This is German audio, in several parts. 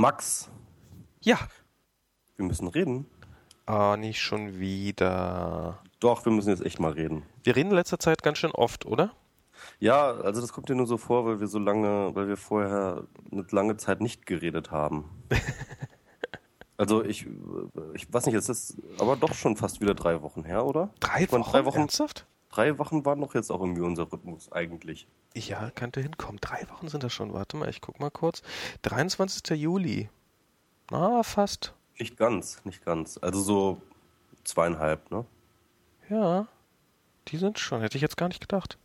Max, Ja. wir müssen reden. Ah, nicht schon wieder. Doch, wir müssen jetzt echt mal reden. Wir reden in letzter Zeit ganz schön oft, oder? Ja, also das kommt dir nur so vor, weil wir so lange, weil wir vorher eine lange Zeit nicht geredet haben. also ich, ich weiß nicht, es ist aber doch schon fast wieder drei Wochen her, oder? Drei Wochen? Drei Wochen, Ernsthaft? Drei Wochen waren doch jetzt auch irgendwie unser Rhythmus eigentlich. Ja, könnte hinkommen. Drei Wochen sind das schon. Warte mal, ich guck mal kurz. 23. Juli. Ah, fast. Nicht ganz, nicht ganz. Also so zweieinhalb, ne? Ja. Die sind schon. Hätte ich jetzt gar nicht gedacht.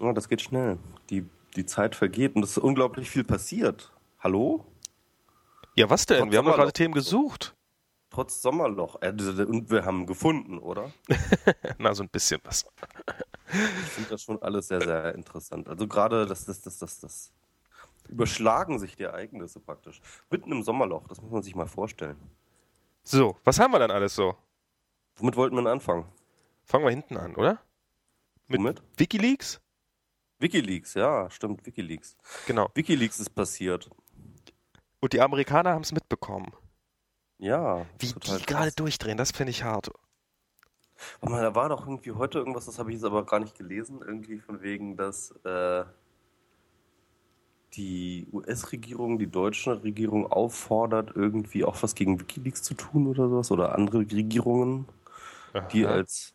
Ja, das geht schnell. Die, die Zeit vergeht und es ist unglaublich viel passiert. Hallo? Ja, was denn? Trotz Wir haben doch gerade. Themen gesucht. Trotz Sommerloch. Äh, und wir haben gefunden, oder? Na, so ein bisschen was. Ich finde das schon alles sehr, sehr interessant. Also gerade das, das, das, das, das überschlagen sich die Ereignisse praktisch. Mitten im Sommerloch, das muss man sich mal vorstellen. So, was haben wir dann alles so? Womit wollten wir denn anfangen? Fangen wir hinten an, oder? Mit Womit? Wikileaks? Wikileaks, ja, stimmt, Wikileaks. Genau. Wikileaks ist passiert. Und die Amerikaner haben es mitbekommen. Ja. Wie die gerade durchdrehen, das finde ich hart. Warte mal, da war doch irgendwie heute irgendwas, das habe ich jetzt aber gar nicht gelesen, irgendwie von wegen, dass äh, die US-Regierung, die deutsche Regierung auffordert, irgendwie auch was gegen Wikileaks zu tun oder sowas oder andere Regierungen, die Aha. als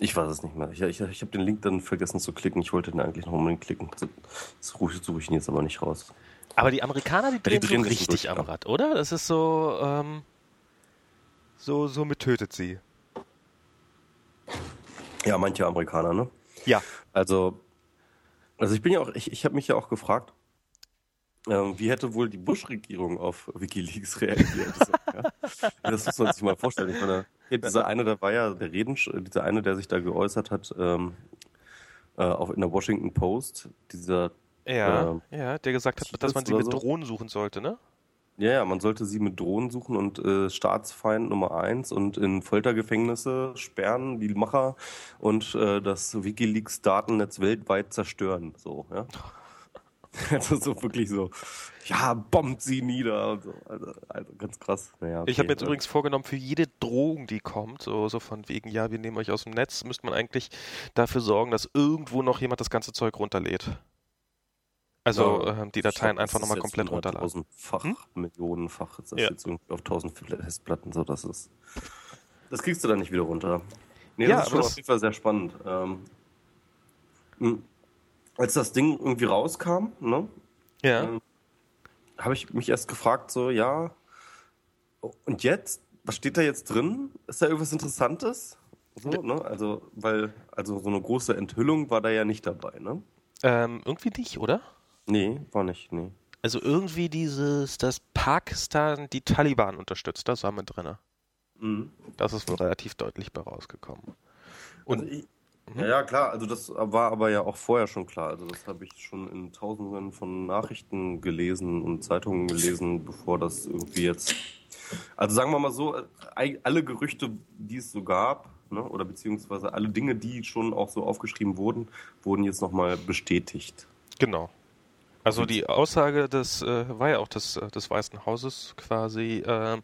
ich weiß es nicht mehr. Ich, ich, ich habe den Link dann vergessen zu klicken. Ich wollte den eigentlich noch unbedingt klicken. Das suche ich, ihn jetzt aber nicht raus. Aber die Amerikaner, die drehen, drehen so richtig durch, am. Rad, oder? Das ist so, ähm, so, so mit tötet sie. Ja, manche Amerikaner, ne? Ja. Also, also ich bin ja auch, ich, ich habe mich ja auch gefragt, ähm, wie hätte wohl die Bush-Regierung auf WikiLeaks reagiert? So, ja? Das muss man sich mal vorstellen. Ich meine, dieser eine, da war ja der Reden, dieser eine, der sich da geäußert hat, ähm, äh, auch in der Washington Post, dieser, Ja, Ähm, ja, der gesagt hat, dass man sie mit so? Drohnen suchen sollte, ne? Ja, ja, man sollte sie mit Drohnen suchen und äh, Staatsfeind Nummer eins und in Foltergefängnisse sperren, die Macher und äh, das WikiLeaks-Datennetz weltweit zerstören. So, ja. Also so wirklich so, ja, bombt sie nieder und so. Also, also ganz krass. Naja, Ich habe okay. mir jetzt übrigens vorgenommen, für jede Drohung, die kommt, so, so von wegen, ja, wir nehmen euch aus dem Netz, müsste man eigentlich dafür sorgen, dass irgendwo noch jemand das ganze Zeug runterlädt. Also Ja, ähm, die ich Dateien glaub, einfach ist nochmal komplett runterladen. Tausendfach, Hm? Millionenfach. Ist das Ja. jetzt irgendwie auf tausend Festplatten, so das ist. Das kriegst du dann nicht wieder runter. Nee, Ja, das ist aber schon das- auf jeden Fall sehr spannend. Ähm, mh, als das Ding irgendwie rauskam, ne, Ja. ähm, habe ich mich erst gefragt, so, ja, und jetzt? Was steht da jetzt drin? Ist da irgendwas Interessantes? So, ne? Also, weil, also so eine große Enthüllung war da ja nicht dabei, ne? Ähm, irgendwie nicht, oder? Nee, war nicht, nee. Also irgendwie dieses, dass Pakistan die Taliban unterstützt, das war mit drinne. Mhm. Das ist wohl relativ deutlich bei rausgekommen. Und Also ich, ja, ja, klar, also das war aber ja auch vorher schon klar. Also das habe ich schon in tausenden von Nachrichten gelesen und Zeitungen gelesen, bevor das irgendwie jetzt. Also sagen wir mal so, äh, alle Gerüchte, die es so gab, ne, oder beziehungsweise alle Dinge, die schon auch so aufgeschrieben wurden, wurden jetzt nochmal bestätigt. Genau. Also die Aussage des äh, war ja auch des, äh, des Weißen Hauses quasi, ähm,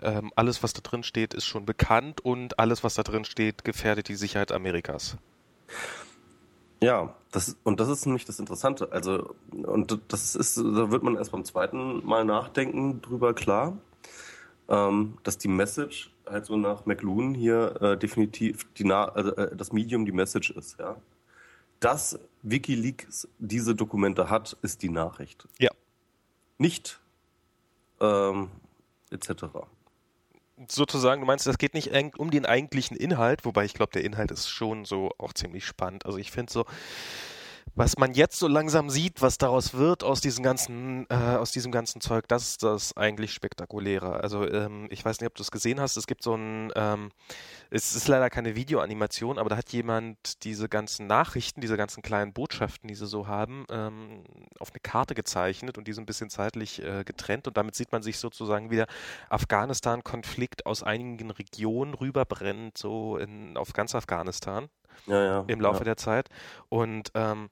ähm, alles was da drin steht, ist schon bekannt und alles was da drin steht, gefährdet die Sicherheit Amerikas. Ja, das, und das ist nämlich das Interessante. Also, und das ist, da wird man erst beim zweiten Mal nachdenken drüber klar, ähm, dass die Message halt so nach McLuhan hier äh, definitiv die Na also, äh, das Medium die Message ist, ja. Dass WikiLeaks diese Dokumente hat, ist die Nachricht. Ja. Nicht ähm, etc. Sozusagen, du meinst, das geht nicht um den eigentlichen Inhalt, wobei ich glaube, der Inhalt ist schon so auch ziemlich spannend. Also ich finde so, was man jetzt so langsam sieht, was daraus wird aus diesem ganzen, äh, aus diesem ganzen Zeug, das ist das eigentlich spektakuläre. Also ähm, ich weiß nicht, ob du es gesehen hast. Es gibt so ein, ähm, es ist leider keine Videoanimation, aber da hat jemand diese ganzen Nachrichten, diese ganzen kleinen Botschaften, die sie so haben, ähm, auf eine Karte gezeichnet und die so ein bisschen zeitlich äh, getrennt und damit sieht man sich sozusagen wieder Afghanistan-Konflikt aus einigen Regionen rüberbrennt, so in, auf ganz Afghanistan Ja, ja. im Laufe ja. der Zeit. Und ähm,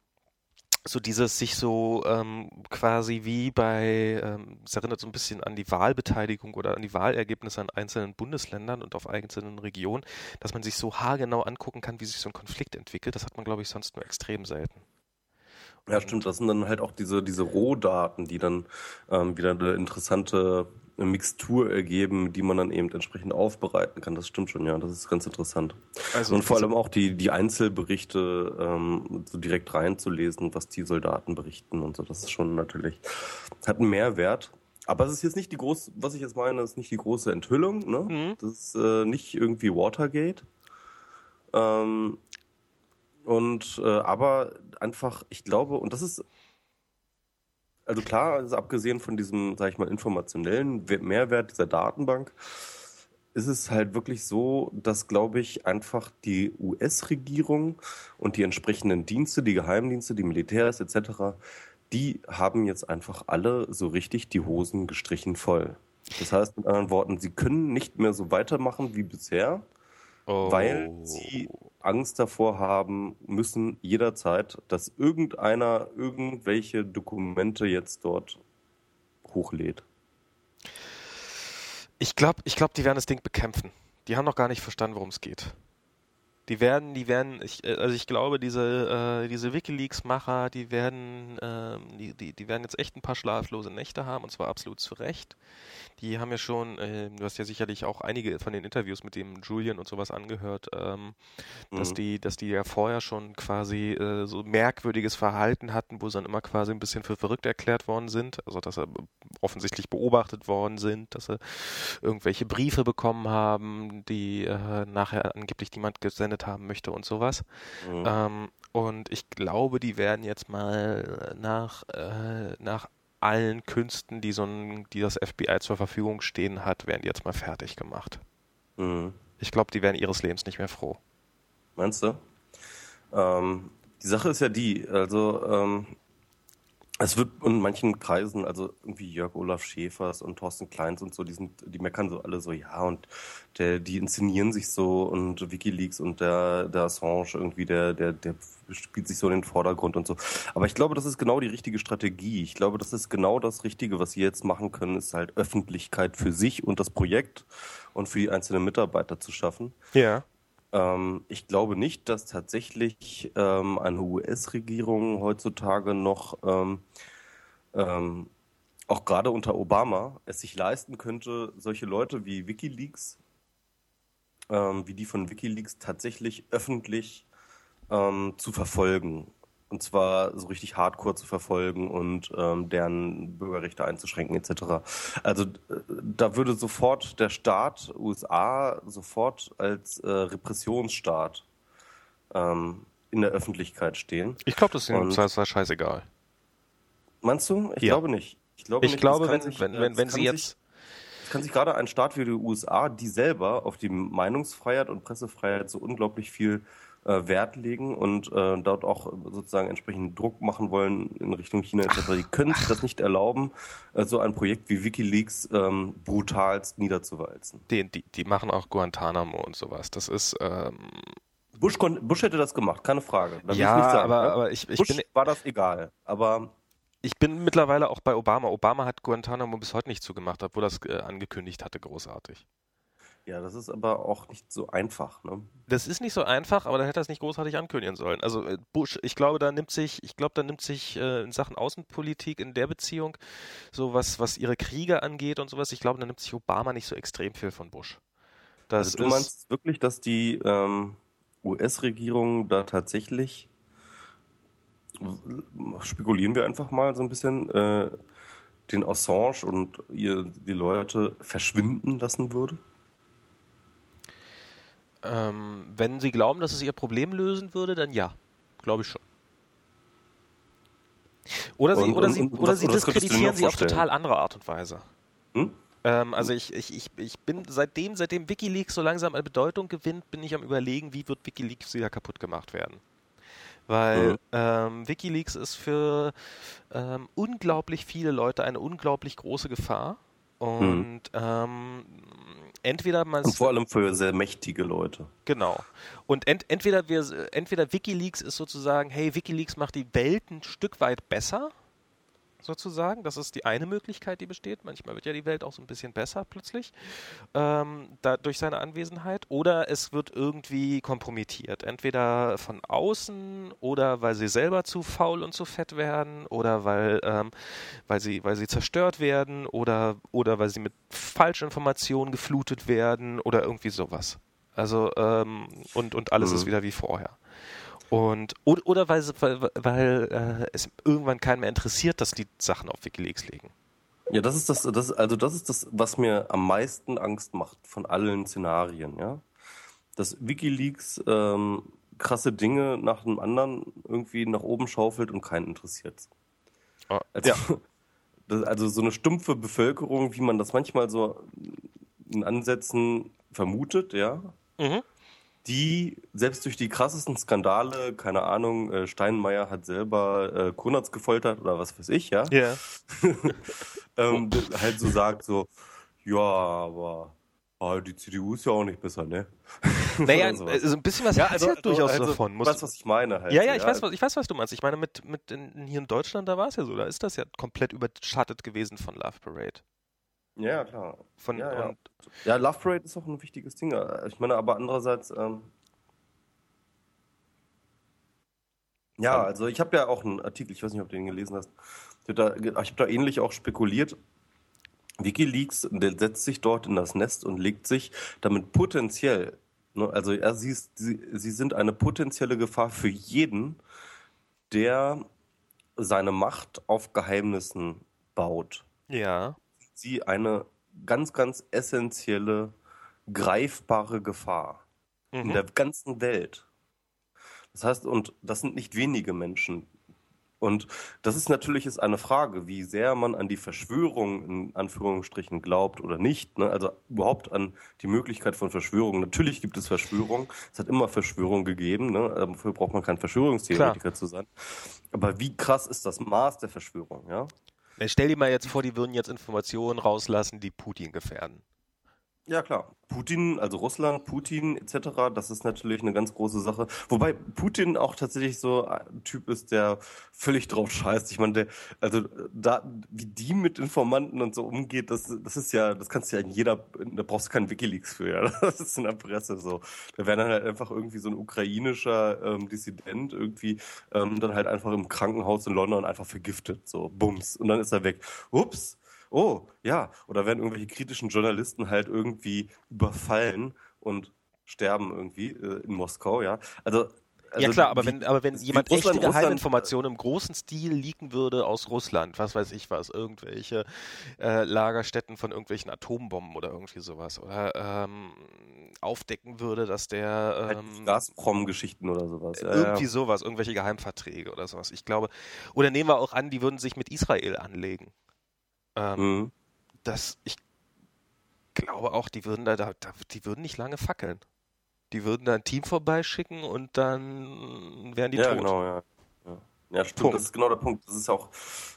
so dieses sich so ähm, quasi wie bei, ähm, es erinnert so ein bisschen an die Wahlbeteiligung oder an die Wahlergebnisse an einzelnen Bundesländern und auf einzelnen Regionen, dass man sich so haargenau angucken kann, wie sich so ein Konflikt entwickelt. Das hat man, glaube ich, sonst nur extrem selten. Ja, stimmt. Das sind dann halt auch diese, diese Rohdaten, die dann ähm, wieder eine interessante Mixtur ergeben, die man dann eben entsprechend aufbereiten kann. Das stimmt schon, ja. Das ist ganz interessant. Also, und vor allem auch die, die Einzelberichte ähm, so direkt reinzulesen, was die Soldaten berichten und so. Das ist schon natürlich, hat einen Mehrwert. Aber es ist jetzt nicht die große, was ich jetzt meine, ist nicht die große Enthüllung, ne? Mhm. Das ist äh, nicht irgendwie Watergate. Ähm, und äh, aber einfach, ich glaube, und das ist also klar, also abgesehen von diesem, sag ich mal, informationellen Mehrwert dieser Datenbank, ist es halt wirklich so, dass, glaube ich, einfach die US-Regierung und die entsprechenden Dienste, die Geheimdienste, die Militärs etc., die haben jetzt einfach alle so richtig die Hosen gestrichen voll. Das heißt mit anderen Worten, sie können nicht mehr so weitermachen wie bisher, oh. weil sie Angst davor haben müssen jederzeit, dass irgendeiner irgendwelche Dokumente jetzt dort hochlädt. Ich glaube, ich glaub, die werden das Ding bekämpfen. Die haben noch gar nicht verstanden, worum es geht. Die werden, die werden, ich, äh, also ich glaube, diese, äh, diese WikiLeaks-Macher, die werden, ähm, die, die, die werden jetzt echt ein paar schlaflose Nächte haben und zwar absolut zu Recht. Die haben ja schon, äh, du hast ja sicherlich auch einige von den Interviews mit dem Julian und sowas angehört, ähm, mhm. dass die, dass die ja vorher schon quasi äh, so merkwürdiges Verhalten hatten, wo sie dann immer quasi ein bisschen für verrückt erklärt worden sind. Also dass sie offensichtlich beobachtet worden sind, dass sie irgendwelche Briefe bekommen haben, die äh, nachher angeblich niemand gesendet haben möchte und sowas. Mhm. Ähm, und ich glaube, die werden jetzt mal nach, äh, nach allen Künsten, die so ein, die das FBI zur Verfügung stehen hat, werden die jetzt mal fertig gemacht. Mhm. Ich glaube, die werden ihres Lebens nicht mehr froh. Meinst du? Ähm, die Sache ist ja die, also ähm, es wird in manchen Kreisen, also irgendwie Jörg Olaf Schäfers und Thorsten Kleins und so, die sind, die meckern so alle so, ja, und der, die inszenieren sich so und Wikileaks und der, der Assange irgendwie, der, der, der spielt sich so in den Vordergrund und so. Aber ich glaube, das ist genau die richtige Strategie. Ich glaube, das ist genau das Richtige, was sie jetzt machen können, ist halt Öffentlichkeit für sich und das Projekt und für die einzelnen Mitarbeiter zu schaffen. Ja. Ähm, ich glaube nicht, dass tatsächlich ähm, eine US-Regierung heutzutage noch, ähm, ähm, auch gerade unter Obama, es sich leisten könnte, solche Leute wie Wikileaks, ähm, wie die von Wikileaks tatsächlich öffentlich ähm, zu verfolgen und zwar so richtig hardcore zu verfolgen und ähm, deren Bürgerrechte einzuschränken etc. Also äh, da würde sofort der Staat USA sofort als äh, Repressionsstaat ähm, in der Öffentlichkeit stehen. Ich glaube, das ist ihnen scheißegal. Meinst du? Ich ja. glaube nicht. Ich glaube, ich nicht, glaube wenn, sich, wenn, wenn, wenn sie jetzt es kann sich gerade ein Staat wie die USA, die selber auf die Meinungsfreiheit und Pressefreiheit so unglaublich viel äh, Wert legen und äh, dort auch sozusagen entsprechend Druck machen wollen in Richtung China etc. Die können sich das nicht erlauben, äh, so ein Projekt wie WikiLeaks ähm, brutalst niederzuwalzen. Die, die, die machen auch Guantanamo und sowas. Das ist ähm Bush, Bush hätte das gemacht, keine Frage. Da ja, sagen, aber, ne? aber ich, ich Bush bin, war das egal. Aber ich bin mittlerweile auch bei Obama. Obama hat Guantanamo bis heute nicht zugemacht, obwohl er das äh, angekündigt hatte, großartig. Ja, das ist aber auch nicht so einfach, ne? Das ist nicht so einfach, aber dann hätte er es nicht großartig ankündigen sollen. Also äh, Bush, ich glaube, da nimmt sich, ich glaube, da nimmt sich äh, in Sachen Außenpolitik in der Beziehung, so was, was ihre Kriege angeht und sowas, ich glaube, da nimmt sich Obama nicht so extrem viel von Bush. Das also du meinst wirklich, dass die ähm, US-Regierung da tatsächlich, spekulieren wir einfach mal so ein bisschen, äh, den Assange und ihr, die Leute verschwinden lassen würde? Ähm, wenn Sie glauben, dass es Ihr Problem lösen würde, dann ja. Glaube ich schon. Oder Sie, und, oder Sie, und, oder Sie diskreditieren Sie auf total andere Art und Weise. Hm? Ähm, also ich, ich, ich, ich bin seitdem, seitdem Wikileaks so langsam eine Bedeutung gewinnt, bin ich am überlegen, wie wird Wikileaks wieder kaputt gemacht werden. Weil mhm. ähm, Wikileaks ist für ähm, unglaublich viele Leute eine unglaublich große Gefahr. Und mhm. ähm, entweder man und vor allem für sehr mächtige Leute. Genau. Und ent, entweder wir entweder WikiLeaks ist sozusagen, hey, WikiLeaks macht die Welt ein Stück weit besser sozusagen. Das ist die eine Möglichkeit, die besteht. Manchmal wird ja die Welt auch so ein bisschen besser plötzlich ähm, da, durch seine Anwesenheit. Oder es wird irgendwie kompromittiert. Entweder von außen oder weil sie selber zu faul und zu fett werden oder weil, ähm, weil, sie, weil sie zerstört werden oder, oder weil sie mit Falschinformationen geflutet werden oder irgendwie sowas. Also ähm, und, und alles mhm. ist wieder wie vorher. Und, oder, oder weil, weil, weil äh, es irgendwann keinen mehr interessiert, dass die Sachen auf Wikileaks legen. Ja, das ist das, das, also das ist das, was mir am meisten Angst macht von allen Szenarien, ja. Dass Wikileaks ähm, krasse Dinge nach dem anderen irgendwie nach oben schaufelt und keinen interessiert. Oh, also, ja. das, also so eine stumpfe Bevölkerung, wie man das manchmal so in Ansätzen vermutet, ja. Mhm die selbst durch die krassesten Skandale, keine Ahnung, äh, Steinmeier hat selber äh, Konrads gefoltert oder was weiß ich, ja. Ja. ähm, halt so sagt so, ja, aber oh, die CDU ist ja auch nicht besser, ne? Naja, also ein bisschen was ja, also, also, durchaus also, davon. Du weißt, was ich meine halt. Ja, ja, ich, ja. Weiß, was, ich weiß, was du meinst. Ich meine, mit, mit in, hier in Deutschland, da war es ja so, da ist das ja komplett überschattet gewesen von Love Parade. Ja, klar. Von, ja, ja. ja, Love Parade ist auch ein wichtiges Ding. Ich meine, aber andererseits, ähm, ja, also ich habe ja auch einen Artikel, ich weiß nicht, ob du den gelesen hast. Ich habe da, hab da ähnlich auch spekuliert. Wikileaks setzt sich dort in das Nest und legt sich damit potenziell, ne, also er, sie, sie, sie sind eine potenzielle Gefahr für jeden, der seine Macht auf Geheimnissen baut. Ja sie eine ganz, ganz essentielle, greifbare Gefahr mhm. in der ganzen Welt. Das heißt, und das sind nicht wenige Menschen. Und das ist natürlich ist eine Frage, wie sehr man an die Verschwörung in Anführungsstrichen glaubt oder nicht. Ne? Also überhaupt an die Möglichkeit von Verschwörungen. Natürlich gibt es Verschwörungen. Es hat immer Verschwörungen gegeben. Ne? Dafür braucht man kein Verschwörungstheoretiker Klar. zu sein. Aber wie krass ist das Maß der Verschwörung? Ja? Stell dir mal jetzt vor, die würden jetzt Informationen rauslassen, die Putin gefährden. Ja, klar. Putin, also Russland, Putin etc., das ist natürlich eine ganz große Sache. Wobei Putin auch tatsächlich so ein Typ ist, der völlig drauf scheißt. Ich meine, der, also da, wie die mit Informanten und so umgeht, das, das ist ja, das kannst du ja in jeder, da brauchst du keinen Wikileaks für, ja. Das ist in der Presse so. Da wäre dann halt einfach irgendwie so ein ukrainischer ähm, Dissident irgendwie ähm, dann halt einfach im Krankenhaus in London einfach vergiftet. So, bums. Und dann ist er weg. Ups oh, ja, oder werden irgendwelche kritischen Journalisten halt irgendwie überfallen und sterben irgendwie äh, in Moskau, ja. Also also ja klar, aber wenn, aber wenn jemand Russland, echte Geheiminformationen im großen Stil leaken würde aus Russland, was weiß ich was, irgendwelche äh, Lagerstätten von irgendwelchen Atombomben oder irgendwie sowas, oder ähm, aufdecken würde, dass der halt ähm, Gazprom-Geschichten oder sowas. Ja, irgendwie ja. sowas, irgendwelche Geheimverträge oder sowas. Ich glaube, oder nehmen wir auch an, die würden sich mit Israel anlegen. Ähm, mhm. Das, ich glaube auch, die würden da, da, die würden nicht lange fackeln. Die würden da ein Team vorbeischicken und dann wären die ja, tot. Genau, ja, ja. Ja, stimmt, Punkt. das ist genau der Punkt. Das ist auch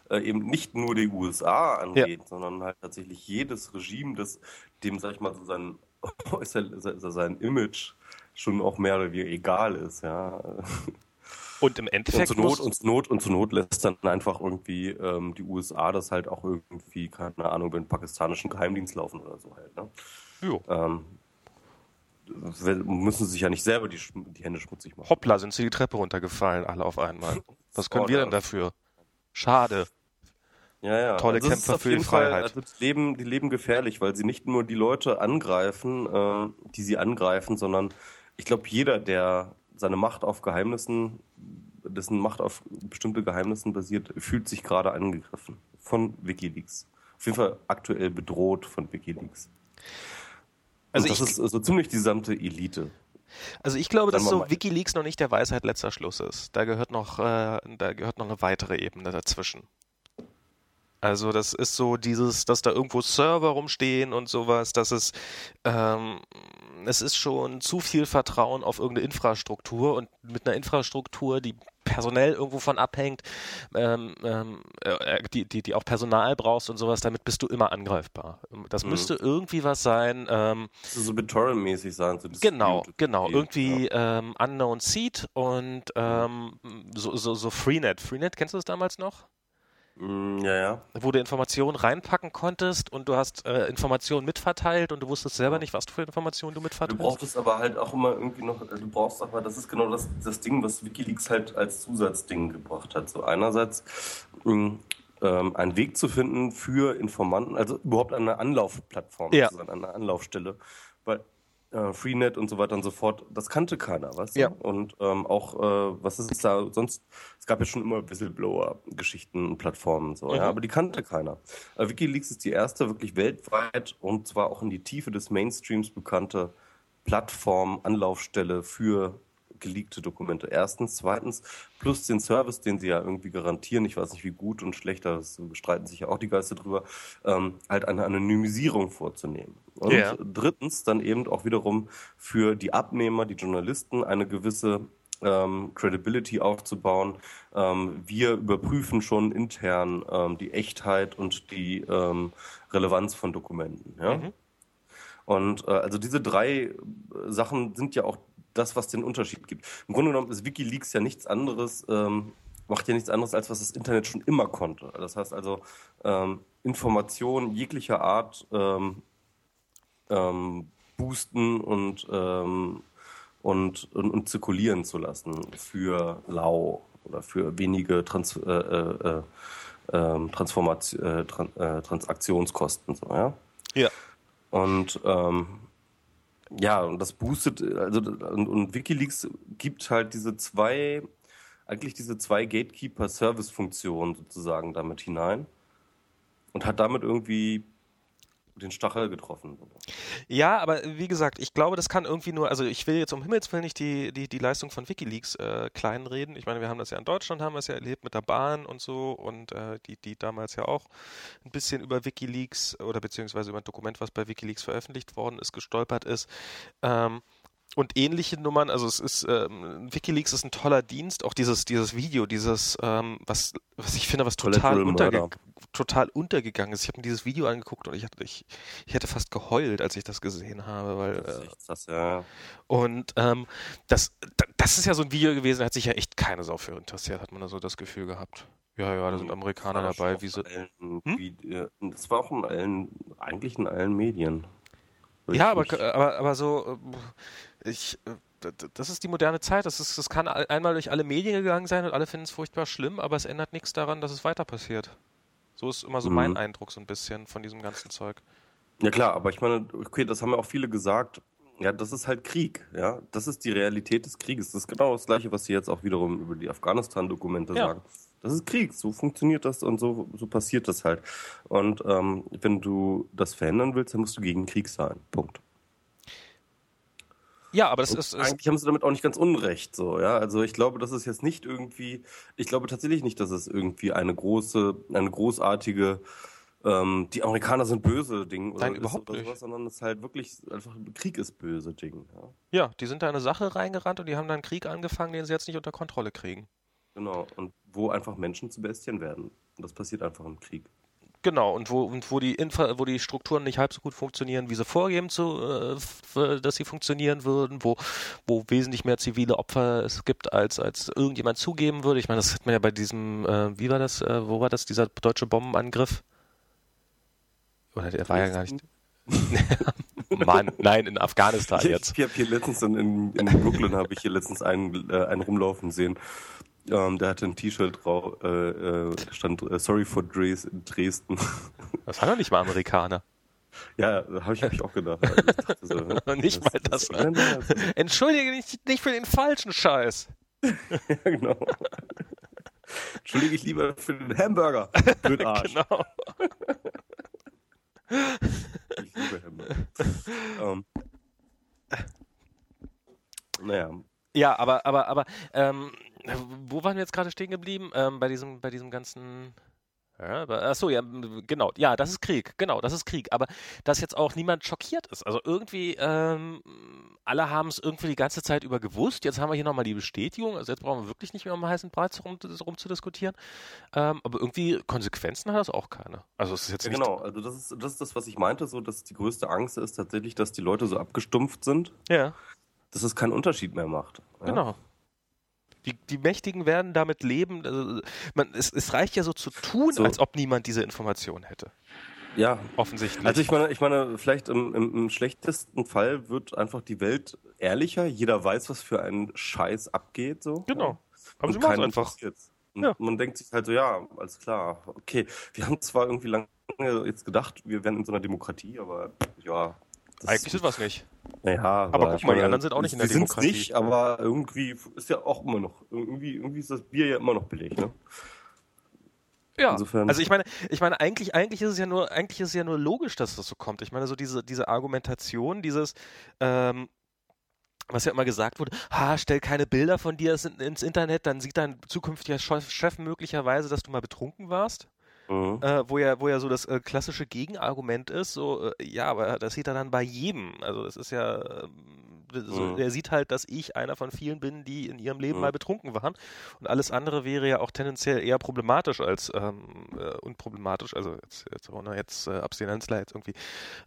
äh, eben nicht nur die USA angeht, ja. sondern halt tatsächlich jedes Regime, das dem, sag ich mal, so sein, sein Image schon auch mehr oder weniger egal ist, ja. Und im Endeffekt. Und zur Not, und zur Not, und zur Not lässt dann einfach irgendwie ähm, die USA das halt auch irgendwie, keine Ahnung, über den pakistanischen Geheimdienst laufen oder so halt. Ne? Jo. Ähm, müssen sich ja nicht selber die, die Hände schmutzig machen. Hoppla, sind sie die Treppe runtergefallen, alle auf einmal. Was können oh, wir denn dafür? Schade. Ja, ja. Tolle also Kämpfer für die Freiheit. Fall, also die, leben, die leben gefährlich, weil sie nicht nur die Leute angreifen, äh, die sie angreifen, sondern ich glaube, jeder, der seine Macht auf Geheimnissen, dessen Macht auf bestimmte Geheimnissen basiert, fühlt sich gerade angegriffen von Wikileaks. Auf jeden Fall aktuell bedroht von Wikileaks. Also das ist so ziemlich die gesamte Elite. Also ich glaube, dass so Wikileaks noch nicht der Weisheit letzter Schluss ist. Da gehört noch, äh, da gehört noch eine weitere Ebene dazwischen. Also das ist so dieses, dass da irgendwo Server rumstehen und sowas, dass es ähm, es ist schon zu viel Vertrauen auf irgendeine Infrastruktur und mit einer Infrastruktur, die personell irgendwo von abhängt, ähm, ähm, äh, die, die, die auch Personal brauchst und sowas, damit bist du immer angreifbar. Das mhm. müsste irgendwie was sein. Ähm, so BitTorrent-mäßig sein. So genau, genau. Irgendwie ja. ähm, Unknown Seed und ähm, so, so, so Freenet. Freenet, kennst du das damals noch? Mm, ja, ja. Wo du Informationen reinpacken konntest und du hast äh, Informationen mitverteilt und du wusstest selber nicht, was für Informationen du mitverteilst. Du brauchst aber halt auch immer irgendwie noch, äh, du brauchst aber, das ist genau das, das Ding, was Wikileaks halt als Zusatzding gebracht hat. So einerseits mm, ähm, einen Weg zu finden für Informanten, also überhaupt eine Anlaufplattform, ja. eine Anlaufstelle. Weil äh, Freenet und so weiter und so fort, das kannte keiner, du? Ja. Und ähm, auch, äh, was ist es da sonst? Es gab ja schon immer Whistleblower-Geschichten und Plattformen und so, mhm. ja, aber die kannte keiner. Äh, Wikileaks ist die erste wirklich weltweit und zwar auch in die Tiefe des Mainstreams bekannte Plattform, Anlaufstelle für geleakte Dokumente. Erstens. Zweitens, plus den Service, den sie ja irgendwie garantieren, ich weiß nicht wie gut und schlechter, das bestreiten sich ja auch die Geister drüber, ähm, halt eine Anonymisierung vorzunehmen. Und yeah. drittens dann eben auch wiederum für die Abnehmer, die Journalisten, eine gewisse ähm, Credibility aufzubauen. Ähm, wir überprüfen schon intern ähm, die Echtheit und die ähm, Relevanz von Dokumenten. Ja? Mhm. Und äh, also diese drei Sachen sind ja auch das, was den Unterschied gibt. Im Grunde genommen ist Wikileaks ja nichts anderes, ähm, macht ja nichts anderes, als was das Internet schon immer konnte. Das heißt also, ähm, Informationen jeglicher Art ähm, ähm boosten und, ähm, und, und, und, zirkulieren zu lassen für lau oder für wenige Trans äh, äh, äh, ähm, Transformation, äh, Tran äh, Transaktionskosten. So, ja? ja. Und ähm, ja, und das boostet, also und, und WikiLeaks gibt halt diese zwei, eigentlich diese zwei Gatekeeper-Service-Funktionen sozusagen damit hinein und hat damit irgendwie den Stachel getroffen. Ja, aber wie gesagt, ich glaube, das kann irgendwie nur, also ich will jetzt um Himmels Willen nicht die, die, die Leistung von Wikileaks äh, kleinreden. Ich meine, wir haben das ja in Deutschland, haben wir es ja erlebt mit der Bahn und so und äh, die, die damals ja auch ein bisschen über Wikileaks oder beziehungsweise über ein Dokument, was bei Wikileaks veröffentlicht worden ist, gestolpert ist. Ähm, und ähnliche Nummern. Also es ist ähm, WikiLeaks ist ein toller Dienst. Auch dieses dieses Video, dieses ähm, was was ich finde, was total unterge total untergegangen ist. Ich habe mir dieses Video angeguckt und ich hatte ich, ich hätte fast geheult, als ich das gesehen habe, weil das äh, das, ja. und ähm, das das ist ja so ein Video gewesen, da hat sich ja echt keine Sau für interessiert, hat man da so das Gefühl gehabt. Ja, ja, da sind Amerikaner dabei, wie so. Allen, hm? wie, das war auch in allen, eigentlich in allen Medien. Ja, aber, aber, aber so, äh, ich, äh, das ist die moderne Zeit. Das, ist, das kann einmal durch alle Medien gegangen sein und alle finden es furchtbar schlimm, aber es ändert nichts daran, dass es weiter passiert. So ist immer so mhm. mein Eindruck so ein bisschen von diesem ganzen Zeug. Ja klar, aber ich meine, okay, das haben ja auch viele gesagt. Ja, das ist halt Krieg, ja. Das ist die Realität des Krieges. Das ist genau das Gleiche, was sie jetzt auch wiederum über die Afghanistan-Dokumente ja. sagen. Das ist Krieg, so funktioniert das und so, so passiert das halt. Und ähm, wenn du das verändern willst, dann musst du gegen Krieg sein. Punkt. Ja, aber das ist, ist, Eigentlich haben sie damit auch nicht ganz unrecht, so, ja. Also ich glaube, das ist jetzt nicht irgendwie, ich glaube tatsächlich nicht, dass es irgendwie eine große, eine großartige, ähm, die Amerikaner sind böse Ding oder, Nein, überhaupt oder sowas, sondern es ist halt wirklich einfach Krieg ist böse Ding. Ja. ja, die sind da in eine Sache reingerannt und die haben dann einen Krieg angefangen, den sie jetzt nicht unter Kontrolle kriegen. Genau, und wo einfach Menschen zu Bestien werden. Und das passiert einfach im Krieg. Genau, und wo, und wo die Infra, wo die Strukturen nicht halb so gut funktionieren, wie sie vorgeben, zu, äh, dass sie funktionieren würden, wo, wo wesentlich mehr zivile Opfer es gibt, als, als irgendjemand zugeben würde. Ich meine, das hat man ja bei diesem, äh, wie war das, äh, wo war das, dieser deutsche Bombenangriff? Oder der war ja gar nicht. Mann, nein, in Afghanistan jetzt. Ich, ich habe hier letztens in, in Brooklyn habe ich hier letztens einen, äh, einen rumlaufen sehen ähm, der hatte ein T-Shirt drauf, äh, äh, stand äh, Sorry for Dres Dresden. Das war doch nicht mal Amerikaner. Ja, habe ich, hab ich auch gedacht. So, nicht mal das. das ne? Entschuldige dich nicht für den falschen Scheiß. ja, genau. Entschuldige ich lieber für den Hamburger. Blöd Arsch. genau. ich liebe Hamburger. Ähm. naja. Ja, aber, aber, aber, ähm, wo waren wir jetzt gerade stehen geblieben? Ähm, bei diesem, bei diesem ganzen. Ja, achso, ja, genau. Ja, das ist Krieg. Genau, das ist Krieg. Aber dass jetzt auch niemand schockiert ist. Also irgendwie, ähm, alle haben es irgendwie die ganze Zeit über gewusst. Jetzt haben wir hier nochmal die Bestätigung. Also jetzt brauchen wir wirklich nicht mehr um heißen Breit rum, rum zu diskutieren. Ähm, aber irgendwie Konsequenzen hat das auch keine. Also es ist jetzt Ja, nicht. genau, also das ist, das ist das, was ich meinte, so dass die größte Angst ist tatsächlich, dass die Leute so abgestumpft sind, Ja, dass es keinen Unterschied mehr macht. Ja? genau. Die, die Mächtigen werden damit leben. Also man, es, es reicht ja so zu tun, So. als ob niemand diese Information hätte. Ja. Offensichtlich. Also ich meine, ich meine, vielleicht im, im, im schlechtesten Fall wird einfach die Welt ehrlicher. Jeder weiß, was für ein Scheiß abgeht, so. genau. Aber Und sie machen einfach. Ja. man denkt sich halt so, ja, alles klar, okay. Wir haben zwar irgendwie lange jetzt gedacht, wir wären in so einer Demokratie, aber ja. Eigentlich sind wir es nicht. Naja, Aber guck mal, die anderen sind auch nicht in der Demokratie. nicht, aber irgendwie ist ja auch immer noch, irgendwie, irgendwie ist das Bier ja immer noch billig, ne? Ja, Insofern- also ich meine, ich meine, eigentlich, eigentlich ist es ja nur, eigentlich ist es ja nur logisch, dass das so kommt. Ich meine, so diese, diese Argumentation, dieses, ähm, was ja immer gesagt wurde, ha, stell keine Bilder von dir ins- Internet, dann sieht dein zukünftiger Chef möglicherweise, dass du mal betrunken warst. Mhm. Äh, wo ja, wo ja so das äh, klassische Gegenargument ist, so, äh, ja, aber das sieht er dann bei jedem. Also das ist ja, das- so, Mhm. er sieht halt, dass ich einer von vielen bin, die in ihrem Leben Mhm. mal betrunken waren. Und alles andere wäre ja auch tendenziell eher problematisch als ähm, äh, unproblematisch. Also jetzt, jetzt ohne jetzt äh, Abstinenzler jetzt irgendwie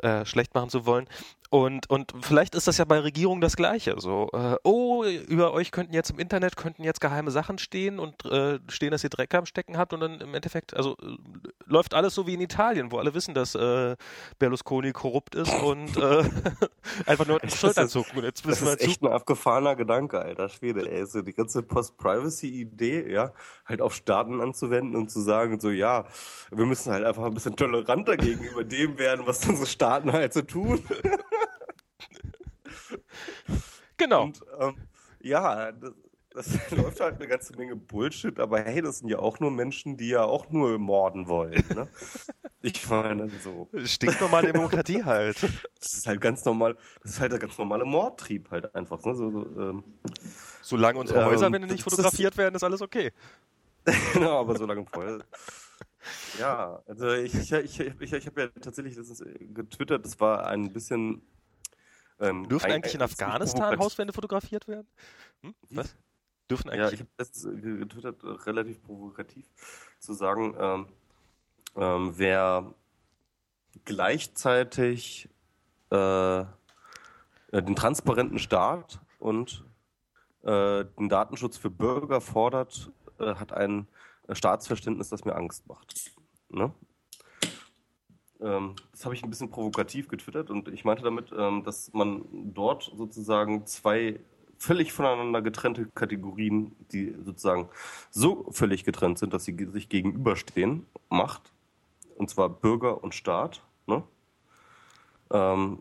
äh, schlecht machen zu wollen. Und, und vielleicht ist das ja bei Regierungen das Gleiche. So, äh, oh, über euch könnten jetzt im Internet könnten jetzt geheime Sachen stehen und äh, stehen, dass ihr Dreck am Stecken habt und dann im Endeffekt, also äh, läuft alles so wie in Italien, wo alle wissen, dass äh, Berlusconi korrupt ist und äh, einfach nur Das Schultern zucken. Jetzt Das ist echt ein abgefahrener Gedanke, alter Schwede, ey. So die ganze Post-Privacy-Idee, ja, halt auf Staaten anzuwenden und zu sagen, so, ja, wir müssen halt einfach ein bisschen toleranter gegenüber dem werden, was unsere Staaten halt so tun. Genau. Und ähm, ja, das, das läuft halt eine ganze Menge Bullshit, aber hey, das sind ja auch nur Menschen, die ja auch nur morden wollen. Ne? Ich meine, so. Stinknormale Demokratie halt. Das ist halt ganz normal, das ist halt der ganz normale Mordtrieb halt einfach. Ne? So, so, ähm, Solange unsere Ähm, Häuser, wenn die nicht fotografiert werden, ist alles okay. genau, aber so lange vorher. Ja, also ich, ich, ich, ich, ich habe ja tatsächlich letztens getwittert, das war ein bisschen. Ähm, Dürfen ein- eigentlich in Afghanistan. Hauswände fotografiert werden? Hm? Was? Dürfen Ja, eigentlich. ich habe letztens getwittert, äh, relativ provokativ, zu sagen, ähm, ähm, wer gleichzeitig äh, äh, den transparenten Staat und äh, den Datenschutz für Bürger fordert, äh, hat ein äh, Staatsverständnis, das mir Angst macht. Ne? Ähm, das habe ich ein bisschen provokativ getwittert und ich meinte damit, ähm, dass man dort sozusagen zwei völlig voneinander getrennte Kategorien, die sozusagen so völlig getrennt sind, dass sie sich gegenüberstehen, macht. Und zwar Bürger und Staat. Ne? Ähm,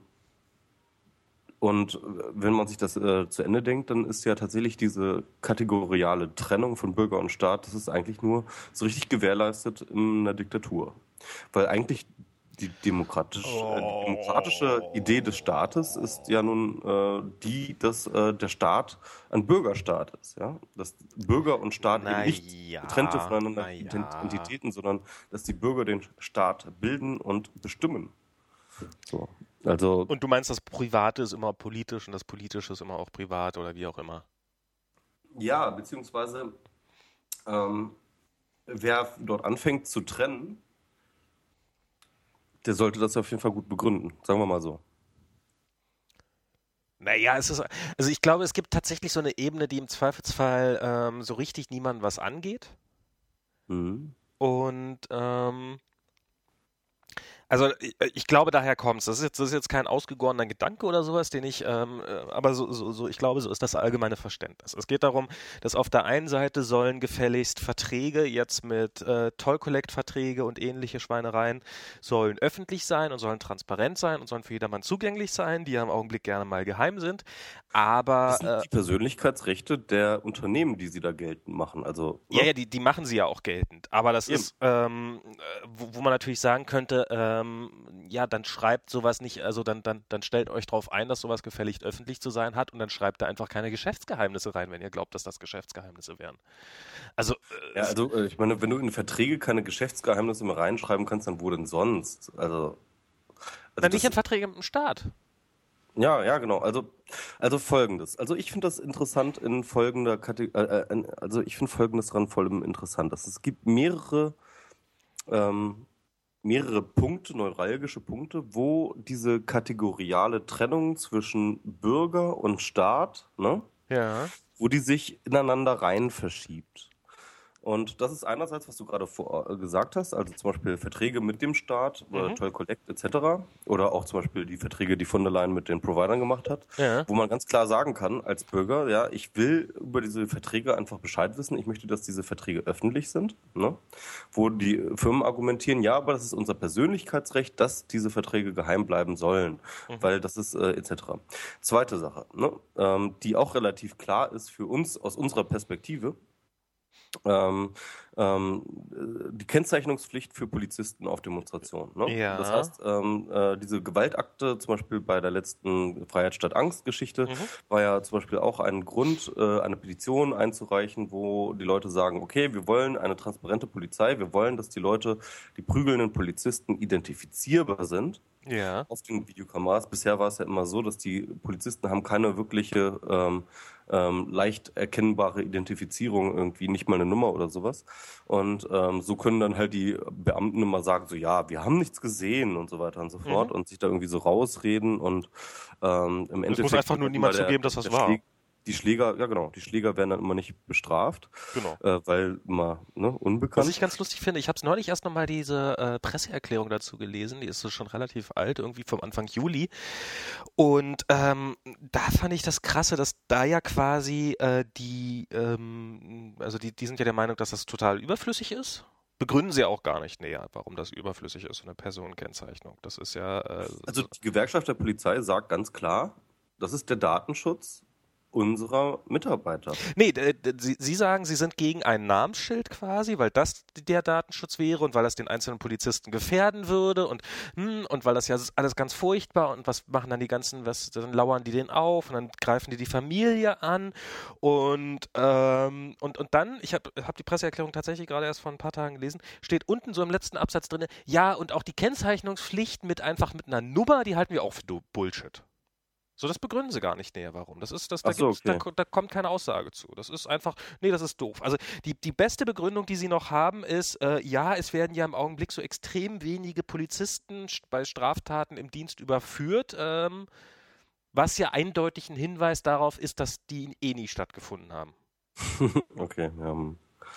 und wenn man sich das äh, zu Ende denkt, dann ist ja tatsächlich diese kategoriale Trennung von Bürger und Staat, das ist eigentlich nur so richtig gewährleistet in einer Diktatur. Weil eigentlich die, demokratisch, äh, die demokratische Idee des Staates ist ja nun äh, die, dass äh, der Staat ein Bürgerstaat ist. Ja? Dass Bürger und Staat Na eben nicht ja, getrennte voneinander na ja. Entitäten, sondern dass die Bürger den Staat bilden und bestimmen. So. Also Und du meinst, das Private ist immer politisch und das Politische ist immer auch privat oder wie auch immer. Ja, beziehungsweise ähm, wer dort anfängt zu trennen, der sollte das auf jeden Fall gut begründen, sagen wir mal so. Naja, es ist, also ich glaube, es gibt tatsächlich so eine Ebene, die im Zweifelsfall ähm, so richtig niemandem was angeht. Mhm. Und ähm, also ich, ich glaube, daher kommt es. Das ist jetzt, das ist jetzt kein ausgegorener Gedanke oder sowas, den ich, ähm, äh, aber so, so, so, ich glaube, so ist das allgemeine Verständnis. Es geht darum, dass auf der einen Seite sollen gefälligst Verträge jetzt mit äh, Toll-Collect-Verträge und ähnliche Schweinereien sollen öffentlich sein und sollen transparent sein und sollen für jedermann zugänglich sein, die ja im Augenblick gerne mal geheim sind. Aber Das sind äh, die Persönlichkeitsrechte der Unternehmen, die sie da geltend machen. Also, Ja, ne? ja, die, die machen sie ja auch geltend. Aber das Eben. ist, ähm, äh, wo, wo man natürlich sagen könnte, ähm, ähm, ja, dann schreibt sowas nicht, also dann, dann, dann stellt euch darauf ein, dass sowas gefälligst öffentlich zu sein hat und dann schreibt da einfach keine Geschäftsgeheimnisse rein, wenn ihr glaubt, dass das Geschäftsgeheimnisse wären. Also, äh, ja, also äh, ich meine, wenn du in Verträge keine Geschäftsgeheimnisse mehr reinschreiben kannst, dann wo denn sonst? Also, also dann nicht in Verträge mit dem Staat. Ja, ja, genau. Also, also folgendes. Also ich finde das interessant in folgender Kategorie, äh, äh also ich finde folgendes dran voll interessant. Dass es gibt mehrere, ähm, mehrere Punkte, neuralgische Punkte, wo diese kategoriale Trennung zwischen Bürger und Staat, ne? Ja. Wo die sich ineinander rein verschiebt. Und das ist einerseits, was du gerade vor, äh, gesagt hast, also zum Beispiel Verträge mit dem Staat, mhm. Toll Collect etc. Oder auch zum Beispiel die Verträge, die von der Leyen mit den Providern gemacht hat, ja. wo man ganz klar sagen kann als Bürger, ja, ich will über diese Verträge einfach Bescheid wissen, ich möchte, dass diese Verträge öffentlich sind, ne? wo die Firmen argumentieren, ja, aber das ist unser Persönlichkeitsrecht, dass diese Verträge geheim bleiben sollen, mhm. weil das ist äh, etc. Zweite Sache, ne? ähm, die auch relativ klar ist für uns aus unserer Perspektive, ähm, ähm, die Kennzeichnungspflicht für Polizisten auf Demonstrationen. Ne? Ja. Das heißt, ähm, äh, diese Gewaltakte, zum Beispiel bei der letzten Freiheit statt Angst-Geschichte, mhm. war ja zum Beispiel auch ein Grund, äh, eine Petition einzureichen, wo die Leute sagen, okay, wir wollen eine transparente Polizei, wir wollen, dass die Leute, die prügelnden Polizisten identifizierbar sind ja. auf den Videokameras. Bisher war es ja immer so, dass die Polizisten haben keine wirkliche ähm, ähm, leicht erkennbare Identifizierung, irgendwie nicht mal eine Nummer oder sowas. Und ähm, so können dann halt die Beamten immer sagen, so ja, wir haben nichts gesehen und so weiter und so fort mhm. und sich da irgendwie so rausreden und ähm, im Endeffekt. Es muss einfach nur niemand zugeben, dass das war. Schläg die Schläger, ja genau, die Schläger werden dann immer nicht bestraft, genau. äh, weil immer ne, unbekannt. Was ich ganz lustig finde, ich habe neulich erst nochmal diese äh, Presseerklärung dazu gelesen, die ist so schon relativ alt, irgendwie vom Anfang Juli. Und ähm, da fand ich das Krasse, dass da ja quasi äh, die, ähm, also die, die sind ja der Meinung, dass das total überflüssig ist begründen sie auch gar nicht näher, warum das überflüssig ist, so eine Personenkennzeichnung. Das ist ja. Äh, also die Gewerkschaft der Polizei sagt ganz klar, das ist der Datenschutz unserer Mitarbeiter. Nee, Sie, Sie sagen, Sie sind gegen ein Namensschild quasi, weil das der Datenschutz wäre und weil das den einzelnen Polizisten gefährden würde und, hm, und weil das ja alles ganz furchtbar und was machen dann die ganzen, was, dann lauern die den auf und dann greifen die die Familie an und, ähm, und, und dann, ich habe hab die Presseerklärung tatsächlich gerade erst vor ein paar Tagen gelesen, steht unten so im letzten Absatz drin, ja und auch die Kennzeichnungspflicht mit einfach mit einer Nummer, die halten wir auch für Bullshit. So, das begründen sie gar nicht näher, warum. Das ist, das, da, so, okay. da, da, kommt keine Aussage zu. Das ist einfach, nee, das ist doof. Also die, die beste Begründung, die sie noch haben, ist, äh, ja, es werden ja im Augenblick so extrem wenige Polizisten bei Straftaten im Dienst überführt, ähm, was ja eindeutig ein Hinweis darauf ist, dass die eh nie stattgefunden haben. okay, ja.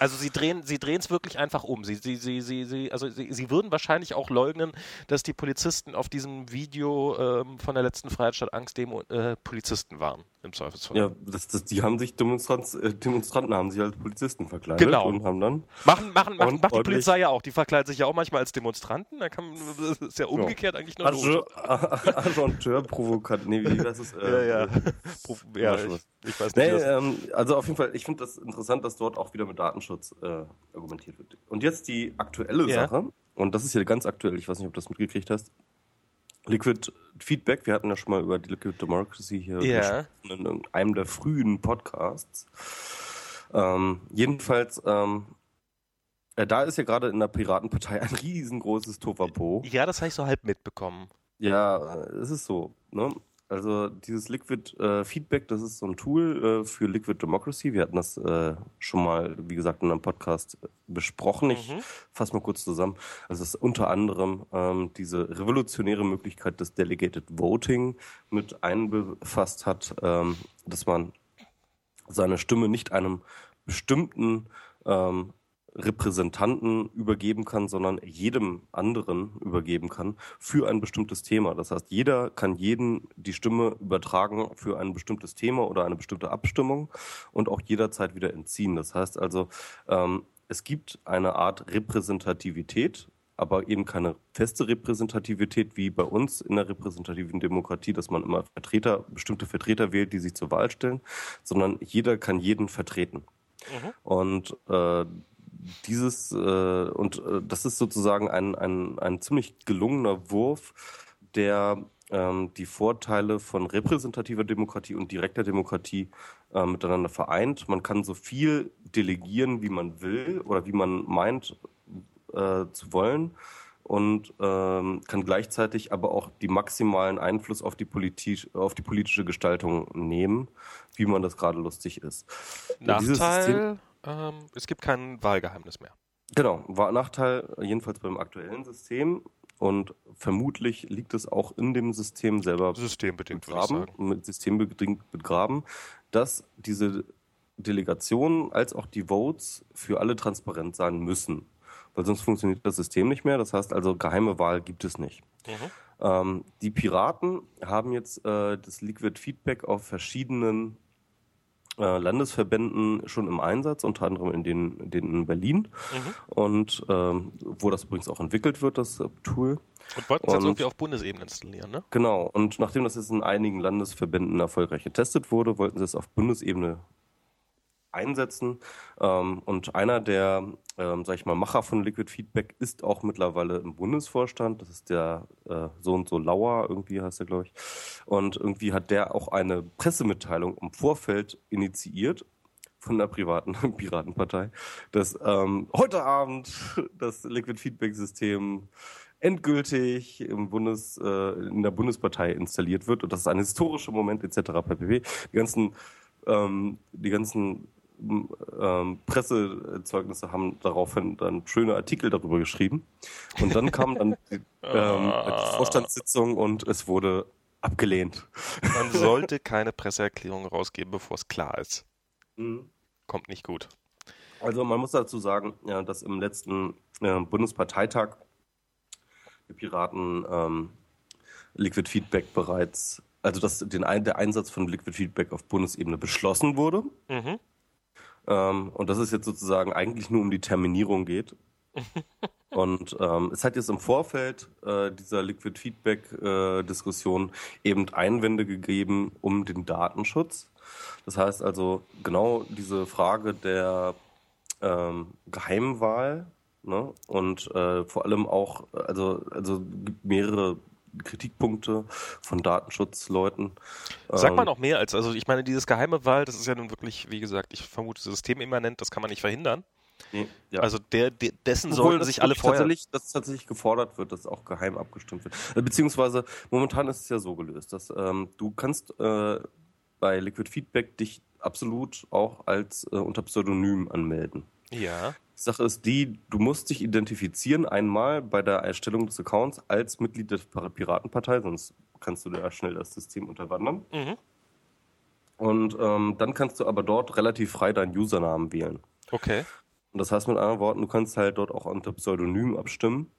Also sie drehen, sie drehen es wirklich einfach um. Sie, sie, sie, sie, sie, also sie, sie würden wahrscheinlich auch leugnen, dass die Polizisten auf diesem Video ähm, von der letzten Freiheit statt Angst Demo äh, Polizisten waren im Zweifelsfall. Ja, das, das, die haben sich Demonstrant, äh, Demonstranten haben sich als Polizisten verkleidet genau. und haben dann machen machen machen macht die Polizei ja auch. Die verkleidet sich ja auch manchmal als Demonstranten. Da kann das ist ja umgekehrt ja. eigentlich nur Agenteur provokant. Nee, wie das ist. Äh, ja, ja. ja ich, ich, weiß nicht. Nee, ähm, also auf jeden Fall, ich finde das interessant, dass dort auch wieder mit Datenschutz äh, argumentiert wird. Und jetzt die aktuelle ja. Sache. Und das ist hier ganz aktuell. Ich weiß nicht, ob du das mitgekriegt hast. Liquid Feedback, wir hatten ja schon mal über die Liquid Democracy hier yeah. in einem der frühen Podcasts. Ähm, jedenfalls, ähm, äh, da ist ja gerade in der Piratenpartei ein riesengroßes Tovapo. Ja, das habe ich so halb mitbekommen. Ja, es ist so. Ne? Also dieses Liquid äh, Feedback, das ist so ein Tool äh, für Liquid Democracy. Wir hatten das äh, schon mal, wie gesagt, in einem Podcast besprochen. Ich mhm. fasse mal kurz zusammen. Also es ist unter anderem ähm, diese revolutionäre Möglichkeit des Delegated Voting mit einbefasst hat, ähm, dass man seine Stimme nicht einem bestimmten ähm, Repräsentanten übergeben kann, sondern jedem anderen übergeben kann für ein bestimmtes Thema. Das heißt, jeder kann jeden die Stimme übertragen für ein bestimmtes Thema oder eine bestimmte Abstimmung und auch jederzeit wieder entziehen. Das heißt also, ähm, es gibt eine Art Repräsentativität, aber eben keine feste Repräsentativität wie bei uns in der repräsentativen Demokratie, dass man immer Vertreter, bestimmte Vertreter wählt, die sich zur Wahl stellen, sondern jeder kann jeden vertreten. Mhm. Und äh, dieses, äh, und äh, das ist sozusagen ein, ein, ein ziemlich gelungener Wurf, der ähm, die Vorteile von repräsentativer Demokratie und direkter Demokratie äh, miteinander vereint. Man kann so viel delegieren, wie man will oder wie man meint äh, zu wollen und ähm, kann gleichzeitig aber auch die maximalen Einfluss auf die, Politik, auf die politische Gestaltung nehmen, wie man das gerade lustig ist. Nachteil, ähm, es gibt kein Wahlgeheimnis mehr. Genau, war Nachteil jedenfalls beim aktuellen System und vermutlich liegt es auch in dem System selber systembedingt begraben, mit systembedingt begraben, dass diese Delegationen als auch die Votes für alle transparent sein müssen, weil sonst funktioniert das System nicht mehr. Das heißt also geheime Wahl gibt es nicht. Mhm. Ähm, die Piraten haben jetzt äh, das Liquid Feedback auf verschiedenen äh, Landesverbänden schon im Einsatz, unter anderem in den, den in Berlin. Mhm. Und ähm, wo das übrigens auch entwickelt wird, das Tool. Und wollten es jetzt irgendwie auf Bundesebene installieren, ne? Genau. Und nachdem das jetzt in einigen Landesverbänden erfolgreich getestet wurde, wollten sie es auf Bundesebene einsetzen. Ähm, und einer der, ähm, sag ich mal, Macher von Liquid Feedback ist auch mittlerweile im Bundesvorstand. Das ist der äh, so und so Lauer, irgendwie heißt er, glaube ich. Und irgendwie hat der auch eine Pressemitteilung im Vorfeld initiiert von der privaten Piratenpartei, dass ähm, heute Abend das Liquid Feedback System endgültig im Bundes, äh, in der Bundespartei installiert wird und das ist ein historischer Moment etc. pp. Die ganzen ähm, die ganzen ähm, Pressezeugnisse haben daraufhin dann schöne Artikel darüber geschrieben. Und dann kam dann die, ähm, die Vorstandssitzung und es wurde abgelehnt. Man sollte keine Presseerklärung rausgeben, bevor es klar ist. Mhm. Kommt nicht gut. Also man muss dazu sagen, ja, dass im letzten äh, Bundesparteitag der Piraten ähm, Liquid Feedback bereits, also dass den, der Einsatz von Liquid Feedback auf Bundesebene beschlossen wurde. Mhm. Ähm, und dass es jetzt sozusagen eigentlich nur um die Terminierung geht. und ähm, es hat jetzt im Vorfeld äh, dieser Liquid Feedback-Diskussion äh, eben Einwände gegeben um den Datenschutz. Das heißt also genau diese Frage der ähm, Geheimwahl ne? und äh, vor allem auch, also, also gibt mehrere Kritikpunkte von Datenschutzleuten. Sagt man ähm, auch mehr als, also ich meine, dieses geheime Wahl, das ist ja nun wirklich, wie gesagt, ich vermute systemimmanent, das kann man nicht verhindern. Nee, ja. Also der, der dessen Obwohl sollten sich alle vorher... Tatsächlich, dass tatsächlich gefordert wird, dass auch geheim abgestimmt wird. Äh, beziehungsweise momentan ist es ja so gelöst, dass ähm, du kannst äh, bei Liquid Feedback dich absolut auch als äh, unter Pseudonym anmelden. Ja. Sache ist die, du musst dich identifizieren einmal bei der Erstellung des Accounts als Mitglied der Piratenpartei, sonst kannst du da schnell das System unterwandern. Mhm. Und ähm, dann kannst du aber dort relativ frei deinen Usernamen wählen. Okay. Und das heißt mit anderen Worten, du kannst halt dort auch unter Pseudonym abstimmen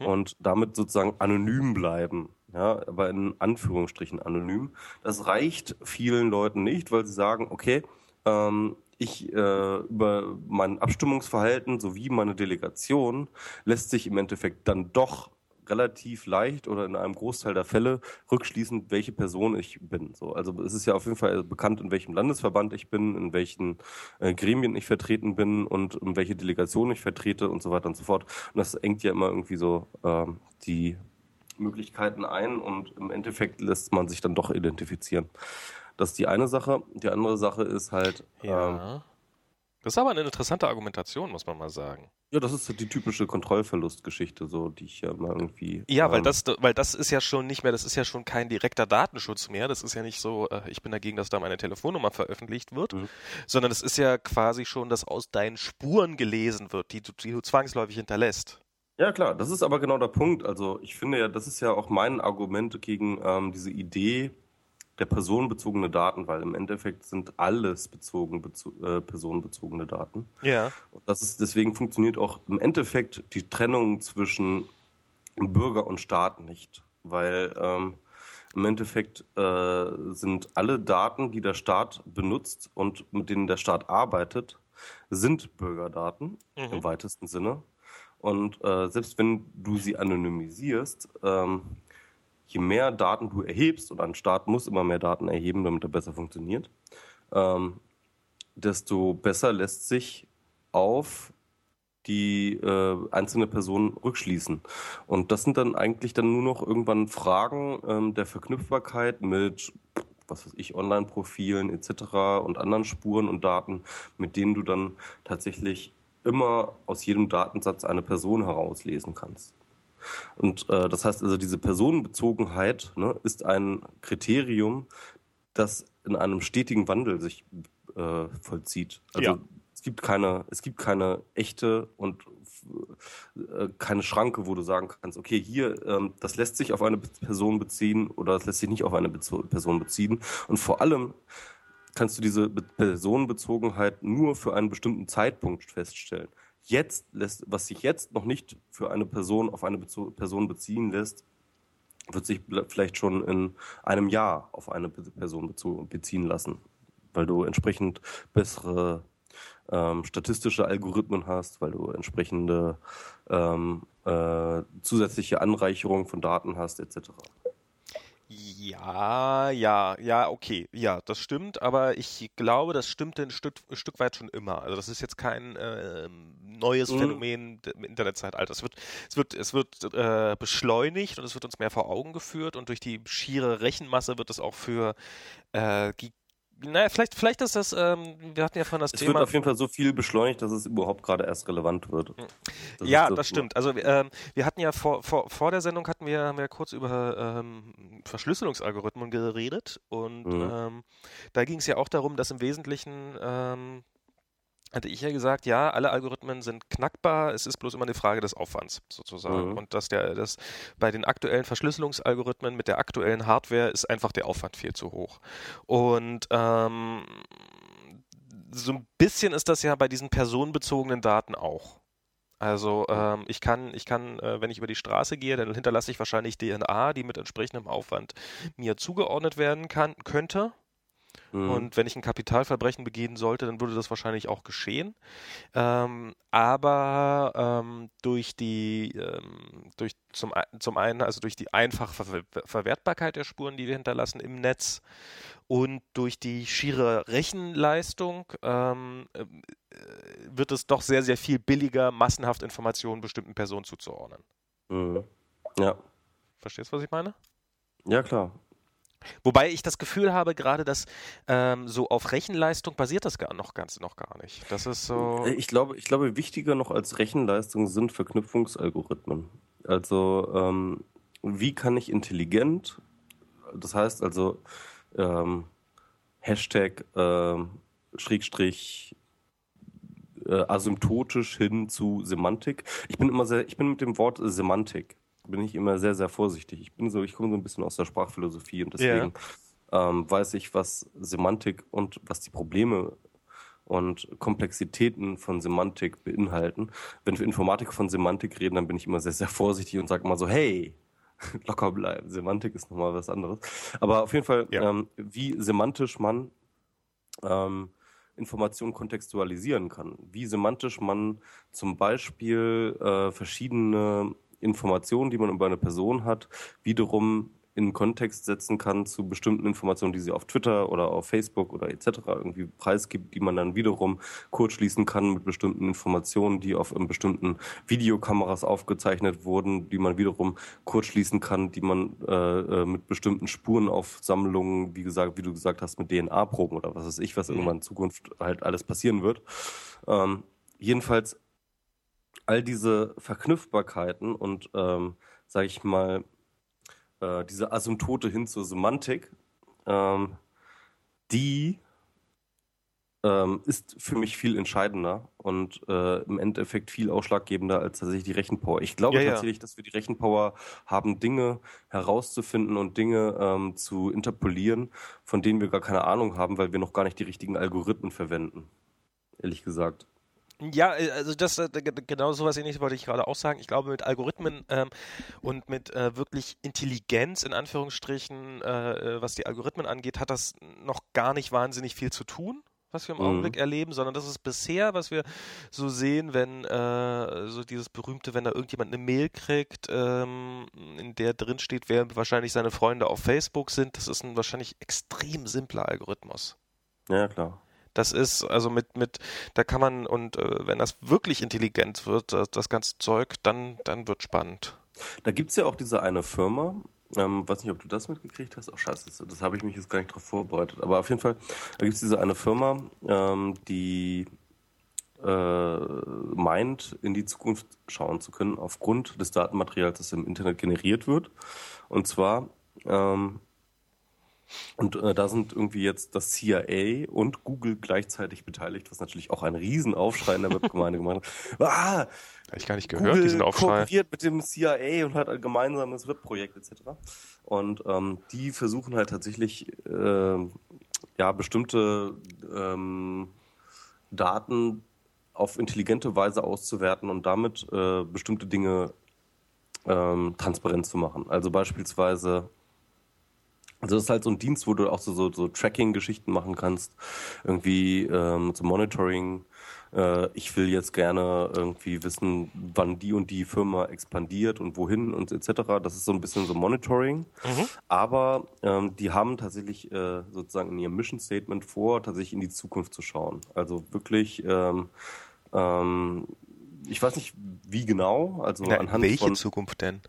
mhm. und damit sozusagen anonym bleiben. Ja, aber in Anführungsstrichen anonym. Das reicht vielen Leuten nicht, weil sie sagen, okay, ähm, ich äh, über mein Abstimmungsverhalten sowie meine Delegation lässt sich im Endeffekt dann doch relativ leicht oder in einem Großteil der Fälle rückschließen, welche Person ich bin. So, also es ist ja auf jeden Fall bekannt, in welchem Landesverband ich bin, in welchen äh, Gremien ich vertreten bin und in welche Delegation ich vertrete und so weiter und so fort. Und das engt ja immer irgendwie so äh, die Möglichkeiten ein und im Endeffekt lässt man sich dann doch identifizieren. Das ist die eine Sache. Die andere Sache ist halt. Ja. Ähm, das ist aber eine interessante Argumentation, muss man mal sagen. Ja, das ist die typische Kontrollverlustgeschichte, so die ich ja mal irgendwie. Ja, ähm, weil das, weil das ist ja schon nicht mehr, das ist ja schon kein direkter Datenschutz mehr. Das ist ja nicht so, äh, ich bin dagegen, dass da meine Telefonnummer veröffentlicht wird, mhm. sondern es ist ja quasi schon, dass aus deinen Spuren gelesen wird, die du, die du zwangsläufig hinterlässt. Ja, klar, das ist aber genau der Punkt. Also ich finde ja, das ist ja auch mein Argument gegen ähm, diese Idee, der personenbezogene Daten, weil im Endeffekt sind alles bezogen, bezo äh, personenbezogene Daten. Ja. Und das ist, deswegen funktioniert auch im Endeffekt die Trennung zwischen Bürger und Staat nicht, weil ähm, im Endeffekt äh, sind alle Daten, die der Staat benutzt und mit denen der Staat arbeitet, sind Bürgerdaten mhm. im weitesten Sinne. Und äh, selbst wenn du sie anonymisierst, ähm, je mehr Daten du erhebst, und ein Staat muss immer mehr Daten erheben, damit er besser funktioniert, ähm, desto besser lässt sich auf die äh, einzelne Personen rückschließen. Und das sind dann eigentlich dann nur noch irgendwann Fragen ähm, der Verknüpfbarkeit mit was weiß ich, Online-Profilen etc. und anderen Spuren und Daten, mit denen du dann tatsächlich immer aus jedem Datensatz eine Person herauslesen kannst. Und äh, das heißt also, diese Personenbezogenheit ne, ist ein Kriterium, das in einem stetigen Wandel sich äh, vollzieht. Also ja. es gibt keine, es gibt keine echte und äh, keine Schranke, wo du sagen kannst, okay, hier, ähm, das lässt sich auf eine Person beziehen oder das lässt sich nicht auf eine Bezo Person beziehen. Und vor allem kannst du diese Be Personenbezogenheit nur für einen bestimmten Zeitpunkt feststellen. Jetzt lässt, was sich jetzt noch nicht für eine Person auf eine Bezo Person beziehen lässt, wird sich vielleicht schon in einem Jahr auf eine Person beziehen lassen, weil du entsprechend bessere ähm, statistische Algorithmen hast, weil du entsprechende ähm, äh, zusätzliche Anreicherung von Daten hast, etc. Ja, ja, ja, okay, ja, das stimmt, aber ich glaube, das stimmt ein Stück, ein Stück weit schon immer. Also das ist jetzt kein äh, neues mhm. Phänomen im Internetzeitalter. Es wird, es wird, es wird äh, beschleunigt und es wird uns mehr vor Augen geführt und durch die schiere Rechenmasse wird es auch für äh, naja, vielleicht, vielleicht ist das, ähm, wir hatten ja von das es Thema. Es wird auf jeden Fall so viel beschleunigt, dass es überhaupt gerade erst relevant wird. Hm. Das ja, das, das stimmt. Also ähm, wir hatten ja vor, vor, vor der Sendung hatten wir, haben wir kurz über ähm, Verschlüsselungsalgorithmen geredet und mhm. ähm, da ging es ja auch darum, dass im Wesentlichen ähm, hatte ich ja gesagt, ja, alle Algorithmen sind knackbar, es ist bloß immer eine Frage des Aufwands sozusagen. Mhm. Und dass der, das bei den aktuellen Verschlüsselungsalgorithmen mit der aktuellen Hardware ist einfach der Aufwand viel zu hoch. Und ähm, so ein bisschen ist das ja bei diesen personenbezogenen Daten auch. Also ähm, ich kann, ich kann, äh, wenn ich über die Straße gehe, dann hinterlasse ich wahrscheinlich DNA, die mit entsprechendem Aufwand mir zugeordnet werden kann, könnte. Mhm. Und wenn ich ein Kapitalverbrechen begehen sollte, dann würde das wahrscheinlich auch geschehen. Ähm, aber ähm, durch die, ähm, durch zum, zum einen, also durch die einfache Ver Verwertbarkeit der Spuren, die wir hinterlassen im Netz und durch die schiere Rechenleistung ähm, äh, wird es doch sehr, sehr viel billiger, massenhaft Informationen bestimmten Personen zuzuordnen. Mhm. Ja. Verstehst du, was ich meine? Ja, klar. Wobei ich das Gefühl habe, gerade dass ähm, so auf Rechenleistung basiert das gar noch ganz noch gar nicht. Das ist so. Äh, ich glaube, ich glaube, wichtiger noch als Rechenleistung sind Verknüpfungsalgorithmen. Also ähm, wie kann ich intelligent, das heißt also ähm, Hashtag ähm, Schrägstrich äh, asymptotisch hin zu Semantik. Ich bin immer sehr, ich bin mit dem Wort Semantik bin ich immer sehr, sehr vorsichtig. Ich bin so, ich komme so ein bisschen aus der Sprachphilosophie und deswegen ja. ähm, weiß ich, was Semantik und was die Probleme und Komplexitäten von Semantik beinhalten. Wenn wir Informatik von Semantik reden, dann bin ich immer sehr, sehr vorsichtig und sage immer so, hey, locker bleiben. Semantik ist nochmal was anderes. Aber auf jeden Fall, ja. ähm, wie semantisch man ähm, Informationen kontextualisieren kann. Wie semantisch man zum Beispiel äh, verschiedene Informationen, die man über eine Person hat, wiederum in Kontext setzen kann zu bestimmten Informationen, die sie auf Twitter oder auf Facebook oder etc. irgendwie preisgibt, die man dann wiederum kurzschließen kann mit bestimmten Informationen, die auf bestimmten Videokameras aufgezeichnet wurden, die man wiederum kurzschließen kann, die man äh, äh mit bestimmten Spurenaufsammlungen, wie gesagt, wie du gesagt hast, mit DNA-Proben oder was weiß ich, was mhm. irgendwann in Zukunft halt alles passieren wird. Ähm, jedenfalls all diese Verknüpfbarkeiten und, ähm, sage ich mal, äh, diese Asymptote hin zur Semantik, ähm, die ähm, ist für mich viel entscheidender und äh, im Endeffekt viel ausschlaggebender als tatsächlich die Rechenpower. Ich glaube ja, tatsächlich, ja. dass wir die Rechenpower haben, Dinge herauszufinden und Dinge ähm, zu interpolieren, von denen wir gar keine Ahnung haben, weil wir noch gar nicht die richtigen Algorithmen verwenden. Ehrlich gesagt. Ja, äh, also das äh, genau so was ähnliches wollte ich gerade auch sagen. Ich glaube, mit Algorithmen ähm, und mit äh, wirklich Intelligenz in Anführungsstrichen, äh, äh, was die Algorithmen angeht, hat das noch gar nicht wahnsinnig viel zu tun was wir im mhm. Augenblick erleben, sondern das ist bisher, was wir so sehen, wenn äh, so dieses berühmte, wenn da irgendjemand eine Mail kriegt, ähm, in der drin steht, wer wahrscheinlich seine Freunde auf Facebook sind, das ist ein wahrscheinlich extrem simpler Algorithmus. Ja, klar Das ist also mit, mit, da kann man, und äh, wenn das wirklich intelligent wird, das, das ganze Zeug, dann, dann wird spannend. Da gibt es ja auch diese eine Firma, ähm, weiß nicht, ob du das mitgekriegt hast. Ach, scheiße, das, habe ich mich jetzt gar nicht darauf vorbereitet. Aber auf jeden Fall, da gibt es diese eine Firma, ähm, die äh, meint, in die Zukunft schauen zu können, aufgrund des Datenmaterials, das im Internet generiert wird. Und zwar, ähm, und äh, da sind irgendwie jetzt das CIA und Google gleichzeitig beteiligt, was natürlich auch ein Riesenaufschrei in der Webgemeinde gemacht hat. Ah, Habe ich gar nicht gehört, Google diesen Aufschrei. kooperiert mit dem CIA und hat ein gemeinsames Webprojekt etc. Und ähm, die versuchen halt tatsächlich äh, ja bestimmte ähm, Daten auf intelligente Weise auszuwerten und damit äh, bestimmte Dinge ähm, transparent zu machen. Also beispielsweise, also das ist halt so ein Dienst, wo du auch so, so, so Tracking-Geschichten machen kannst, irgendwie ähm, so Monitoring. Äh, ich will jetzt gerne irgendwie wissen, wann die und die Firma expandiert und wohin und etc. Das ist so ein bisschen so Monitoring. Mhm. Aber ähm, die haben tatsächlich äh, sozusagen in ihrem Mission Statement vor, tatsächlich in die Zukunft zu schauen. Also wirklich ähm, ähm, ich weiß nicht, wie genau. Also Na, anhand welche von, Zukunft denn?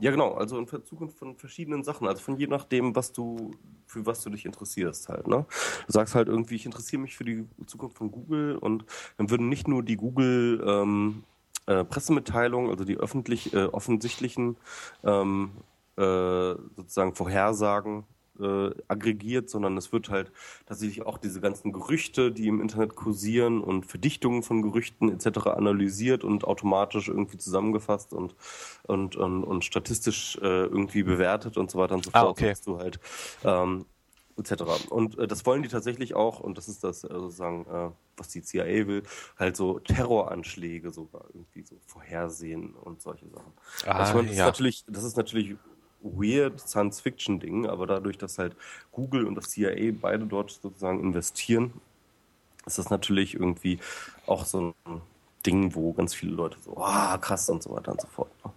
Ja, genau. Also in Zukunft von verschiedenen Sachen. Also von je nachdem, was du, für was du dich interessierst halt. Ne? Du sagst halt irgendwie, ich interessiere mich für die Zukunft von Google und dann würden nicht nur die Google ähm, äh, Pressemitteilungen, also die öffentlich äh, offensichtlichen ähm, äh, sozusagen Vorhersagen äh, aggregiert, sondern es wird halt tatsächlich auch diese ganzen Gerüchte, die im Internet kursieren und Verdichtungen von Gerüchten etc. analysiert und automatisch irgendwie zusammengefasst und und und, und statistisch äh, irgendwie bewertet und so weiter und so Ah, fort, okay. dass du halt ähm, etc. Und äh, das wollen die tatsächlich auch, und das ist das äh, sozusagen, äh, was die CIA will, halt so Terroranschläge sogar irgendwie so vorhersehen und solche Sachen. Ah, also ich meine, das, ja. ist natürlich, das ist natürlich weird Science-Fiction-Ding, aber dadurch, dass halt Google und das CIA beide dort sozusagen investieren, ist das natürlich irgendwie auch so ein Ding, wo ganz viele Leute so, ah, krass und so weiter und so fort. ne?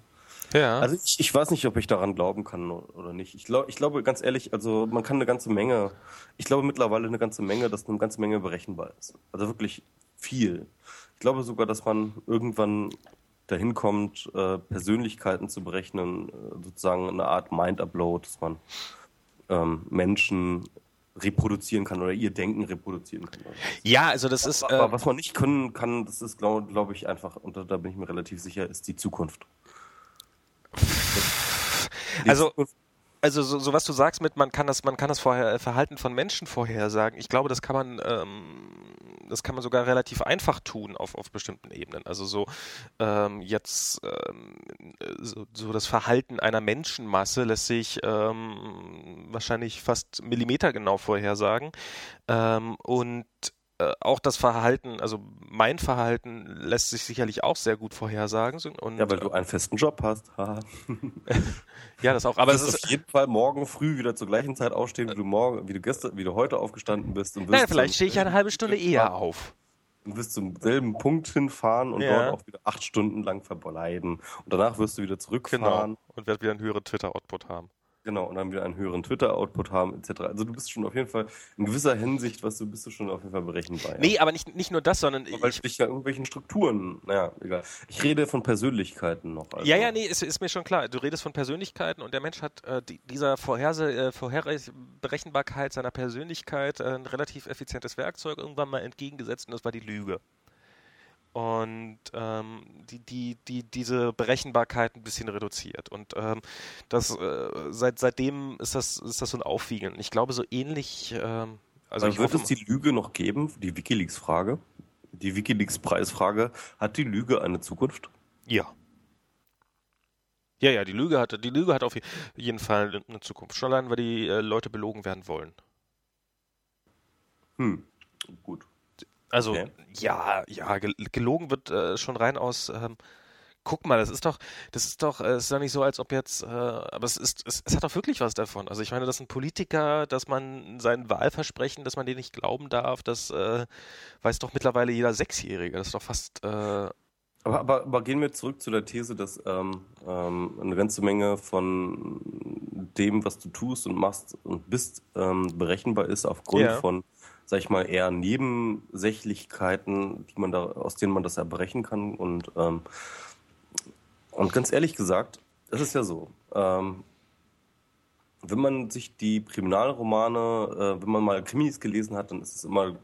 Ja. Also ich, ich weiß nicht, ob ich daran glauben kann oder nicht. Ich, glaub, ich glaube ganz ehrlich, also man kann eine ganze Menge, ich glaube mittlerweile eine ganze Menge, dass eine ganze Menge berechenbar ist. Also wirklich viel. Ich glaube sogar, dass man irgendwann dahin kommt, äh, Persönlichkeiten zu berechnen, äh, sozusagen eine Art Mind-Upload, dass man ähm, Menschen reproduzieren kann oder ihr Denken reproduzieren kann. ja, also das ist. Aber Äh, was man nicht können kann, das ist, glaube glaub ich, einfach, und da, da bin ich mir relativ sicher, ist die Zukunft. Die Also- Zukunft also so, so was du sagst mit, man kann das, man kann das vorher, Verhalten von Menschen vorhersagen. Ich glaube, das kann man, ähm, das kann man sogar relativ einfach tun auf, auf bestimmten Ebenen. Also so ähm, jetzt ähm, so, so das Verhalten einer Menschenmasse lässt sich ähm, wahrscheinlich fast millimetergenau vorhersagen. Ähm, und äh, auch das Verhalten, also mein Verhalten lässt sich sicherlich auch sehr gut vorhersagen. Und, Ja, weil du einen festen Job hast. Ja, das auch. Aber Aber du es wirst ist, auf jeden Fall morgen früh wieder zur gleichen Zeit aufstehen, wie du morgen, wie du gestern, wie du heute aufgestanden bist. Und wirst naja, vielleicht stehe ich eine halbe Stunde eher auf. Du wirst zum selben Punkt hinfahren und Ja. dort auch wieder acht Stunden lang verbleiben. Und danach wirst du wieder zurückfahren. Genau. Und werde wieder einen höheren Twitter-Output haben. Genau, und dann wieder einen höheren Twitter-Output haben, etc. Also du bist schon auf jeden Fall in gewisser Hinsicht, was du bist du schon auf jeden Fall berechenbar. Ja. Nee, aber nicht, nicht nur das, sondern weil ich, dich ja irgendwelchen Strukturen, naja, egal. Ich rede von Persönlichkeiten noch. Also. ja, ja, nee, ist, ist mir schon klar. Du redest von Persönlichkeiten und der Mensch hat äh, die, dieser Vorherse, äh, Vorherberechenbarkeit seiner Persönlichkeit äh, ein relativ effizientes Werkzeug irgendwann mal entgegengesetzt und das war die Lüge. Und ähm, die, die, die, diese Berechenbarkeit ein bisschen reduziert. Und ähm, das, äh, seit, seitdem ist das, ist das so ein Aufwiegeln. Ich glaube, so ähnlich. Ähm, also ich wird es die Lüge noch geben? Die WikiLeaks-Frage. Die WikiLeaks-Preisfrage. Hat die Lüge eine Zukunft? Ja. Ja, ja, die Lüge hat, die Lüge hat auf jeden Fall eine Zukunft. Schon allein, weil die äh, Leute belogen werden wollen. Hm, gut. Also, Okay. ja, ja, gel- gelogen wird äh, schon rein aus. Ähm, guck mal, das ist doch, das ist doch, äh, es ist doch nicht so, als ob jetzt, äh, aber es ist, es, es hat doch wirklich was davon. Also ich meine, das sind Politiker, dass man sein Wahlversprechen, dass man denen nicht glauben darf, das äh, weiß doch mittlerweile jeder Sechsjährige. Das ist doch fast, äh, Aber, aber, aber gehen wir zurück zu der These, dass ähm, ähm, eine ganze Menge von dem, was du tust und machst und bist, ähm, berechenbar ist aufgrund Ja. von, sag ich mal, eher Nebensächlichkeiten, die man da, aus denen man das erbrechen kann. Und, ähm, und ganz ehrlich gesagt, es ist ja so, ähm, wenn man sich die Kriminalromane, äh, wenn man mal Krimis gelesen hat, dann ist es immer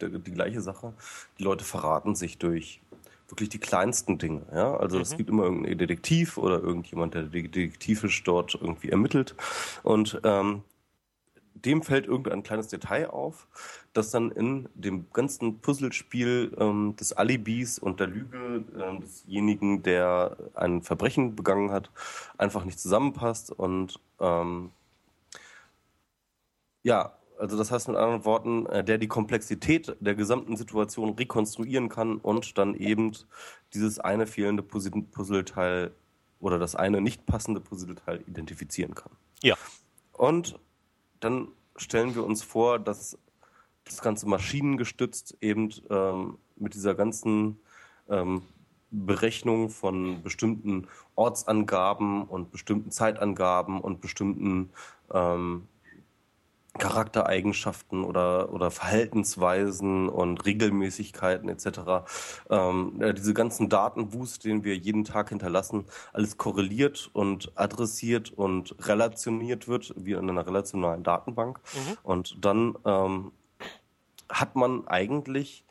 die, die gleiche Sache. Die Leute verraten sich durch wirklich die kleinsten Dinge. Ja? Also mhm. es gibt immer irgendeinen Detektiv oder irgendjemand, der detektivisch dort irgendwie ermittelt. Und ähm, dem fällt irgendein kleines Detail auf, das dann in dem ganzen Puzzlespiel ähm, des Alibis und der Lüge äh, desjenigen, der ein Verbrechen begangen hat, einfach nicht zusammenpasst und ähm, ja, also das heißt mit anderen Worten, äh, der die Komplexität der gesamten Situation rekonstruieren kann und dann eben dieses eine fehlende Puzzleteil oder das eine nicht passende Puzzleteil identifizieren kann. Ja. Und dann stellen wir uns vor, dass das Ganze maschinengestützt eben ähm, mit dieser ganzen ähm, Berechnung von bestimmten Ortsangaben und bestimmten Zeitangaben und bestimmten ähm, Charaktereigenschaften oder, oder Verhaltensweisen und Regelmäßigkeiten etc. Ähm, diese ganzen Datenwust, den wir jeden Tag hinterlassen, alles korreliert und adressiert und relationiert wird, wie in einer relationalen Datenbank. Mhm. Und dann ähm, hat man eigentlich,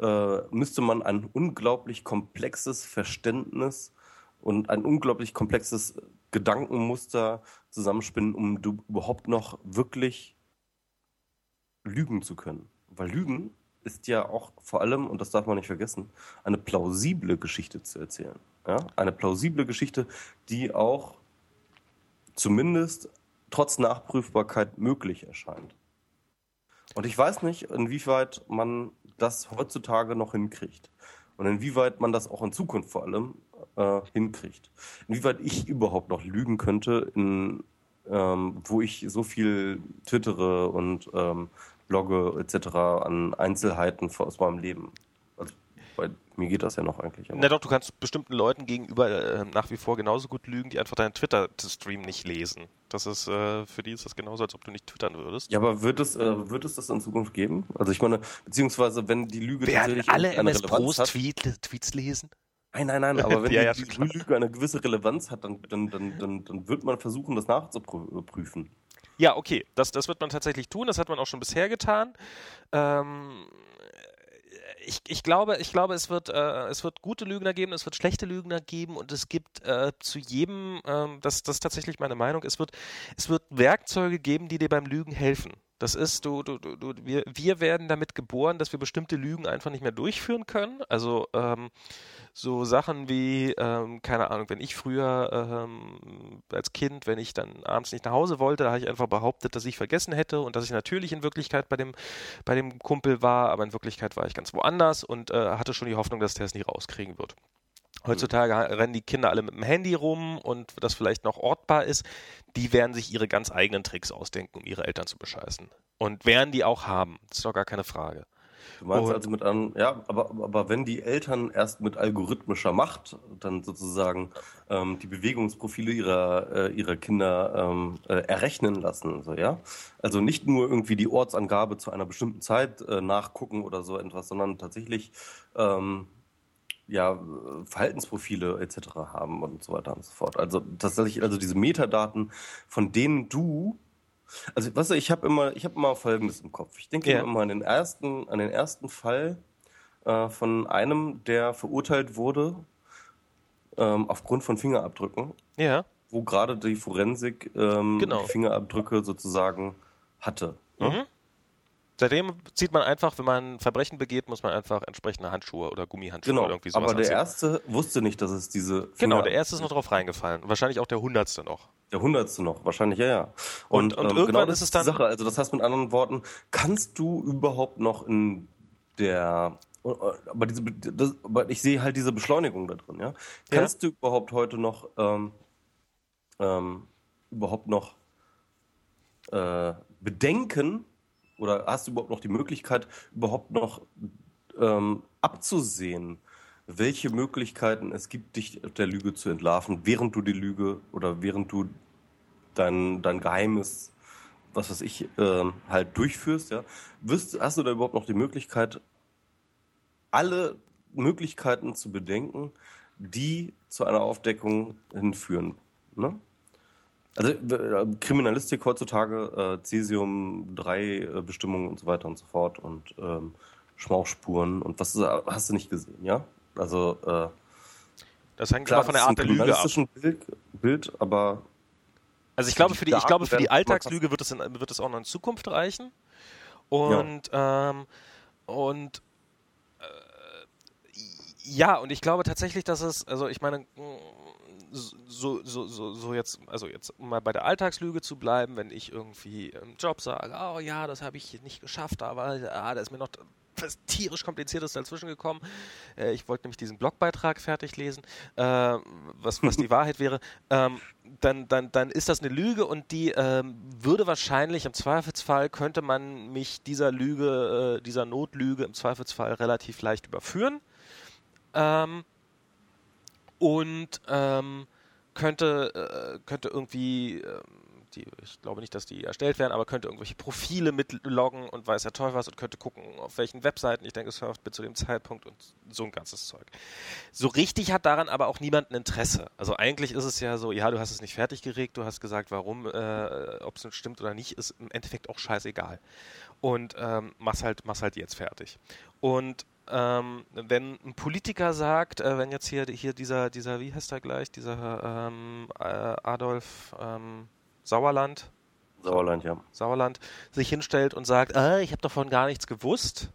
äh, müsste man ein unglaublich komplexes Verständnis und ein unglaublich komplexes Gedankenmuster zusammenspinnen, um du überhaupt noch wirklich lügen zu können. Weil Lügen ist ja auch vor allem, und das darf man nicht vergessen, eine plausible Geschichte zu erzählen. Ja? Eine plausible Geschichte, die auch zumindest trotz Nachprüfbarkeit möglich erscheint. Und ich weiß nicht, inwieweit man das heutzutage noch hinkriegt. Und inwieweit man das auch in Zukunft vor allem äh, hinkriegt. Inwieweit ich überhaupt noch lügen könnte, in, ähm, wo ich so viel twittere und ähm, blogge etc. an Einzelheiten aus meinem Leben. Also bei mir geht das ja noch eigentlich. Na doch, du kannst bestimmten Leuten gegenüber äh, nach wie vor genauso gut lügen, die einfach deinen Twitter-Stream nicht lesen. Das ist, äh, für die ist das genauso, als ob du nicht twittern würdest. Ja, aber wird es, äh, wird es das in Zukunft geben? Also ich meine, beziehungsweise wenn die Lüge Werden tatsächlich alle MS Pros Tweet, Tweets lesen? Nein, nein, nein, aber wenn ja, ja, die, Lüge eine gewisse Relevanz hat, dann, dann, dann, dann, dann wird man versuchen, das nachzuprüfen. Ja, okay, das, das wird man tatsächlich tun, das hat man auch schon bisher getan. Ähm, ich, ich, glaube, ich glaube, es wird, äh, es wird gute Lügner geben, es wird schlechte Lügner geben und es gibt äh, zu jedem, äh, das, das ist tatsächlich meine Meinung, es wird, es wird Werkzeuge geben, die dir beim Lügen helfen. Das ist, du, du, du, wir, wir werden damit geboren, dass wir bestimmte Lügen einfach nicht mehr durchführen können. Also ähm, so Sachen wie, ähm, keine Ahnung, wenn ich früher ähm, als Kind, wenn ich dann abends nicht nach Hause wollte, da habe ich einfach behauptet, dass ich vergessen hätte und dass ich natürlich in Wirklichkeit bei dem, bei dem Kumpel war, aber in Wirklichkeit war ich ganz woanders und äh, hatte schon die Hoffnung, dass der es nie rauskriegen wird. Heutzutage rennen die Kinder alle mit dem Handy rum und das vielleicht noch ortbar ist. Die werden sich ihre ganz eigenen Tricks ausdenken, um ihre Eltern zu bescheißen. Und werden die auch haben. Das ist doch gar keine Frage. Du meinst und, also mit an, ja, aber, aber wenn die Eltern erst mit algorithmischer Macht dann sozusagen ähm, die Bewegungsprofile ihrer, äh, ihrer Kinder ähm, äh, errechnen lassen, so, ja. Also nicht nur irgendwie die Ortsangabe zu einer bestimmten Zeit äh, nachgucken oder so etwas, sondern tatsächlich ähm, ja, Verhaltensprofile etc. haben und so weiter und so fort. Also tatsächlich, also diese Metadaten, von denen du also, weißt du, ich habe immer, ich habe immer Folgendes im Kopf. Ich denke ja. immer an den ersten, an den ersten Fall äh, von einem, der verurteilt wurde ähm, aufgrund von Fingerabdrücken. Ja. Wo gerade die Forensik ähm, genau. die Fingerabdrücke sozusagen hatte. Ne? Mhm. Seitdem sieht man einfach, wenn man ein Verbrechen begeht, muss man einfach entsprechende Handschuhe oder Gummihandschuhe genau, oder irgendwie sowas Aber der anziehen. Erste wusste nicht, dass es diese. Finger genau, der Erste ist noch drauf reingefallen. Wahrscheinlich auch der Hundertste noch. Der Hundertste noch, wahrscheinlich, ja, ja. Und, und, und ähm, irgendwann genau ist es dann. Sache. Also, das heißt mit anderen Worten, kannst du überhaupt noch in der. Aber, diese, das, aber ich sehe halt diese Beschleunigung da drin, ja. Kannst ja? du überhaupt heute noch. Ähm, ähm, überhaupt noch. Äh, bedenken, oder hast du überhaupt noch die Möglichkeit, überhaupt noch ähm, abzusehen, welche Möglichkeiten es gibt, dich der Lüge zu entlarven, während du die Lüge oder während du dein, dein Geheimes was weiß ich, äh, halt durchführst, ja, wirst, hast du da überhaupt noch die Möglichkeit, alle Möglichkeiten zu bedenken, die zu einer Aufdeckung hinführen. Ne? Also äh, Kriminalistik heutzutage, äh, Cesium 3 äh, Bestimmungen und so weiter und so fort und ähm, Schmauchspuren und was hast du nicht gesehen, ja? Also äh, das hängt klar, von der Art der Lüge ab. Bild, Bild, aber also ich glaube für die, ich glaube für die Alltagslüge wird es, in, wird es auch noch in Zukunft reichen und ja. ähm, und ja, und ich glaube tatsächlich, dass es, also ich meine, so, so, so, so jetzt, also jetzt um mal bei der Alltagslüge zu bleiben, wenn ich irgendwie im Job sage, oh ja, das habe ich nicht geschafft, aber ah, da ist mir noch was tierisch kompliziertes dazwischen gekommen. Äh, ich wollte nämlich diesen Blogbeitrag fertig lesen, äh, was, was die Wahrheit wäre. Ähm, dann, dann, dann ist das eine Lüge und die ähm, würde wahrscheinlich im Zweifelsfall könnte man mich dieser Lüge, äh, dieser Notlüge im Zweifelsfall relativ leicht überführen. Ähm, und ähm, könnte, äh, könnte irgendwie, äh, die, ich glaube nicht, dass die erstellt werden, aber könnte irgendwelche Profile mitloggen und weiß ja toll was und könnte gucken, auf welchen Webseiten ich denke, surft bin zu dem Zeitpunkt und so ein ganzes Zeug. So richtig hat daran aber auch niemand ein Interesse. Also eigentlich ist es ja so, ja, du hast es nicht fertig geregt, du hast gesagt, warum, äh, ob es stimmt oder nicht, ist im Endeffekt auch scheißegal. Und ähm, mach's halt, mach's halt jetzt fertig. Und ähm, wenn ein Politiker sagt, äh, wenn jetzt hier, hier dieser, dieser, wie heißt er gleich, dieser ähm, äh, Adolf ähm, Sauerland, Sauerland, ja. Sauerland sich hinstellt und sagt, äh, ich habe davon gar nichts gewusst,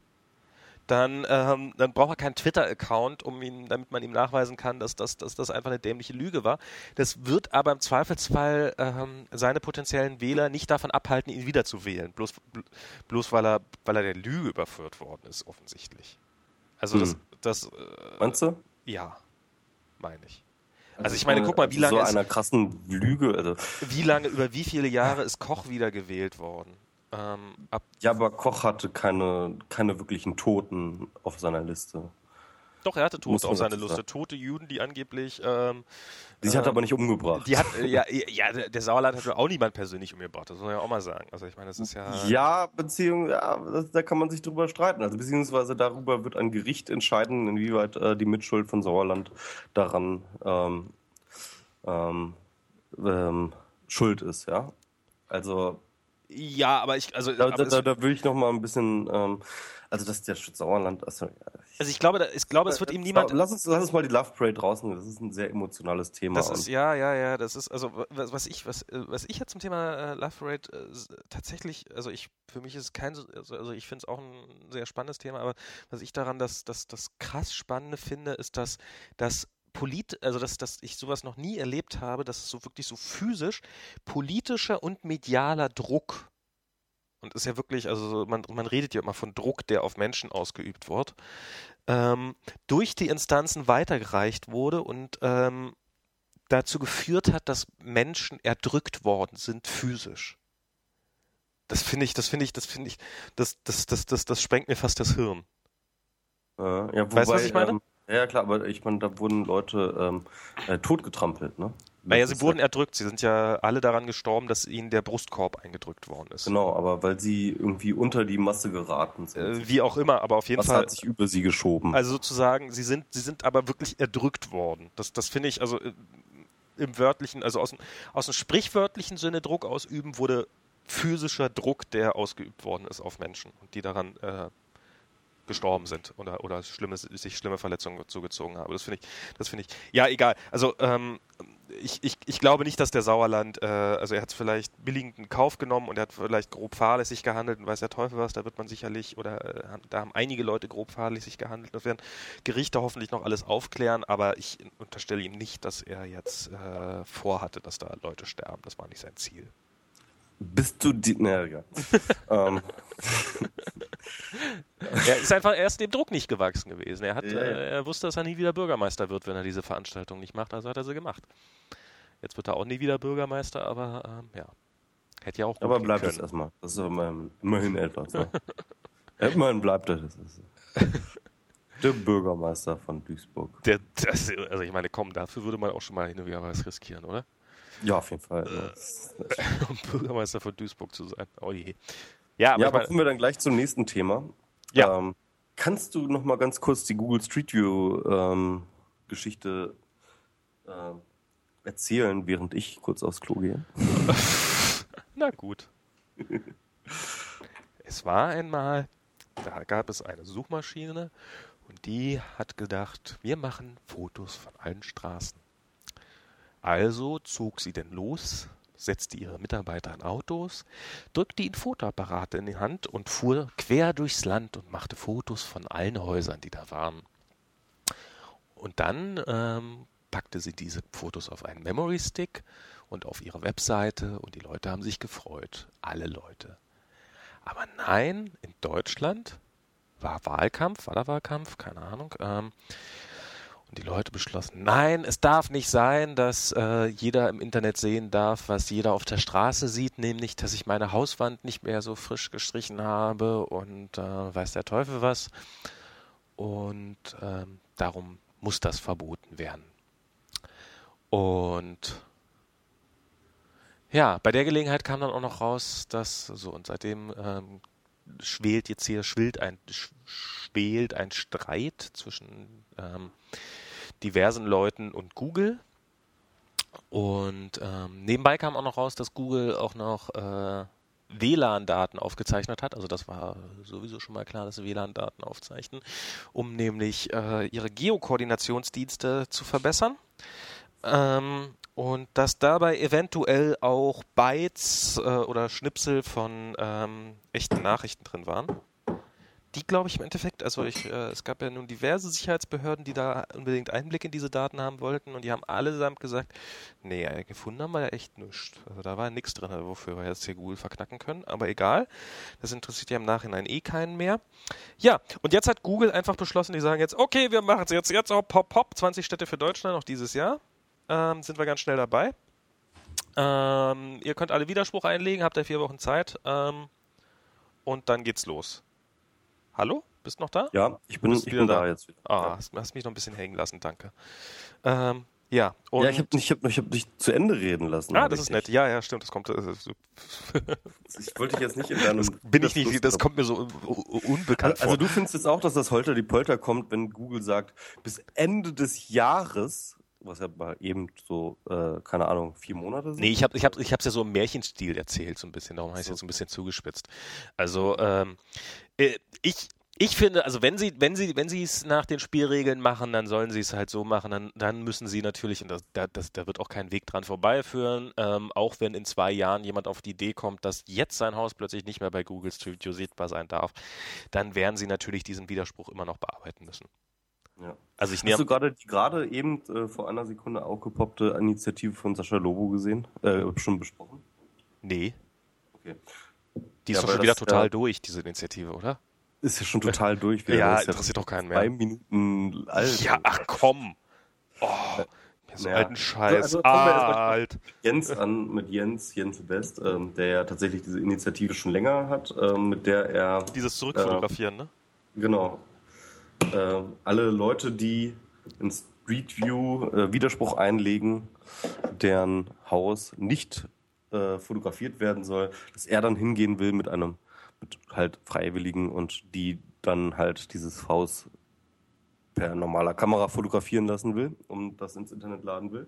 dann, ähm, dann braucht er keinen Twitter-Account, um ihn, damit man ihm nachweisen kann, dass das, dass das einfach eine dämliche Lüge war. Das wird aber im Zweifelsfall ähm, seine potenziellen Wähler nicht davon abhalten, ihn wieder zu wählen, bloß, bloß weil er, weil er der Lüge überführt worden ist, offensichtlich. Also das, hm. das. Äh, Meinst du? Ja, meine ich. Also, also ich meine, guck mal, wie lange so einer krassen Lüge. Also. Wie lange, über wie viele Jahre ist Koch wieder gewählt worden? Ähm, ja, aber Koch hatte keine, keine wirklichen Toten auf seiner Liste. Doch, er hatte Tote auf seiner Liste. Tote Juden, die angeblich. Ähm, die äh, hat er aber nicht umgebracht. Die hat, äh, ja, ja, der Sauerland hat auch niemand persönlich umgebracht. Das muss man ja auch mal sagen. Also ich meine, das ist ja. Ja, Beziehung, ja, das, da kann man sich drüber streiten. Also beziehungsweise darüber wird ein Gericht entscheiden, inwieweit äh, die Mitschuld von Sauerland daran ähm, ähm, ähm, schuld ist, ja. Also. Ja, aber ich, also. Da, da, da, da will ich noch mal ein bisschen. Also das ist der Sauerland. Also, also ich glaube, ich glaube, es wird ihm niemand. Lass uns, lass uns mal die Love Parade draußen. Das ist ein sehr emotionales Thema. Das ist ja, ja, ja. Das ist also was, was ich, was, was ich jetzt zum Thema äh, Love Parade äh, tatsächlich, also ich, für mich ist es kein, also, also ich finde es auch ein sehr spannendes Thema. Aber was ich daran, das, das, das krass Spannende finde, ist, dass, dass Polit, also dass, dass ich sowas noch nie erlebt habe, dass es so wirklich so physisch politischer und medialer Druck und ist ja wirklich, also man, man redet ja immer von Druck, der auf Menschen ausgeübt wird, ähm, durch die Instanzen weitergereicht wurde und ähm, dazu geführt hat, dass Menschen erdrückt worden sind physisch. Das finde ich, das finde ich, das finde ich, das, das, das, das, das sprengt mir fast das Hirn. ja, wobei, weißt du, was ich meine? Ähm, ja, klar, aber ich meine, da wurden Leute ähm, äh, totgetrampelt, ne? Naja, sie wurden erdrückt. Sie sind ja alle daran gestorben, dass ihnen der Brustkorb eingedrückt worden ist. Genau, aber weil sie irgendwie unter die Masse geraten sind. Äh, wie auch immer, aber auf jeden Was Fall. hat sich über sie geschoben. Also sozusagen, sie sind, sie sind aber wirklich erdrückt worden. Das, das finde ich, also äh, im wörtlichen, also aus, aus dem sprichwörtlichen Sinne Druck ausüben, wurde physischer Druck, der ausgeübt worden ist auf Menschen und die daran äh, gestorben sind oder, oder schlimme, sich schlimme Verletzungen zugezogen haben. Das finde ich, das finde ich, ja, egal. Also, ähm, ich, ich, ich glaube nicht, dass der Sauerland, äh, also er hat vielleicht billigend in Kauf genommen und er hat vielleicht grob fahrlässig gehandelt und weiß der Teufel was, da wird man sicherlich, oder äh, da haben einige Leute grob fahrlässig gehandelt. Das werden Gerichte hoffentlich noch alles aufklären, aber ich unterstelle ihm nicht, dass er jetzt äh, vorhatte, dass da Leute sterben. Das war nicht sein Ziel. Bist du die. Ja. ähm. Er ist einfach erst dem Druck nicht gewachsen gewesen. Er, hat, ja. äh, er wusste, dass er nie wieder Bürgermeister wird, wenn er diese Veranstaltung nicht macht, also hat er sie gemacht. Jetzt wird er auch nie wieder Bürgermeister, aber ähm, ja. Hätte ja auch Aber bleibt es erstmal. Das ist immerhin etwas. Ne? immerhin bleibt er das. Der Bürgermeister von Duisburg. Der, das, also ich meine, komm, dafür würde man auch schon mal hin und wieder was riskieren, oder? Ja, auf jeden Fall. Äh, um Bürgermeister von Duisburg zu sein. Oh je. Ja, aber, ja, aber kommen wir dann gleich zum nächsten Thema. Ja. Ähm, kannst du noch mal ganz kurz die Google Street View ähm, Geschichte äh, erzählen, während ich kurz aufs Klo gehe? Na gut. es war einmal, da gab es eine Suchmaschine und die hat gedacht, wir machen Fotos von allen Straßen. Also zog sie denn los, setzte ihre Mitarbeiter in Autos, drückte ihnen Fotoapparate in die Hand und fuhr quer durchs Land und machte Fotos von allen Häusern, die da waren. Und dann ähm, packte sie diese Fotos auf einen Memory Stick und auf ihre Webseite und die Leute haben sich gefreut. Alle Leute. Aber nein, in Deutschland war Wahlkampf, war da Wahlkampf, keine Ahnung. Ähm, und die Leute beschlossen, nein, es darf nicht sein, dass äh, jeder im Internet sehen darf, was jeder auf der Straße sieht, nämlich, dass ich meine Hauswand nicht mehr so frisch gestrichen habe und äh, weiß der Teufel was. Und ähm, darum muss das verboten werden. Und ja, bei der Gelegenheit kam dann auch noch raus, dass so und seitdem ähm, schwelt jetzt hier schwillt ein schwelt ein Streit zwischen ähm, diversen Leuten und Google. Und ähm, nebenbei kam auch noch raus, dass Google auch noch äh, WLAN-Daten aufgezeichnet hat. Also das war sowieso schon mal klar, dass sie WLAN-Daten aufzeichnen, um nämlich äh, ihre Geokoordinationsdienste zu verbessern. Ähm, und dass dabei eventuell auch Bytes äh, oder Schnipsel von ähm, echten Nachrichten drin waren. Die glaube ich im Endeffekt, also ich, äh, es gab ja nun diverse Sicherheitsbehörden, die da unbedingt Einblick in diese Daten haben wollten und die haben allesamt gesagt, nee, gefunden haben wir ja echt nichts. Also da war nichts drin, wofür wir jetzt hier Google verknacken können, aber egal, das interessiert ja im Nachhinein eh keinen mehr. Ja, und jetzt hat Google einfach beschlossen, die sagen jetzt, okay, wir machen es jetzt, jetzt auch pop, pop, 20 Städte für Deutschland noch dieses Jahr ähm, sind wir ganz schnell dabei. Ähm, ihr könnt alle Widerspruch einlegen, habt ihr vier Wochen Zeit. Ähm, und dann geht's los. Hallo? Bist du noch da? Ja, ich bin, ich bin da? da? jetzt wieder. Ah, hast, hast, mich noch ein bisschen hängen lassen, danke. Ähm, ja, ja, ich habe ich hab, ich hab dich zu Ende reden lassen. Ah, das ist nett. Ja, ja, stimmt. Das kommt. Äh, ich wollte dich jetzt nicht in deinem. Das bin ich nicht. Das kommt mir so unbekannt also, vor. Also du findest jetzt auch, dass das Holter die Polter kommt, wenn Google sagt, bis Ende des Jahres was ja mal eben so, äh, keine Ahnung, vier Monate sind? Nee, ich habe ich hab, ich ja so im Märchenstil erzählt, so ein bisschen. Darum habe ich es jetzt so ein bisschen zugespitzt. Also, ähm, äh, ich, ich finde, also wenn sie, wenn sie, wenn sie es nach den Spielregeln machen, dann sollen sie es halt so machen, dann, dann müssen sie natürlich, und das, da, das, da wird auch kein Weg dran vorbeiführen, ähm, auch wenn in zwei Jahren jemand auf die Idee kommt, dass jetzt sein Haus plötzlich nicht mehr bei Google Street View sichtbar sein darf, dann werden sie natürlich diesen Widerspruch immer noch bearbeiten müssen. Ja. Also ich Hast du gerade die gerade eben äh, vor einer Sekunde aufgepoppte Initiative von Sascha Lobo gesehen? Äh, schon besprochen? Nee. Okay. Die ist ja, doch schon wieder total ja, durch, diese Initiative, oder? Ist ja schon total durch. ja, interessiert doch keinen mehr. Zwei Minuten alt. Ja, ach komm. Oh, so ja. alten Scheiß. Also, ah, alt. Jens an, mit Jens, Jens Best, ähm, der ja tatsächlich diese Initiative schon länger hat, ähm, mit der er... Dieses Zurückfotografieren, äh, ne? Genau, äh, alle Leute, die in Street View äh, Widerspruch einlegen, deren Haus nicht äh, fotografiert werden soll, dass er dann hingehen will mit einem mit halt Freiwilligen und die dann halt dieses Haus per normaler Kamera fotografieren lassen will, um das ins Internet laden will.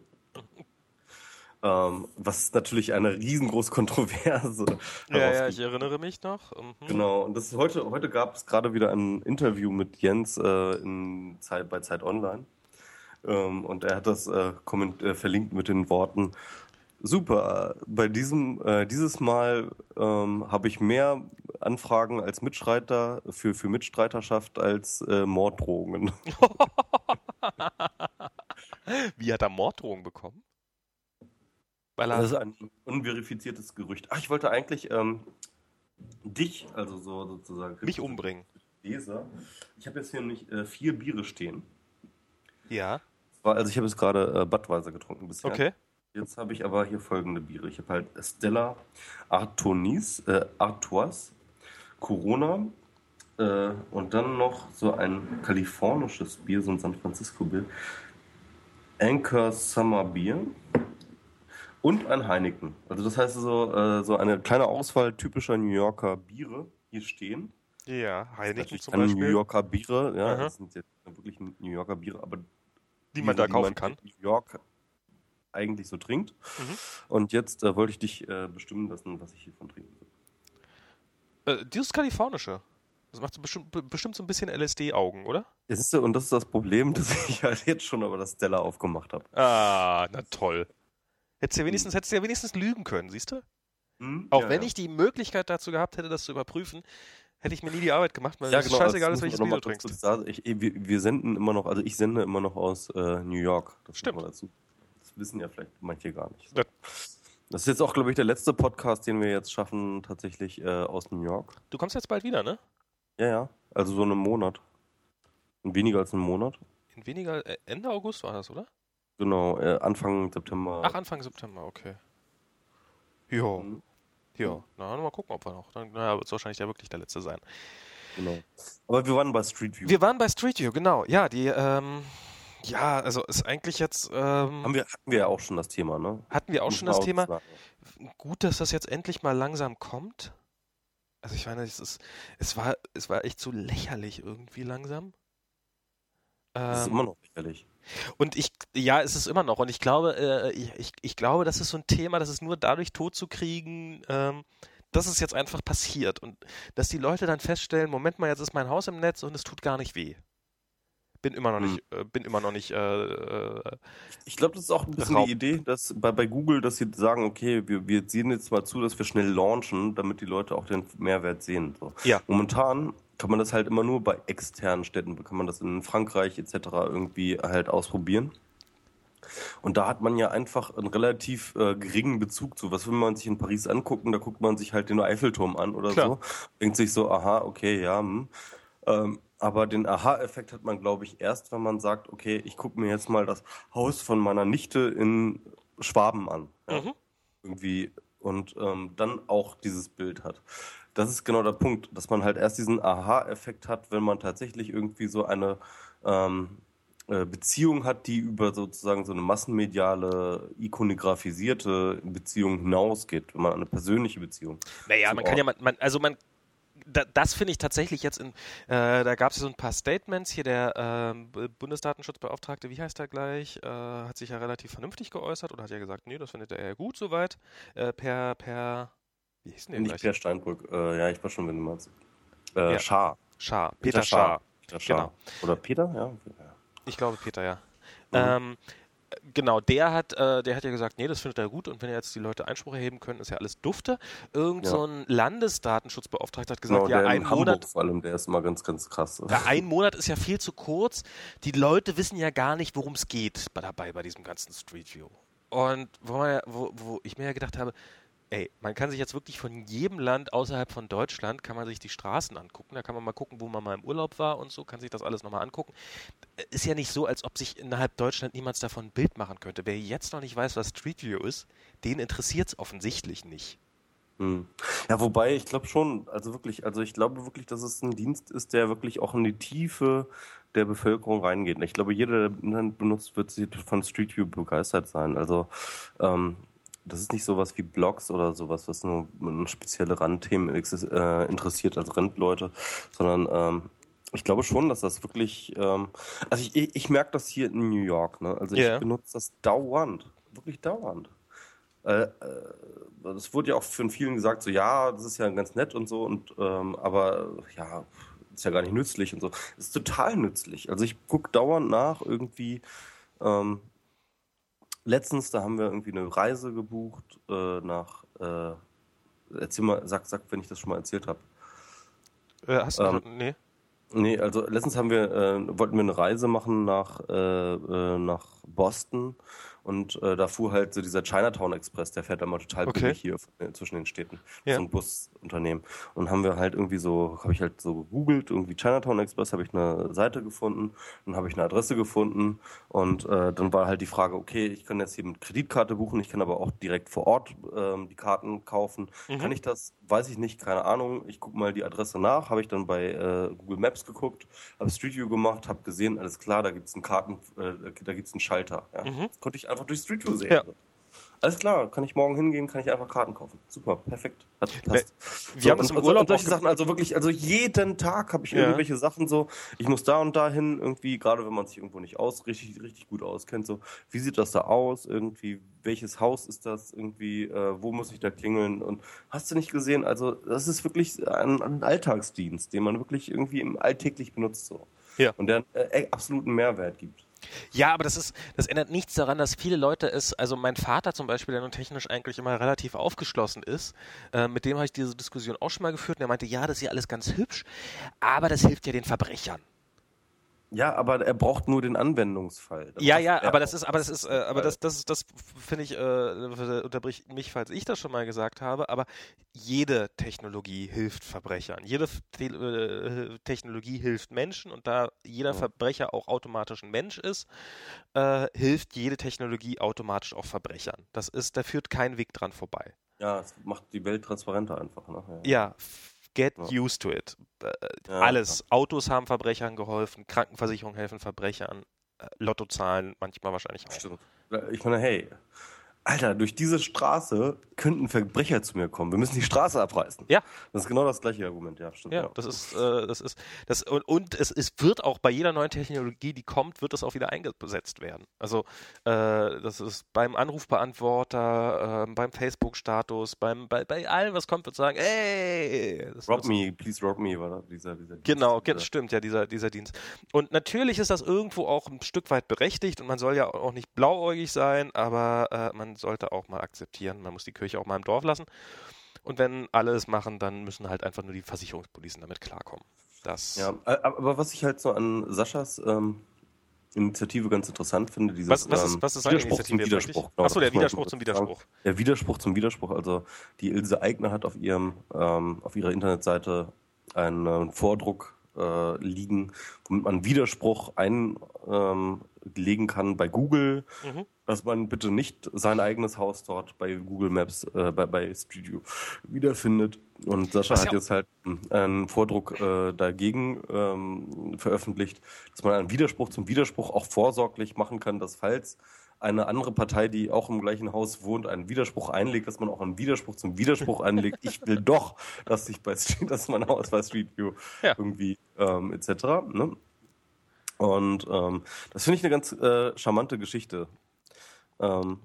Ähm, was natürlich eine riesengroße Kontroverse. Ja, ja, ich erinnere mich noch. Mhm. Genau, und das ist heute, heute gab es gerade wieder ein Interview mit Jens äh, in Zeit, bei Zeit Online. Ähm, und er hat das äh, äh, verlinkt mit den Worten, Super. Bei diesem äh, dieses Mal ähm, habe ich mehr Anfragen als Mitstreiter für für Mitstreiterschaft als äh, Morddrohungen. Wie hat er Morddrohungen bekommen? Weil das ist ein unverifiziertes Gerücht. Ach, ich wollte eigentlich ähm, dich, also so sozusagen. Mich umbringen. Leser. Ich habe jetzt hier nämlich äh, vier Biere stehen. Ja. Also ich habe jetzt gerade äh, Budweiser getrunken bisher. Okay. Jetzt habe ich aber hier folgende Biere. Ich habe halt Stella Artonis, äh, Artois, Corona äh, und dann noch so ein kalifornisches Bier, so ein San Francisco Bier. Anchor Summer Bier Und ein Heineken. Also das heißt so, äh, so eine kleine Auswahl typischer New Yorker Biere hier stehen. Ja, Heineken zum Beispiel. New Yorker Biere, ja, Aha. das sind jetzt wirklich New Yorker Biere, aber die man da kaufen kann. in New York eigentlich so trinkt. Mhm. Und jetzt äh, wollte ich dich äh, bestimmen lassen, was ich hiervon trinken will. Äh, dieses kalifornische. Das macht so bestimmt, be- bestimmt so ein bisschen LSD-Augen, oder? Ist, so- und das ist das Problem, dass ich halt jetzt schon aber das Stella aufgemacht habe. Ah, na toll. Hättest du ja wenigstens, hättest du ja wenigstens lügen können, siehst du? Hm? Auch Ja, wenn ja. ich die Möglichkeit dazu gehabt hätte, das zu überprüfen, hätte ich mir nie die Arbeit gemacht, weil Ja, es genau, scheißegal das ist, welches Bier du trinkst. Ich, wir, wir senden immer noch, also ich sende immer noch aus äh, New York. Das Stimmt. dazu. Das wissen ja vielleicht manche gar nicht. Ja. Das ist jetzt auch, glaube ich, der letzte Podcast, den wir jetzt schaffen, tatsächlich äh, aus New York. Du kommst jetzt bald wieder, ne? Ja, ja. Also so einen Monat. Und weniger als einen Monat. In weniger, äh, Ende August war das, oder? Genau, äh, Anfang September. Ach, Anfang September, okay. Jo, Mhm. jo. Na, mal gucken, ob wir noch. Dann, naja, wird es wahrscheinlich ja wirklich der letzte sein. Genau. Aber wir waren bei Street View. Wir waren bei Street View, genau. Ja, die, ähm, ja, also ist eigentlich jetzt, ähm, Haben wir, hatten wir ja auch schon das Thema, ne? hatten wir auch schon das Thema. sagen. Gut, dass das jetzt endlich mal langsam kommt. Also ich meine, es ist, es war, es war echt so lächerlich irgendwie langsam. Das ist Ähm, immer noch lächerlich. Und ich, ja, es ist immer noch. Und ich glaube, äh, ich, ich, glaube, das ist so ein Thema, das ist nur dadurch totzukriegen, ähm, dass es jetzt einfach passiert. Und dass die Leute dann feststellen, Moment mal, jetzt ist mein Haus im Netz und es tut gar nicht weh. Bin immer noch Hm. nicht, äh, bin immer noch nicht, äh, äh, Ich glaube, das ist auch ein bisschen Raub. die Idee, dass bei, bei Google, dass sie sagen, okay, wir, wir sehen jetzt mal zu, dass wir schnell launchen, damit die Leute auch den Mehrwert sehen. So. Ja. Momentan kann man das halt immer nur bei externen Städten, kann man das in Frankreich etc. irgendwie halt ausprobieren. Und da hat man ja einfach einen relativ äh, geringen Bezug zu. Was will man sich in Paris angucken? Da guckt man sich halt den Eiffelturm an oder Klar. so. Denkt sich so, aha, okay, ja. Hm. Ähm, aber den Aha-Effekt hat man, glaube ich, erst, wenn man sagt, okay, ich gucke mir jetzt mal das Haus von meiner Nichte in Schwaben an. Ja? Mhm. Irgendwie. Und ähm, dann auch dieses Bild hat. Das ist genau der Punkt, dass man halt erst diesen Aha-Effekt hat, wenn man tatsächlich irgendwie so eine ähm, äh, Beziehung hat, die über sozusagen so eine massenmediale, ikonografisierte Beziehung hinausgeht, wenn man eine persönliche Beziehung. Naja, man kann ja, Ort. man, also man, da, das finde ich tatsächlich jetzt in, äh, da gab es ja so ein paar Statements hier, der B- Bundesdatenschutzbeauftragte, wie heißt er gleich, äh, hat sich ja relativ vernünftig geäußert oder hat ja gesagt, nee, das findet er ja gut soweit, äh, per, per, wie hieß denn der Nicht? Per Steinbrück, äh, ja, ich weiß schon, wenn du meinst. Äh, Ja. Schar. Schaar, Peter Schaar. Peter Schaar. Genau. Oder Peter, ja. Ich glaube Peter, ja. Mhm. Ähm, genau, der hat, äh, der hat ja gesagt, nee, das findet er gut und wenn jetzt die Leute Einspruch erheben können, ist ja alles dufte. Irgend Ja. so ein Landesdatenschutzbeauftragter hat gesagt, Genau, ja, ein Monat, vor allem, der ist immer ganz, ganz krass. Ja, ein Monat ist ja viel zu kurz. Die Leute wissen ja gar nicht, worum es geht bei dabei bei diesem ganzen Street View. Und wo, man wo, wo ich mir ja gedacht habe, ey, man kann sich jetzt wirklich von jedem Land außerhalb von Deutschland, kann man sich die Straßen angucken. Da kann man mal gucken, wo man mal im Urlaub war und so, kann sich das alles nochmal angucken. Ist ja nicht so, als ob sich innerhalb Deutschland niemand davon ein Bild machen könnte. Wer jetzt noch nicht weiß, was Street View ist, den interessiert es offensichtlich nicht. Hm. Ja, wobei ich glaube schon, also wirklich, also ich glaube wirklich, dass es ein Dienst ist, der wirklich auch in die Tiefe der Bevölkerung reingeht. Ich glaube, jeder, der Internet benutzt, wird von Street View begeistert sein. Also ähm, das ist nicht sowas wie Blogs oder sowas, was nur spezielle Randthemen äh, interessiert als Randleute, sondern ähm, ich glaube schon, dass das wirklich, ähm, also ich, ich, ich merke das hier in New York, ne? Also Ja. ich benutze das dauernd, wirklich dauernd. Äh, äh, das wurde ja auch von vielen gesagt, so ja, das ist ja ganz nett und so, und ähm, aber ja, ist ja gar nicht nützlich und so. Ist total nützlich. Also ich gucke dauernd nach irgendwie. Ähm, letztens, da haben wir irgendwie eine Reise gebucht äh, nach. Äh, erzähl mal, sag, sag, wenn ich das schon mal erzählt habe. Äh, hast du Ähm, schon, nee? Nee, also letztens haben wir, äh, wollten wir eine Reise machen nach, äh, äh, nach Boston und äh, da fuhr halt so dieser Chinatown Express, der fährt immer total Okay. billig hier äh, zwischen den Städten. Ja. So ein Busunternehmen. Und haben wir halt irgendwie so, habe ich halt so gegoogelt, irgendwie Chinatown Express, habe ich eine Seite gefunden, dann habe ich eine Adresse gefunden und äh, dann war halt die Frage, okay, ich kann jetzt hier mit Kreditkarte buchen, ich kann aber auch direkt vor Ort ähm, die Karten kaufen. Mhm. Kann ich das? Weiß ich nicht, keine Ahnung. Ich gucke mal die Adresse nach, habe ich dann bei äh, Google Maps geguckt, habe Street View gemacht, habe gesehen, alles klar, da gibt's einen Karten, äh, da gibt's einen Schalter. Ja. Mhm. Konnte ich einfach durch Street View sehen. Ja. alles klar, kann ich morgen hingehen, kann ich einfach Karten kaufen. Super, perfekt. Hat, passt. Wir So, haben und, im Urlaub und solche Sachen, also wirklich, also jeden Tag habe ich Ja. irgendwelche Sachen so, ich muss da und da hin, irgendwie, gerade wenn man sich irgendwo nicht aus, richtig, richtig gut auskennt, so, wie sieht das da aus, irgendwie, welches Haus ist das, irgendwie, äh, wo muss ich da klingeln und hast du nicht gesehen, also das ist wirklich ein, ein Alltagsdienst, den man wirklich irgendwie im alltäglich benutzt, so. Ja. Und der äh, absoluten Mehrwert gibt. Ja, aber das ist, das ändert nichts daran, dass viele Leute es, also mein Vater zum Beispiel, der nun technisch eigentlich immer relativ aufgeschlossen ist, äh, mit dem habe ich diese Diskussion auch schon mal geführt und er meinte, ja, das ist ja alles ganz hübsch, aber das hilft ja den Verbrechern. Ja, aber er braucht nur den Anwendungsfall. Das Ja, ja, er aber das ist, aber das ist, äh, aber das, das ist, das finde ich, äh, unterbricht mich, falls ich das schon mal gesagt habe, aber jede Technologie hilft Verbrechern. Jede Te äh, Technologie hilft Menschen und da jeder Ja. Verbrecher auch automatisch ein Mensch ist, äh, hilft jede Technologie automatisch auch Verbrechern. Das ist, da führt kein Weg dran vorbei. Ja, es macht die Welt transparenter einfach. Ne? Ja, f- get used to it. Äh, Alles. Autos haben Verbrechern geholfen, Krankenversicherungen helfen Verbrechern, äh, Lottozahlen manchmal wahrscheinlich auch. Stimmt. Ich meine, hey, Alter, durch diese Straße könnten Verbrecher zu mir kommen. Wir müssen die Straße abreißen. Ja. Das ist genau das gleiche Argument, ja, stimmt. Ja, das ist, äh, das ist, das und, und es, es wird auch bei jeder neuen Technologie, die kommt, wird es auch wieder eingesetzt werden. Also äh, das ist beim Anrufbeantworter, äh, beim Facebook-Status, beim bei, bei allem, was kommt, wird sagen, ey, das, Rob das, me, please rob me, war dieser, dieser Genau, dieser, stimmt, ja, dieser, dieser Dienst. Und natürlich ist das irgendwo auch ein Stück weit berechtigt und man soll ja auch nicht blauäugig sein, aber äh, man sollte auch mal akzeptieren, man muss die Kirche auch mal im Dorf lassen. Und wenn alle es machen, dann müssen halt einfach nur die Versicherungspolicen damit klarkommen. Das, Ja, aber was ich halt so an Saschas ähm, Initiative ganz interessant finde, dieses Was- was ist- ähm, was ist Widerspruch zum Widerspruch. eigentlich? Ach so, das der Widerspruch zum. Widerspruch. Der Widerspruch zum Widerspruch. Also die Ilse Eigner hat auf ihrem ähm, auf ihrer Internetseite einen äh, Vordruck äh, liegen, womit man Widerspruch einlegen ähm, kann bei Google, Mhm. Dass man bitte nicht sein eigenes Haus dort bei Google Maps, äh, bei, bei Street View wiederfindet. Und Sascha Was hat ja- jetzt halt einen Vordruck äh, dagegen ähm, veröffentlicht, dass man einen Widerspruch zum Widerspruch auch vorsorglich machen kann, dass falls eine andere Partei, die auch im gleichen Haus wohnt, einen Widerspruch einlegt, dass man auch einen Widerspruch zum Widerspruch einlegt. Ich will doch, dass ich bei Street, dass mein Haus bei Street View Ja. irgendwie ähm, etc. Ne? Und ähm, das finde ich eine ganz äh, charmante Geschichte. Ähm,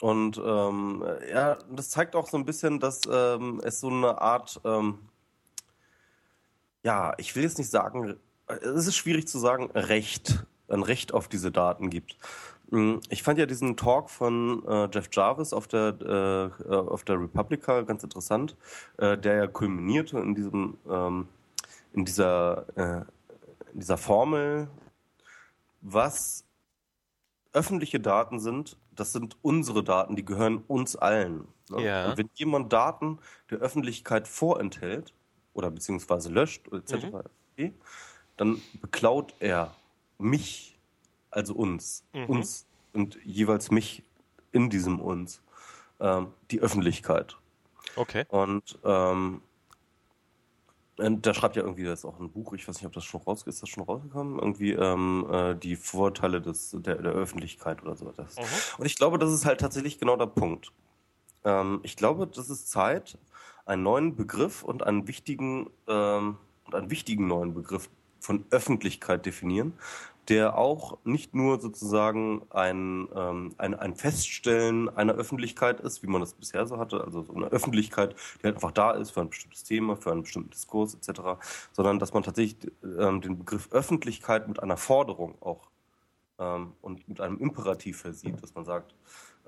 und ähm, ja, das zeigt auch so ein bisschen, dass ähm, es so eine Art, ähm, ja, ich will jetzt nicht sagen, es ist schwierig zu sagen, Recht, ein Recht auf diese Daten gibt. Mm, Ich fand ja diesen Talk von äh, Jeff Jarvis auf der, äh, äh, auf der Republica ganz interessant, äh, der ja kulminierte in diesem, ähm, in dieser, äh, in dieser Formel, was öffentliche Daten sind, das sind unsere Daten, die gehören uns allen. Ne? Ja. Und wenn jemand Daten der Öffentlichkeit vorenthält oder beziehungsweise löscht etc., okay, dann beklaut er mich, also uns, Mhm. uns und jeweils mich in diesem uns, ähm, die Öffentlichkeit. Okay. Und ähm, und da schreibt ja irgendwie das ist auch ein Buch, ich weiß nicht, ob das schon raus ist, das schon rausgekommen? Irgendwie ähm, äh, die Vorteile des, der, der Öffentlichkeit oder so. Das. Mhm. Und ich glaube, das ist halt tatsächlich genau der Punkt. Ähm, ich glaube, das ist Zeit, einen neuen Begriff und einen wichtigen ähm, und einen wichtigen neuen Begriff von Öffentlichkeit definieren, der auch nicht nur sozusagen ein, ähm, ein, ein Feststellen einer Öffentlichkeit ist, wie man das bisher so hatte, also so eine Öffentlichkeit, die halt einfach da ist für ein bestimmtes Thema, für einen bestimmten Diskurs etc., sondern dass man tatsächlich ähm, den Begriff Öffentlichkeit mit einer Forderung auch ähm, und mit einem Imperativ versieht, dass man sagt,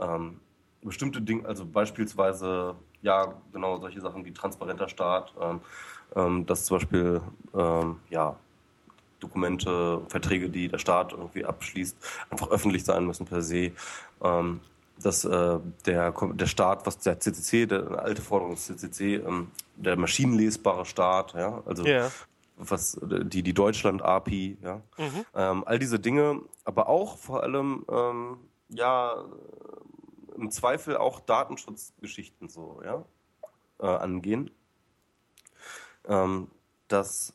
ähm, bestimmte Dinge, also beispielsweise, ja, genau solche Sachen wie transparenter Staat, ähm, ähm, dass zum Beispiel, ähm, ja, Dokumente, Verträge, die der Staat irgendwie abschließt, einfach öffentlich sein müssen per se. Ähm, dass äh, der, der Staat, was der CCC, der alte Forderung des CCC, ähm, der maschinenlesbare Staat, ja, also Ja. was die die Deutschland API, ja, Mhm. ähm, all diese Dinge, aber auch vor allem ähm, ja im Zweifel auch Datenschutzgeschichten so, ja, äh, angehen, ähm, dass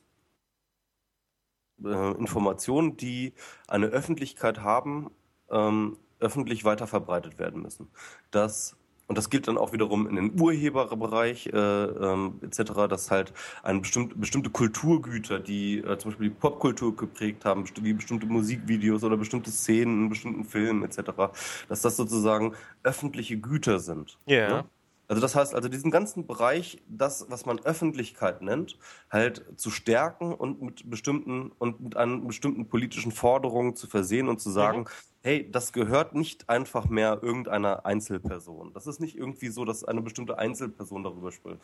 äh, Informationen, die eine Öffentlichkeit haben, ähm, öffentlich weiter verbreitet werden müssen. Dass und das gilt dann auch wiederum in den Urheberbereich äh, ähm, etc., dass halt eine bestimmte, bestimmte Kulturgüter, die äh, zum Beispiel die Popkultur geprägt haben, wie bestimmte Musikvideos oder bestimmte Szenen in bestimmten Filmen etc., dass das sozusagen öffentliche Güter sind. Ja. Yeah. Ne? Also das heißt, also diesen ganzen Bereich, das, was man Öffentlichkeit nennt, halt zu stärken und mit bestimmten und mit einem bestimmten politischen Forderungen zu versehen und zu sagen, mhm. hey, das gehört nicht einfach mehr irgendeiner Einzelperson. Das ist nicht irgendwie so, dass eine bestimmte Einzelperson darüber spricht.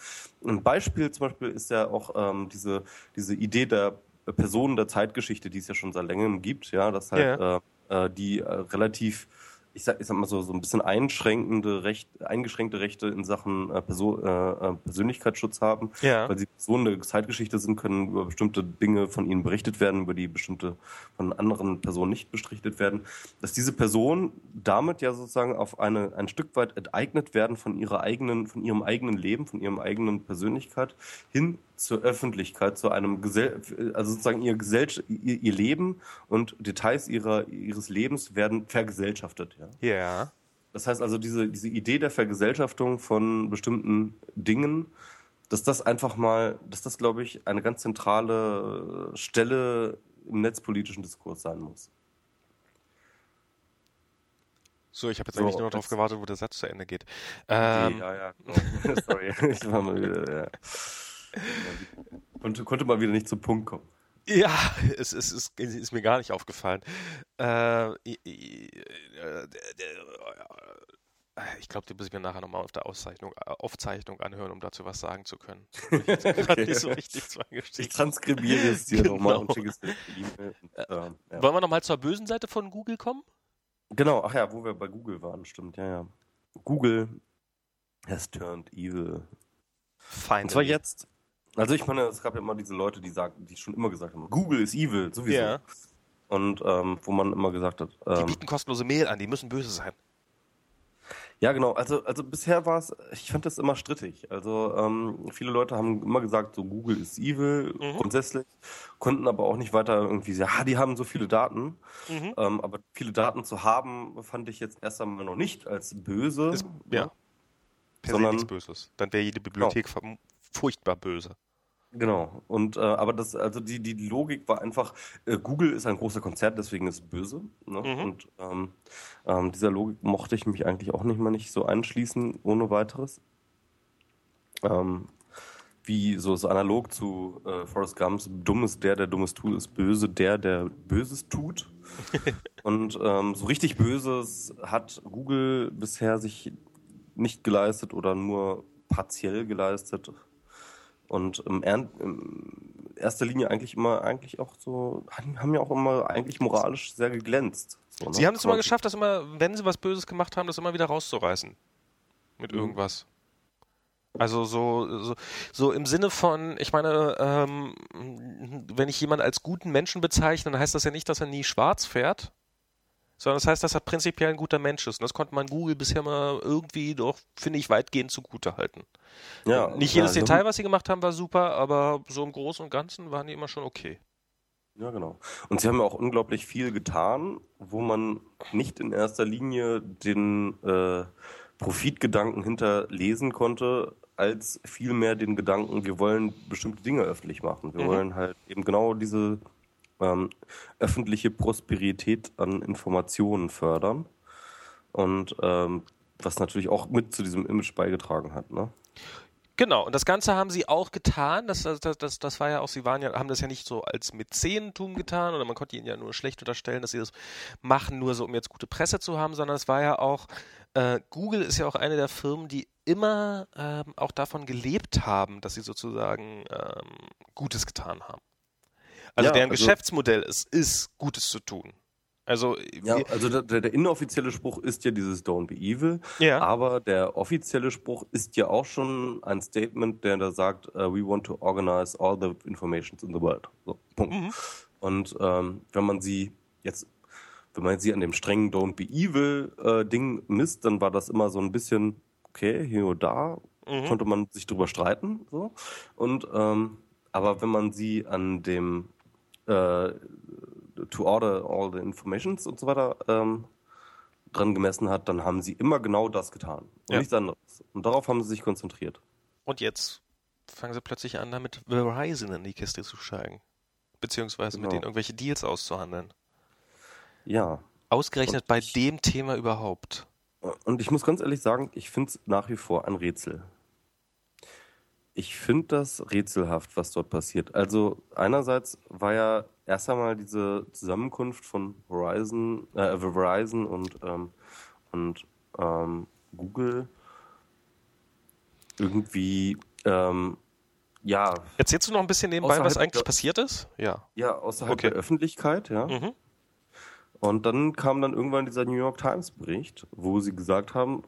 Ein Beispiel zum Beispiel ist ja auch ähm, diese, diese Idee der Personen der Zeitgeschichte, die es ja schon seit längerem gibt, ja, dass halt ja. Äh, äh, die äh, relativ ich sag, ich sag mal so, so ein bisschen einschränkende Recht, eingeschränkte Rechte in Sachen äh, Person, äh, äh, Persönlichkeitsschutz haben, ja. weil sie Personen der Zeitgeschichte sind, können über bestimmte Dinge von ihnen berichtet werden, über die bestimmte von anderen Personen nicht berichtet werden, dass diese Personen damit ja sozusagen auf eine ein Stück weit enteignet werden von ihrer eigenen, von ihrem eigenen Leben, von ihrem eigenen Persönlichkeit hin zur Öffentlichkeit, zu einem Gesell also sozusagen ihr, Gesell ihr, ihr Leben und Details ihrer, ihres Lebens werden vergesellschaftet. Ja. Yeah. Das heißt also, diese, diese Idee der Vergesellschaftung von bestimmten Dingen, dass das einfach mal, dass das, glaube ich, eine ganz zentrale Stelle im netzpolitischen Diskurs sein muss. So, ich habe jetzt so, eigentlich nur noch darauf gewartet, wo der Satz zu Ende geht. Ähm, ja, ja, genau. Sorry, ich war mal wieder, ja. Konnte, konnte mal wieder nicht zum Punkt kommen. Ja, es, es, es, es ist mir gar nicht aufgefallen. Äh, ich, ich glaube, die muss ich mir nachher nochmal auf der Auszeichnung, Aufzeichnung anhören, um dazu was sagen zu können. okay. nicht so richtig ich transkribiere es dir genau. nochmal und schicke es dir. Äh, ähm, ja. Wollen wir nochmal zur bösen Seite von Google kommen? Genau, ach ja, wo wir bei Google waren, stimmt, ja, ja. Google has turned evil. Finally. Und zwar jetzt, also ich meine, es gab ja immer diese Leute, die sagen, die schon immer gesagt haben, Google ist evil, sowieso. Ja. Und ähm, wo man immer gesagt hat. Ähm, die bieten kostenlose Mail an, die müssen böse sein. Ja, genau. Also, also bisher war es, ich fand das immer strittig. Also ähm, viele Leute haben immer gesagt, so Google ist evil mhm. grundsätzlich, konnten aber auch nicht weiter irgendwie sagen, ja, die haben so viele Daten. Mhm. Ähm, aber viele Daten zu haben, fand ich jetzt erst einmal noch nicht als böse. Ist, ja. Per sondern, nichts Böses. Dann wäre jede Bibliothek genau furchtbar böse. Genau. Und äh, aber das, also die, die Logik war einfach, äh, Google ist ein großer Konzern, deswegen ist es böse. Ne? Mhm. Und ähm, ähm, dieser Logik mochte ich mich eigentlich auch nicht mal nicht so anschließen, ohne weiteres. Ähm, wie so, so analog zu äh, Forrest Gumps, dumm ist der, der dummes tut, ist böse der, der Böses tut. Und ähm, so richtig Böses hat Google bisher sich nicht geleistet oder nur partiell geleistet und im, in erster Linie eigentlich immer eigentlich auch so haben ja auch immer eigentlich moralisch sehr geglänzt. So, ne? Sie haben es immer geschafft, dass immer, wenn sie was Böses gemacht haben, das immer wieder rauszureißen mit mhm. irgendwas. Also so, so, so im Sinne von, ich meine, ähm, wenn ich jemanden als guten Menschen bezeichne, dann heißt das ja nicht, dass er nie schwarz fährt, sondern das heißt, dass er prinzipiell ein guter Mensch ist. Und das konnte man Google bisher mal irgendwie doch, finde ich, weitgehend zugute halten. Ja, Nicht jedes ja, Detail, was sie gemacht haben, war super, aber so im Großen und Ganzen waren die immer schon okay. Ja, genau. Und sie haben ja auch unglaublich viel getan, wo man nicht in erster Linie den äh, Profitgedanken hinterlesen konnte, als vielmehr den Gedanken, wir wollen bestimmte Dinge öffentlich machen. Wir mhm. wollen halt eben genau diese ähm, öffentliche Prosperität an Informationen fördern. Und ähm, was natürlich auch mit zu diesem Image beigetragen hat. Ne? Genau, und das Ganze haben sie auch getan. Das, das, das, das war ja auch, sie waren ja, haben das ja nicht so als Mäzenentum getan oder man konnte ihnen ja nur schlecht unterstellen, dass sie das machen, nur so, um jetzt gute Presse zu haben, sondern es war ja auch, äh, Google ist ja auch eine der Firmen, die immer ähm, auch davon gelebt haben, dass sie sozusagen ähm, Gutes getan haben. Also ja, deren also, Geschäftsmodell ist, ist Gutes zu tun. Also, ja, also der, der, inoffizielle Spruch ist ja dieses Don't be evil, ja. aber der offizielle Spruch ist ja auch schon ein Statement, der da sagt, uh, we want to organize all the informations in the world. So, Punkt. Mhm. Und ähm, wenn man sie jetzt, wenn man sie an dem strengen Don't be evil äh, Ding misst, dann war das immer so ein bisschen, okay, hier oder da, mhm. konnte man sich drüber streiten. So. Und ähm, aber wenn man sie an dem äh, to order all the informations und so weiter ähm, dran gemessen hat, dann haben sie immer genau das getan. Und Ja. nichts anderes. Und darauf haben sie sich konzentriert. Und jetzt fangen sie plötzlich an, damit Verizon in die Kiste zu steigen. Beziehungsweise mit Genau. denen irgendwelche Deals auszuhandeln. Ja. Ausgerechnet bei dem Thema überhaupt. Und ich muss ganz ehrlich sagen, ich finde es nach wie vor ein Rätsel. Ich finde das rätselhaft, was dort passiert. Also einerseits war ja erst einmal diese Zusammenkunft von Horizon, äh, Verizon und, ähm, und ähm, Google irgendwie, ähm, ja, Erzählst du noch ein bisschen nebenbei, was eigentlich passiert ist? Ja. ja, außerhalb Okay. der Öffentlichkeit, ja. Mhm. Und dann kam dann irgendwann dieser New York Times Bericht, wo sie gesagt haben,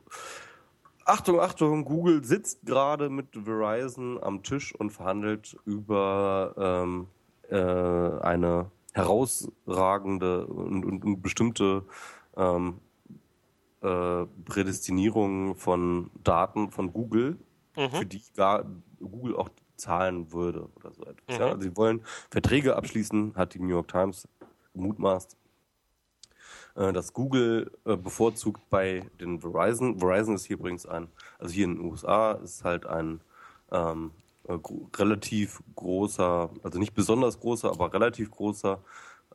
Achtung, Achtung, Google sitzt gerade mit Verizon am Tisch und verhandelt über ähm, äh, eine herausragende und, und, und bestimmte ähm, äh, Prädestinierung von Daten von Google, Mhm. für die gar Google auch zahlen würde oder so etwas. Mhm. Ja? Also sie wollen Verträge abschließen, hat die New York Times gemutmaßt, äh, dass Google äh, bevorzugt bei den Verizon. Verizon ist hier übrigens ein, also hier in den USA ist halt ein ähm, äh, relativ großer, also nicht besonders großer, aber relativ großer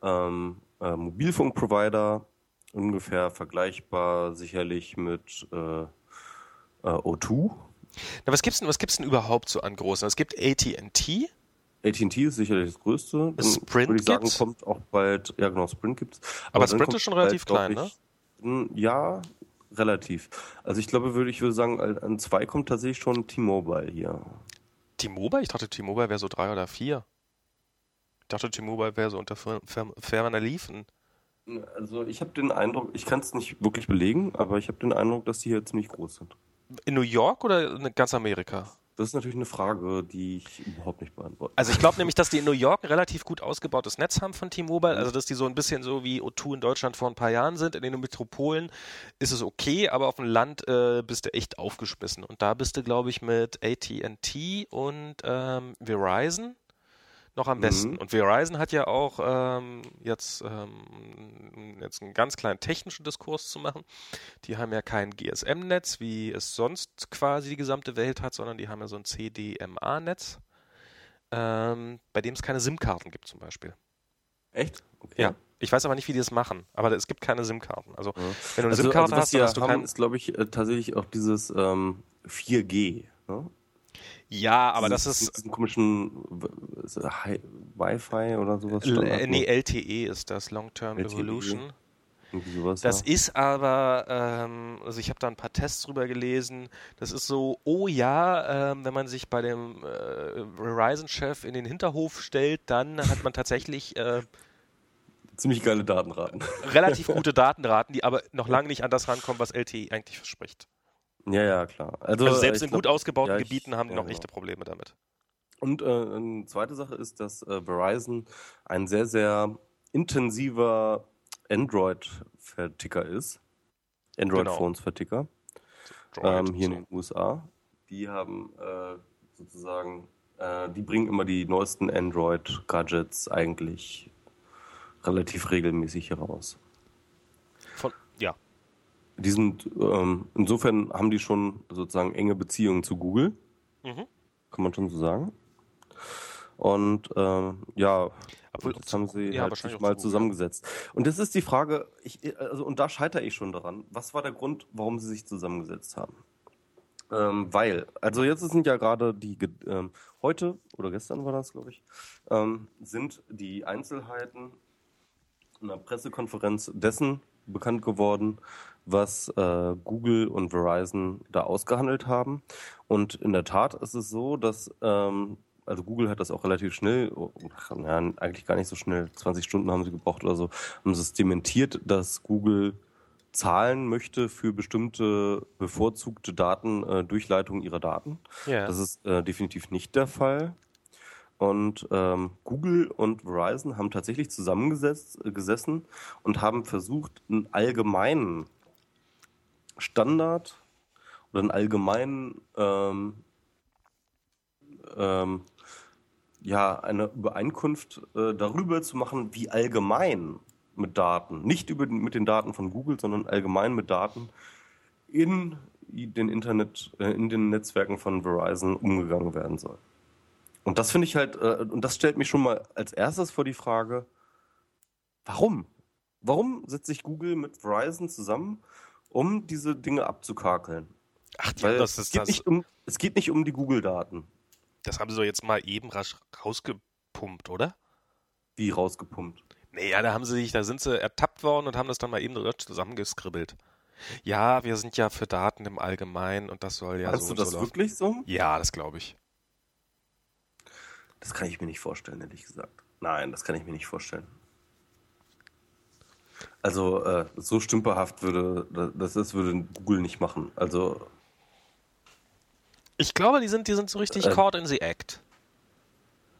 ähm, äh, Mobilfunkprovider, ungefähr vergleichbar sicherlich mit äh, O2. Na, was gibt's denn, was gibt's denn überhaupt so an großen? Es gibt AT&T. AT&T ist sicherlich das größte. Dann Sprint würde ich sagen, gibt's? kommt auch bald, ja genau, Sprint gibt's. Aber dann Sprint ist schon relativ bald, klein, glaub ich, n- Ja, relativ. Also ich glaube, würde ich würde sagen, an zwei kommt tatsächlich schon T-Mobile hier. T-Mobile? Ich dachte, T-Mobile wäre so drei oder vier. Ich dachte, T-Mobile wäre so unter ferner Liefen. Also ich habe den Eindruck, ich kann es nicht wirklich belegen, aber ich habe den Eindruck, dass die hier ziemlich groß sind. In New York oder in ganz Amerika? Das ist natürlich eine Frage, die ich überhaupt nicht beantworten Also ich glaube nämlich, dass die in New York ein relativ gut ausgebautes Netz haben von T-Mobile. Also dass die so ein bisschen so wie O2 in Deutschland vor ein paar Jahren sind. In den Metropolen ist es okay, aber auf dem Land äh, bist du echt aufgeschmissen. Und da bist du, glaube ich, mit AT&T und ähm, Verizon noch am besten. Mhm. Und Verizon hat ja auch ähm, jetzt, ähm, jetzt einen ganz kleinen technischen Diskurs zu machen. Die haben ja kein GSM-Netz, wie es sonst quasi die gesamte Welt hat, sondern die haben ja so ein CDMA-Netz, ähm, bei dem es keine SIM-Karten gibt zum Beispiel. Echt? Okay. Ja. Ich weiß aber nicht, wie die das machen, aber es gibt keine SIM-Karten. Also Ja. wenn du eine Also, SIM-Karte also hast, hast du haben, kein... ist glaube ich äh, tatsächlich auch dieses ähm, 4G. Ne? Ja, aber das ist... diesen komischen Wi-Fi oder sowas. Standard, äh, nee, ne? LTE ist das, Long-Term LTE. Evolution. Irgendwie sowas, Das ja. ist aber, ähm, also ich habe da ein paar Tests drüber gelesen. Das ist so, oh ja, ähm, wenn man sich bei dem äh, Verizon-Chef in den Hinterhof stellt, dann hat man tatsächlich äh, Ziemlich geile Datenraten. relativ gute Datenraten, die aber noch lange nicht an das rankommen, was LTE eigentlich verspricht. Ja, ja, klar. Also, Also selbst äh, in ich gut glaub- ausgebauten ja, ich- Gebieten haben die ja, noch genau. echte Probleme damit. Und äh, eine zweite Sache ist, dass äh, Verizon ein sehr, sehr intensiver Android-Verticker ist. Android-Phones-Verticker. Droid ähm, hier und in den USA. Die haben äh, sozusagen, äh, die bringen immer die neuesten Android-Gadgets eigentlich relativ regelmäßig heraus. Die sind, ähm, insofern haben die schon sozusagen enge Beziehungen zu Google, Mhm. kann man schon so sagen. Und ähm, ja, Obwohl, jetzt haben sie ja, halt sich mal zu zusammengesetzt. Und das ist die Frage, ich, also, und da scheitere ich schon daran. Was war der Grund, warum sie sich zusammengesetzt haben? Ähm, weil, also jetzt sind ja gerade die, ähm, heute oder gestern war das, glaube ich, ähm, sind die Einzelheiten einer Pressekonferenz dessen bekannt geworden, was äh, Google und Verizon da ausgehandelt haben. Und in der Tat ist es so, dass, ähm, also Google hat das auch relativ schnell, oh, ach, ja, eigentlich gar nicht so schnell, 20 Stunden haben sie gebraucht oder so, haben sie es dementiert, dass Google zahlen möchte für bestimmte bevorzugte Daten, äh, Durchleitung ihrer Daten. Ja. Das ist äh, definitiv nicht der Fall. Und ähm, Google und Verizon haben tatsächlich zusammengesetzt äh, und haben versucht, einen allgemeinen Standard oder einen allgemeinen ähm, ähm, ja, eine Übereinkunft äh, darüber zu machen, wie allgemein mit Daten, nicht über, mit den Daten von Google, sondern allgemein mit Daten in den Internet, äh, in den Netzwerken von Verizon umgegangen werden soll. Und das finde ich halt, äh, und das stellt mich schon mal als erstes vor die Frage, warum? Warum setzt sich Google mit Verizon zusammen, um diese Dinge abzukakeln? Ach, die Weil das es, ist geht das, nicht um, es geht nicht um die Google-Daten, das haben sie doch jetzt mal eben rasch rausgepumpt, oder? wie rausgepumpt. Naja, da haben sie sich, da sind sie ertappt worden und haben das dann mal eben so zusammengeskribbelt. Ja, wir sind ja für Daten im Allgemeinen und das soll ja Meinst so du und das so wirklich so? Ja, das glaube ich. Das kann ich mir nicht vorstellen, ehrlich gesagt. Nein, das kann ich mir nicht vorstellen. Also äh, so stümperhaft würde das ist, würde Google nicht machen. Also Ich glaube, die sind, die sind so richtig Äh. caught in the act.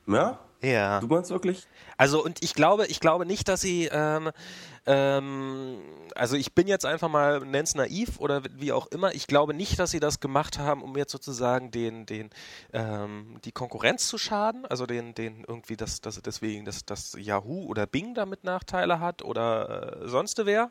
ja, Ja. du meinst wirklich? Also und ich glaube, ich glaube nicht, dass sie, ähm, ähm, also ich bin jetzt einfach mal, nenn's naiv oder wie auch immer, ich glaube nicht, dass sie das gemacht haben, um jetzt sozusagen den, den, ähm, die Konkurrenz zu schaden, also den, den irgendwie, dass, dass deswegen, dass, dass Yahoo oder Bing damit Nachteile hat oder äh, sonst wer,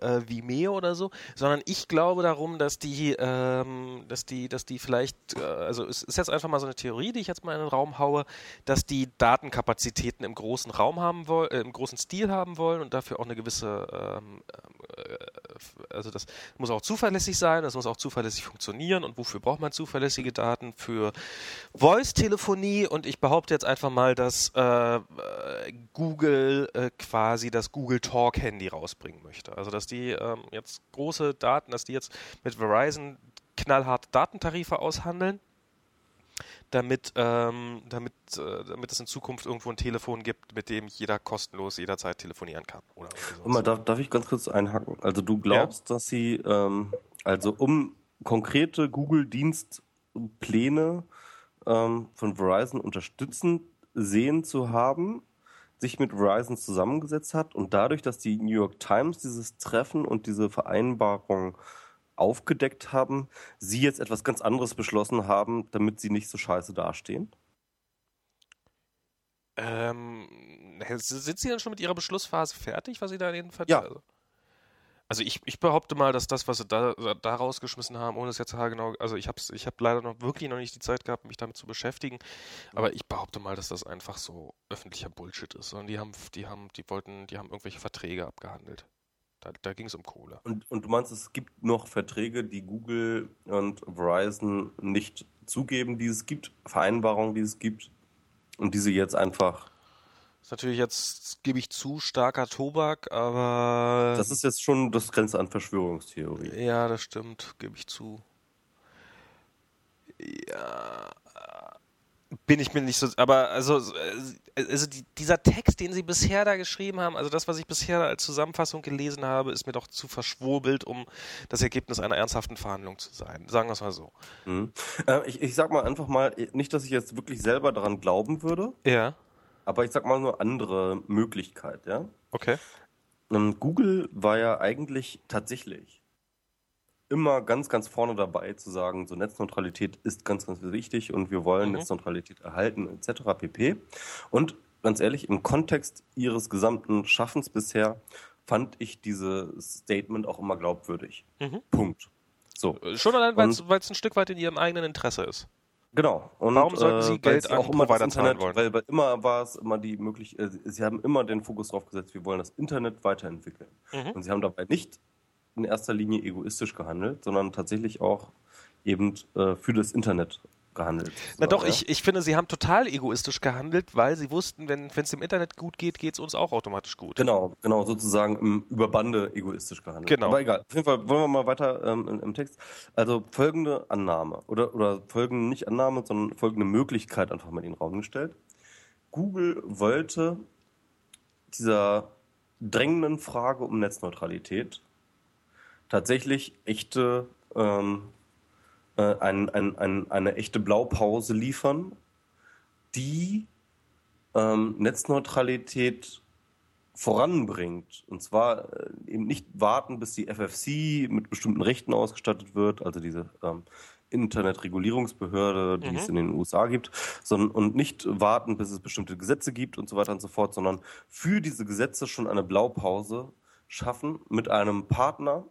äh, Vimeo oder so, sondern ich glaube darum, dass die, ähm, dass die, dass die vielleicht, äh, also es ist jetzt einfach mal so eine Theorie, die ich jetzt mal in den Raum haue, dass die Datenkapazitäten im großen Raum haben wollen, äh, im großen Stil haben wollen und dafür auch eine gewisse, ähm, äh, also das muss auch zuverlässig sein, das muss auch zuverlässig funktionieren und wofür braucht man zuverlässige Daten? Für Voice-Telefonie und ich behaupte jetzt einfach mal, dass äh, Google äh, quasi das Google Talk Handy rausbringen möchte. Also dass die ähm, jetzt große Daten, dass die jetzt mit Verizon knallharte Datentarife aushandeln damit, ähm, damit, äh, damit es in Zukunft irgendwo ein Telefon gibt, mit dem jeder kostenlos jederzeit telefonieren kann. Oder mal, darf, darf ich ganz kurz einhaken? Also du glaubst, dass sie, ähm, also um konkrete Google-Dienstpläne ähm, von Verizon unterstützend sehen zu haben, sich mit Verizon zusammengesetzt hat und dadurch, dass die New York Times dieses Treffen und diese Vereinbarung aufgedeckt haben, sie jetzt etwas ganz anderes beschlossen haben, damit sie nicht so scheiße dastehen? Ähm, sind Sie denn schon mit Ihrer Beschlussphase fertig, was Sie da in den Ver Ja. Also, also ich, ich behaupte mal, dass das, was Sie da, da rausgeschmissen haben, ohne es jetzt genau, also ich habe ich hab leider noch wirklich noch nicht die Zeit gehabt, mich damit zu beschäftigen, aber ich behaupte mal, dass das einfach so öffentlicher Bullshit ist. Und die haben, die haben, die wollten, die haben irgendwelche Verträge abgehandelt. Da, da ging es um Kohle. Und, und du meinst, es gibt noch Verträge, die Google und Verizon nicht zugeben, die es gibt, Vereinbarungen, die es gibt, und diese jetzt einfach. Ist natürlich jetzt, gebe ich zu, starker Tobak, aber. Das ist jetzt schon das Grenze an Verschwörungstheorie. Ja, das stimmt, gebe ich zu. Ja, bin ich mir nicht so, aber also, äh, also die, dieser Text, den sie bisher da geschrieben haben, also das, was ich bisher als Zusammenfassung gelesen habe, ist mir doch zu verschwurbelt, um das Ergebnis einer ernsthaften Verhandlung zu sein. Sagen wir es mal so. Mhm. Äh, ich, ich sag mal einfach mal, nicht, dass ich jetzt wirklich selber daran glauben würde, Ja, aber ich sag mal nur andere Möglichkeit, ja. okay. Ähm, Google war ja eigentlich tatsächlich immer ganz, ganz vorne dabei zu sagen, so Netzneutralität ist ganz, ganz wichtig und wir wollen Mhm. Netzneutralität erhalten etc. pp. Und ganz ehrlich, im Kontext ihres gesamten Schaffens bisher fand ich dieses Statement auch immer glaubwürdig. Mhm. Punkt. So. Schon allein, weil es ein Stück weit in ihrem eigenen Interesse ist. Genau. Und, Warum sollten Sie weil Geld auch immer das Internet, wollen? weil, weil immer war es immer die Möglichkeit, äh, sie haben immer den Fokus drauf gesetzt, wir wollen das Internet weiterentwickeln. Mhm. Und sie haben dabei nicht in erster Linie egoistisch gehandelt, sondern tatsächlich auch eben äh, für das Internet gehandelt. Na So, doch, ja. ich, ich finde, sie haben total egoistisch gehandelt, weil sie wussten, wenn es dem Internet gut geht, geht es uns auch automatisch gut. Genau, genau, sozusagen im Überbande egoistisch gehandelt. Genau. Aber egal. Auf jeden Fall wollen wir mal weiter ähm, im, im Text. Also folgende Annahme oder, oder folgende nicht Annahme, sondern folgende Möglichkeit einfach mal in den Raum gestellt. Google wollte dieser drängenden Frage um Netzneutralität tatsächlich echte ähm, äh, ein, ein, ein, eine echte Blaupause liefern, die ähm, Netzneutralität voranbringt. Und zwar äh, eben nicht warten, bis die FFC mit bestimmten Rechten ausgestattet wird, also diese ähm, Internetregulierungsbehörde, die mhm. es in den USA gibt, sondern und nicht warten, bis es bestimmte Gesetze gibt und so weiter und so fort, sondern für diese Gesetze schon eine Blaupause schaffen mit einem Partner,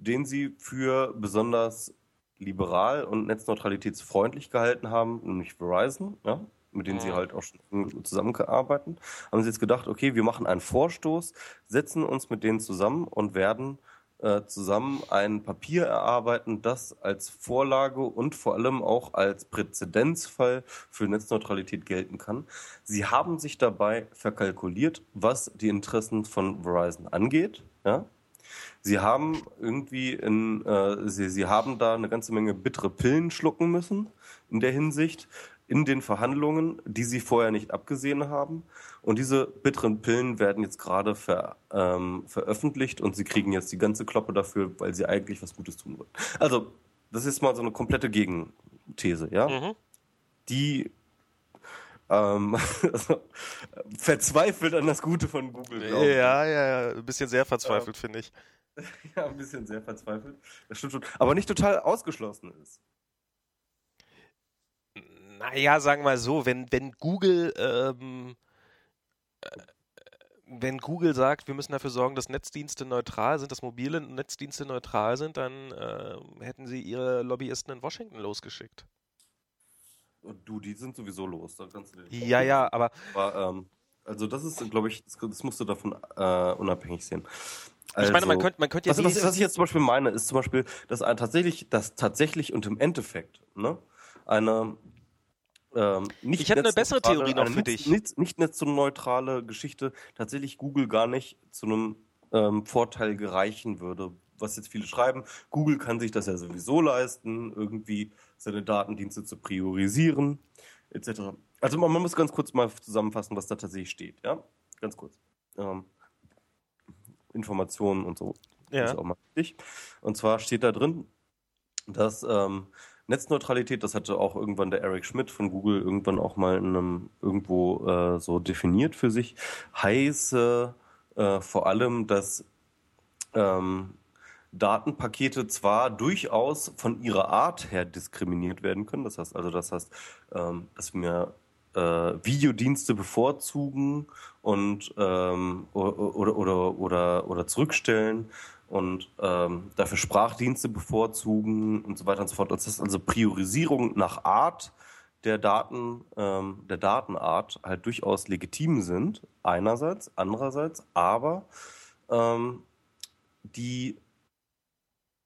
den sie für besonders liberal und netzneutralitätsfreundlich gehalten haben, nämlich Verizon, ja, mit denen sie mhm. halt auch schon zusammenarbeiten, haben sie jetzt gedacht, okay, wir machen einen Vorstoß, setzen uns mit denen zusammen und werden äh, zusammen ein Papier erarbeiten, das als Vorlage und vor allem auch als Präzedenzfall für Netzneutralität gelten kann. Sie haben sich dabei verkalkuliert, was die Interessen von Verizon angeht. Ja? Sie haben irgendwie in, äh, sie, sie haben da eine ganze Menge bittere Pillen schlucken müssen in der Hinsicht in den Verhandlungen, die sie vorher nicht abgesehen haben. Und diese bitteren Pillen werden jetzt gerade ver, ähm, veröffentlicht und sie kriegen jetzt die ganze Kloppe dafür, weil sie eigentlich was Gutes tun wollen. Also, das ist mal so eine komplette Gegenthese, ja? Mhm. Die ähm, also, verzweifelt an das Gute von Google. Ja, ja, ja, ein bisschen sehr verzweifelt, ähm, finde ich. Ja, ein bisschen sehr verzweifelt. Das stimmt schon. Aber nicht total ausgeschlossen ist. Naja, sagen wir mal so, wenn, wenn Google ähm, äh, wenn Google sagt, wir müssen dafür sorgen, dass Netzdienste neutral sind, dass mobile Netzdienste neutral sind, dann äh, hätten sie ihre Lobbyisten in Washington losgeschickt. Und du, die sind sowieso los. Da kannst du ja, ja, aber. aber ähm, also, das ist, glaube ich, das, das, musst du davon äh, unabhängig sehen. Also, ich meine, man also, könnte, man könnte jetzt. Was, was, ich jetzt zum Beispiel meine, ist zum Beispiel, dass ein, tatsächlich, dass tatsächlich und im Endeffekt ne, eine ähm, nicht ich hätte eine bessere Theorie noch für dich. Nicht, nicht eine so neutrale Geschichte tatsächlich Google gar nicht zu einem ähm, Vorteil gereichen würde. Was jetzt viele schreiben, Google kann sich das ja sowieso leisten, irgendwie seine Datendienste zu priorisieren, etc. Also man, man muss ganz kurz mal zusammenfassen, was da tatsächlich steht, ja? Ganz kurz. Ähm, Informationen und so. Ja. Das ist auch mal wichtig. Und zwar steht da drin, dass ähm, Netzneutralität, das hatte auch irgendwann der Eric Schmidt von Google irgendwann auch mal in einem, irgendwo äh, so definiert für sich, heiße äh, vor allem, dass ähm, Datenpakete zwar durchaus von ihrer Art her diskriminiert werden können, das heißt also, das heißt, ähm, dass wir äh, Videodienste bevorzugen und ähm, oder, oder, oder, oder zurückstellen und ähm, dafür Sprachdienste bevorzugen und so weiter und so fort. Das ist also Priorisierung nach Art der Daten, ähm, der Datenart halt durchaus legitim sind, einerseits, andererseits, aber ähm, die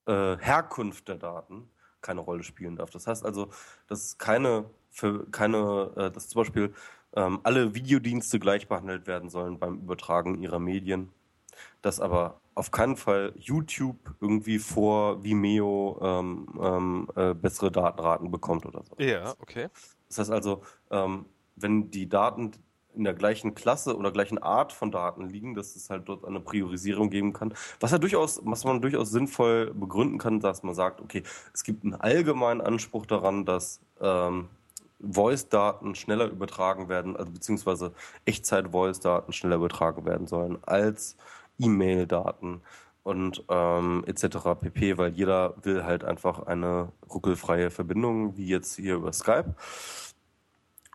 äh, Herkunft der Daten keine Rolle spielen darf. Das heißt also, dass keine für keine, äh, dass zum Beispiel ähm, alle Videodienste gleich behandelt werden sollen beim Übertragen ihrer Medien, dass aber auf keinen Fall YouTube irgendwie vor Vimeo ähm, ähm, äh, bessere Datenraten bekommt oder so. Ja, okay. Das heißt also, ähm, wenn die Daten in der gleichen Klasse oder gleichen Art von Daten liegen, dass es halt dort eine Priorisierung geben kann. Was ja durchaus, was man durchaus sinnvoll begründen kann, dass man sagt, okay, es gibt einen allgemeinen Anspruch daran, dass ähm, Voice-Daten schneller übertragen werden, also beziehungsweise Echtzeit-Voice-Daten schneller übertragen werden sollen als E-Mail-Daten und ähm, etc. pp, weil jeder will halt einfach eine ruckelfreie Verbindung, wie jetzt hier über Skype.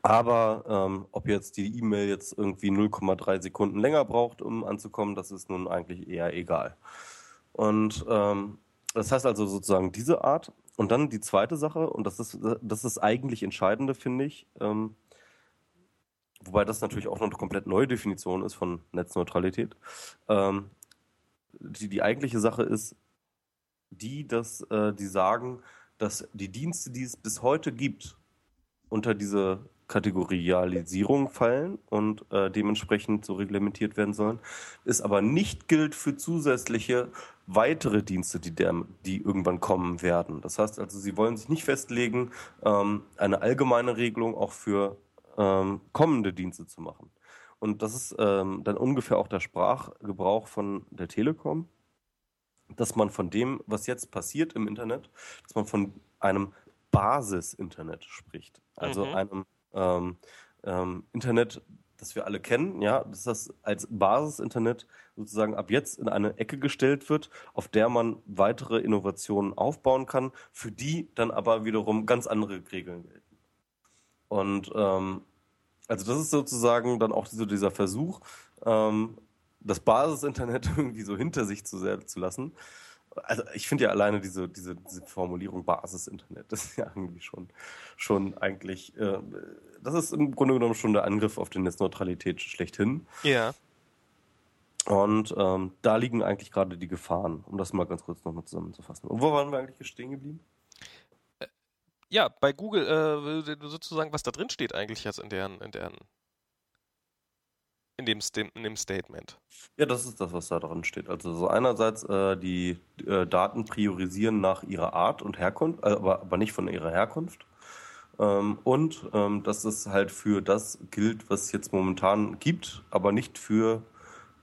Aber ähm, ob jetzt die E-Mail jetzt irgendwie 0,3 Sekunden länger braucht, um anzukommen, das ist nun eigentlich eher egal. Und ähm, das heißt also sozusagen diese Art. Und dann die zweite Sache, und das ist das ist eigentlich Entscheidende, finde ich, ähm, wobei das natürlich auch noch eine komplett neue Definition ist von Netzneutralität. Ähm, die, die eigentliche Sache ist die, dass äh, die sagen, dass die Dienste, die es bis heute gibt, unter diese Kategorialisierung fallen und äh, dementsprechend so reglementiert werden sollen, es aber nicht gilt für zusätzliche weitere Dienste, die, der, die irgendwann kommen werden. Das heißt also, sie wollen sich nicht festlegen, ähm, eine allgemeine Regelung auch für ähm, kommende Dienste zu machen. Und das ist ähm, dann ungefähr auch der Sprachgebrauch von der Telekom, dass man von dem, was jetzt passiert im Internet, dass man von einem Basis-Internet spricht. Also mhm. einem ähm, ähm, Internet, das wir alle kennen, ja, dass das als Basisinternet sozusagen ab jetzt in eine Ecke gestellt wird, auf der man weitere Innovationen aufbauen kann, für die dann aber wiederum ganz andere Regeln gelten. Und ähm, also das ist sozusagen dann auch so dieser Versuch, ähm, das Basisinternet irgendwie so hinter sich zu, zu lassen. Also ich finde ja alleine diese, diese, diese Formulierung Basisinternet, das ist ja irgendwie schon, schon eigentlich, äh, das ist im Grunde genommen schon der Angriff auf die Netzneutralität schlechthin. Ja. Und ähm, da liegen eigentlich gerade die Gefahren, um das mal ganz kurz nochmal zusammenzufassen. Und wo waren wir eigentlich stehen geblieben? Ja, bei Google äh, sozusagen, was da drin steht eigentlich jetzt in deren, in deren in dem, in dem Statement. Ja, das ist das, was da drin steht. Also so einerseits äh, die äh, Daten priorisieren nach ihrer Art und Herkunft, äh, aber, aber nicht von ihrer Herkunft. Ähm, und ähm, dass es halt für das gilt, was es jetzt momentan gibt, aber nicht für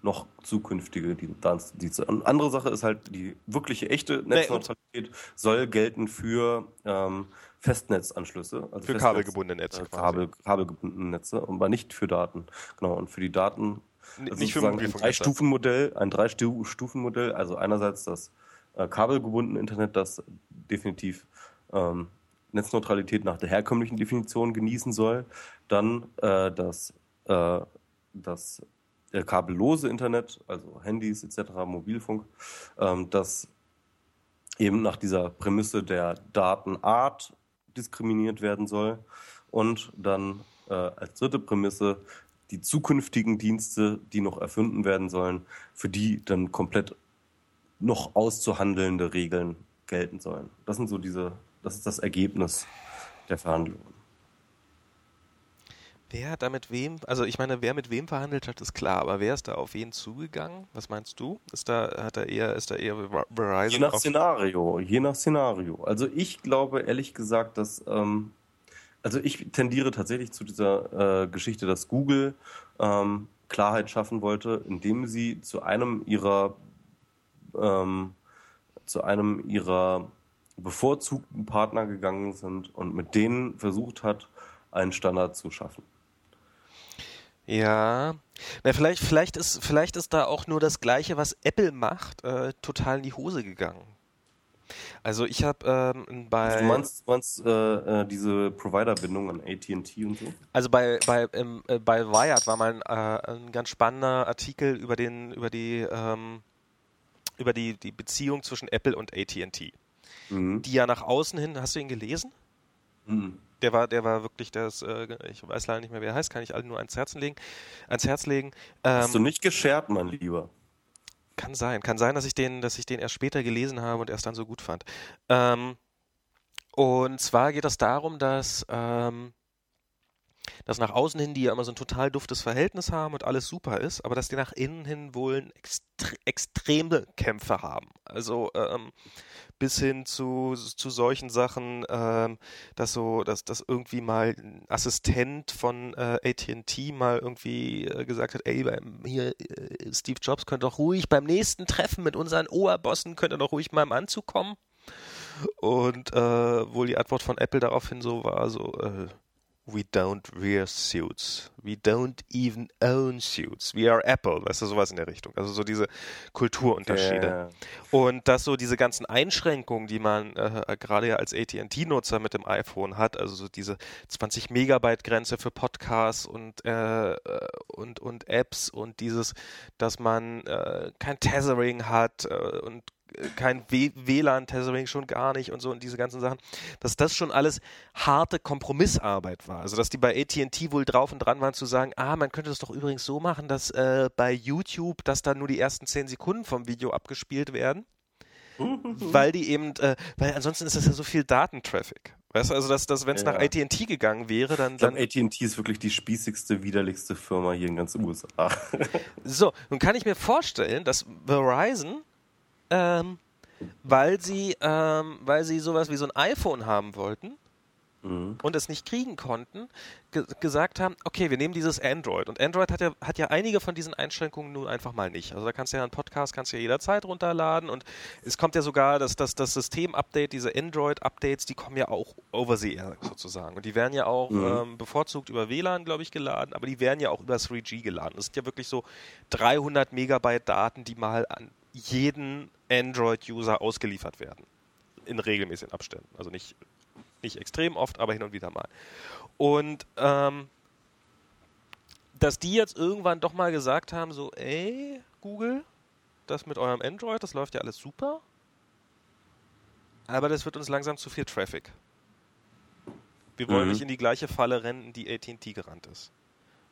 noch zukünftige Dienste. Und andere Sache ist halt, die wirkliche echte Netzneutralität soll gelten für ähm, Festnetzanschlüsse. Also für Festnetz, kabelgebundene Netze. Äh, Kabel, kabelgebundene Netze, aber nicht für Daten. Genau, und für die Daten also nicht für ein Drei-Stufen-Modell, ein Drei-Stufen-Modell, also einerseits das äh, kabelgebundene Internet, das definitiv ähm, Netzneutralität nach der herkömmlichen Definition genießen soll, dann äh, das, äh, das äh, kabellose Internet, also Handys etc., Mobilfunk, ähm, das eben nach dieser Prämisse der Datenart diskriminiert werden soll. Und dann äh, als dritte Prämisse die zukünftigen Dienste, die noch erfunden werden sollen, für die dann komplett noch auszuhandelnde Regeln gelten sollen. Das sind so diese, das ist das Ergebnis der Verhandlungen. Wer hat da mit wem, also ich meine, wer mit wem verhandelt hat, ist klar, aber wer ist da auf wen zugegangen? Was meinst du? Ist da, hat er eher, ist da eher Verizon? Je nach Szenario, je nach Szenario. Also ich glaube ehrlich gesagt, dass, ähm, also ich tendiere tatsächlich zu dieser äh, Geschichte, dass Google ähm, Klarheit schaffen wollte, indem sie zu einem ihrer, ähm, zu einem ihrer bevorzugten Partner gegangen sind und mit denen versucht hat, einen Standard zu schaffen. Ja. Na, vielleicht, vielleicht, ist, vielleicht ist da auch nur das Gleiche, was Apple macht, äh, total in die Hose gegangen. Also ich habe ähm, bei. Du meinst, meinst äh, äh, diese Provider-Bindung an AT&T und so? Also bei bei ähm, äh, bei Wired war mal ein, äh, ein, ganz spannender Artikel über den über die ähm, über die die Beziehung zwischen Apple und AT&T, mhm. die ja nach außen hin. Hast du ihn gelesen? Mhm der war, der war wirklich das, äh, ich weiß leider nicht mehr, wer er heißt, kann ich allen nur ans Herz legen. Ans Herz legen. Ähm, Hast du nicht geschert, mein Lieber? Kann sein, kann sein, dass ich den, dass ich den erst später gelesen habe und erst dann so gut fand. Ähm, und zwar geht es darum, dass ähm, dass nach außen hin die ja immer so ein total duftes Verhältnis haben und alles super ist, aber dass die nach innen hin wohl extre extreme Kämpfe haben. Also ähm, bis hin zu, zu solchen Sachen, ähm, dass so, dass, dass irgendwie mal ein Assistent von äh, AT&T mal irgendwie äh, gesagt hat, ey, hier äh, Steve Jobs könnte doch ruhig beim nächsten Treffen mit unseren Oberbossen könnte doch ruhig mal im Anzug kommen. Und äh, wohl die Antwort von Apple daraufhin so war, so, äh, We don't wear suits. We don't even own suits. We are Apple. Weißt du, sowas in der Richtung. Also so diese Kulturunterschiede. Yeah. Und dass so diese ganzen Einschränkungen, die man äh, gerade ja als AT&T-Nutzer mit dem iPhone hat, also so diese 20 Megabyte Grenze für Podcasts und, äh, und, und Apps und dieses, dass man äh, kein Tethering hat äh, und kein WLAN-Tethering schon gar nicht und so und diese ganzen Sachen, dass das schon alles harte Kompromissarbeit war. Also dass die bei AT&T wohl drauf und dran waren zu sagen, ah, man könnte das doch übrigens so machen, dass äh, bei YouTube, dass dann nur die ersten zehn Sekunden vom Video abgespielt werden. weil die eben, äh, weil ansonsten ist das ja so viel Datentraffic. Weißt du, also dass, dass wenn es ja. nach AT&T gegangen wäre, dann... dann AT&T ist wirklich die spießigste, widerlichste Firma hier in ganz USA. so, nun kann ich mir vorstellen, dass Verizon ähm, weil sie, ähm, weil sie sowas wie so ein iPhone haben wollten, mhm. und es nicht kriegen konnten, ge gesagt haben, okay, wir nehmen dieses Android. Und Android hat ja, hat ja einige von diesen Einschränkungen nun einfach mal nicht. Also da kannst du ja einen Podcast kannst du ja jederzeit runterladen und es kommt ja sogar das, das, das System-Update, diese Android-Updates, die kommen ja auch over the air sozusagen. Und die werden ja auch mhm. ähm, bevorzugt über WLAN, glaube ich, geladen, aber die werden ja auch über 3G geladen. Das sind ja wirklich so 300 Megabyte Daten, die mal an jeden Android-User ausgeliefert werden. In regelmäßigen Abständen. Also nicht nicht extrem oft, aber hin und wieder mal. Und ähm, dass die jetzt irgendwann doch mal gesagt haben, so, ey, Google, das mit eurem Android, das läuft ja alles super, aber das wird uns langsam zu viel Traffic. Wir wollen mhm. nicht in die gleiche Falle rennen, die AT&T gerannt ist.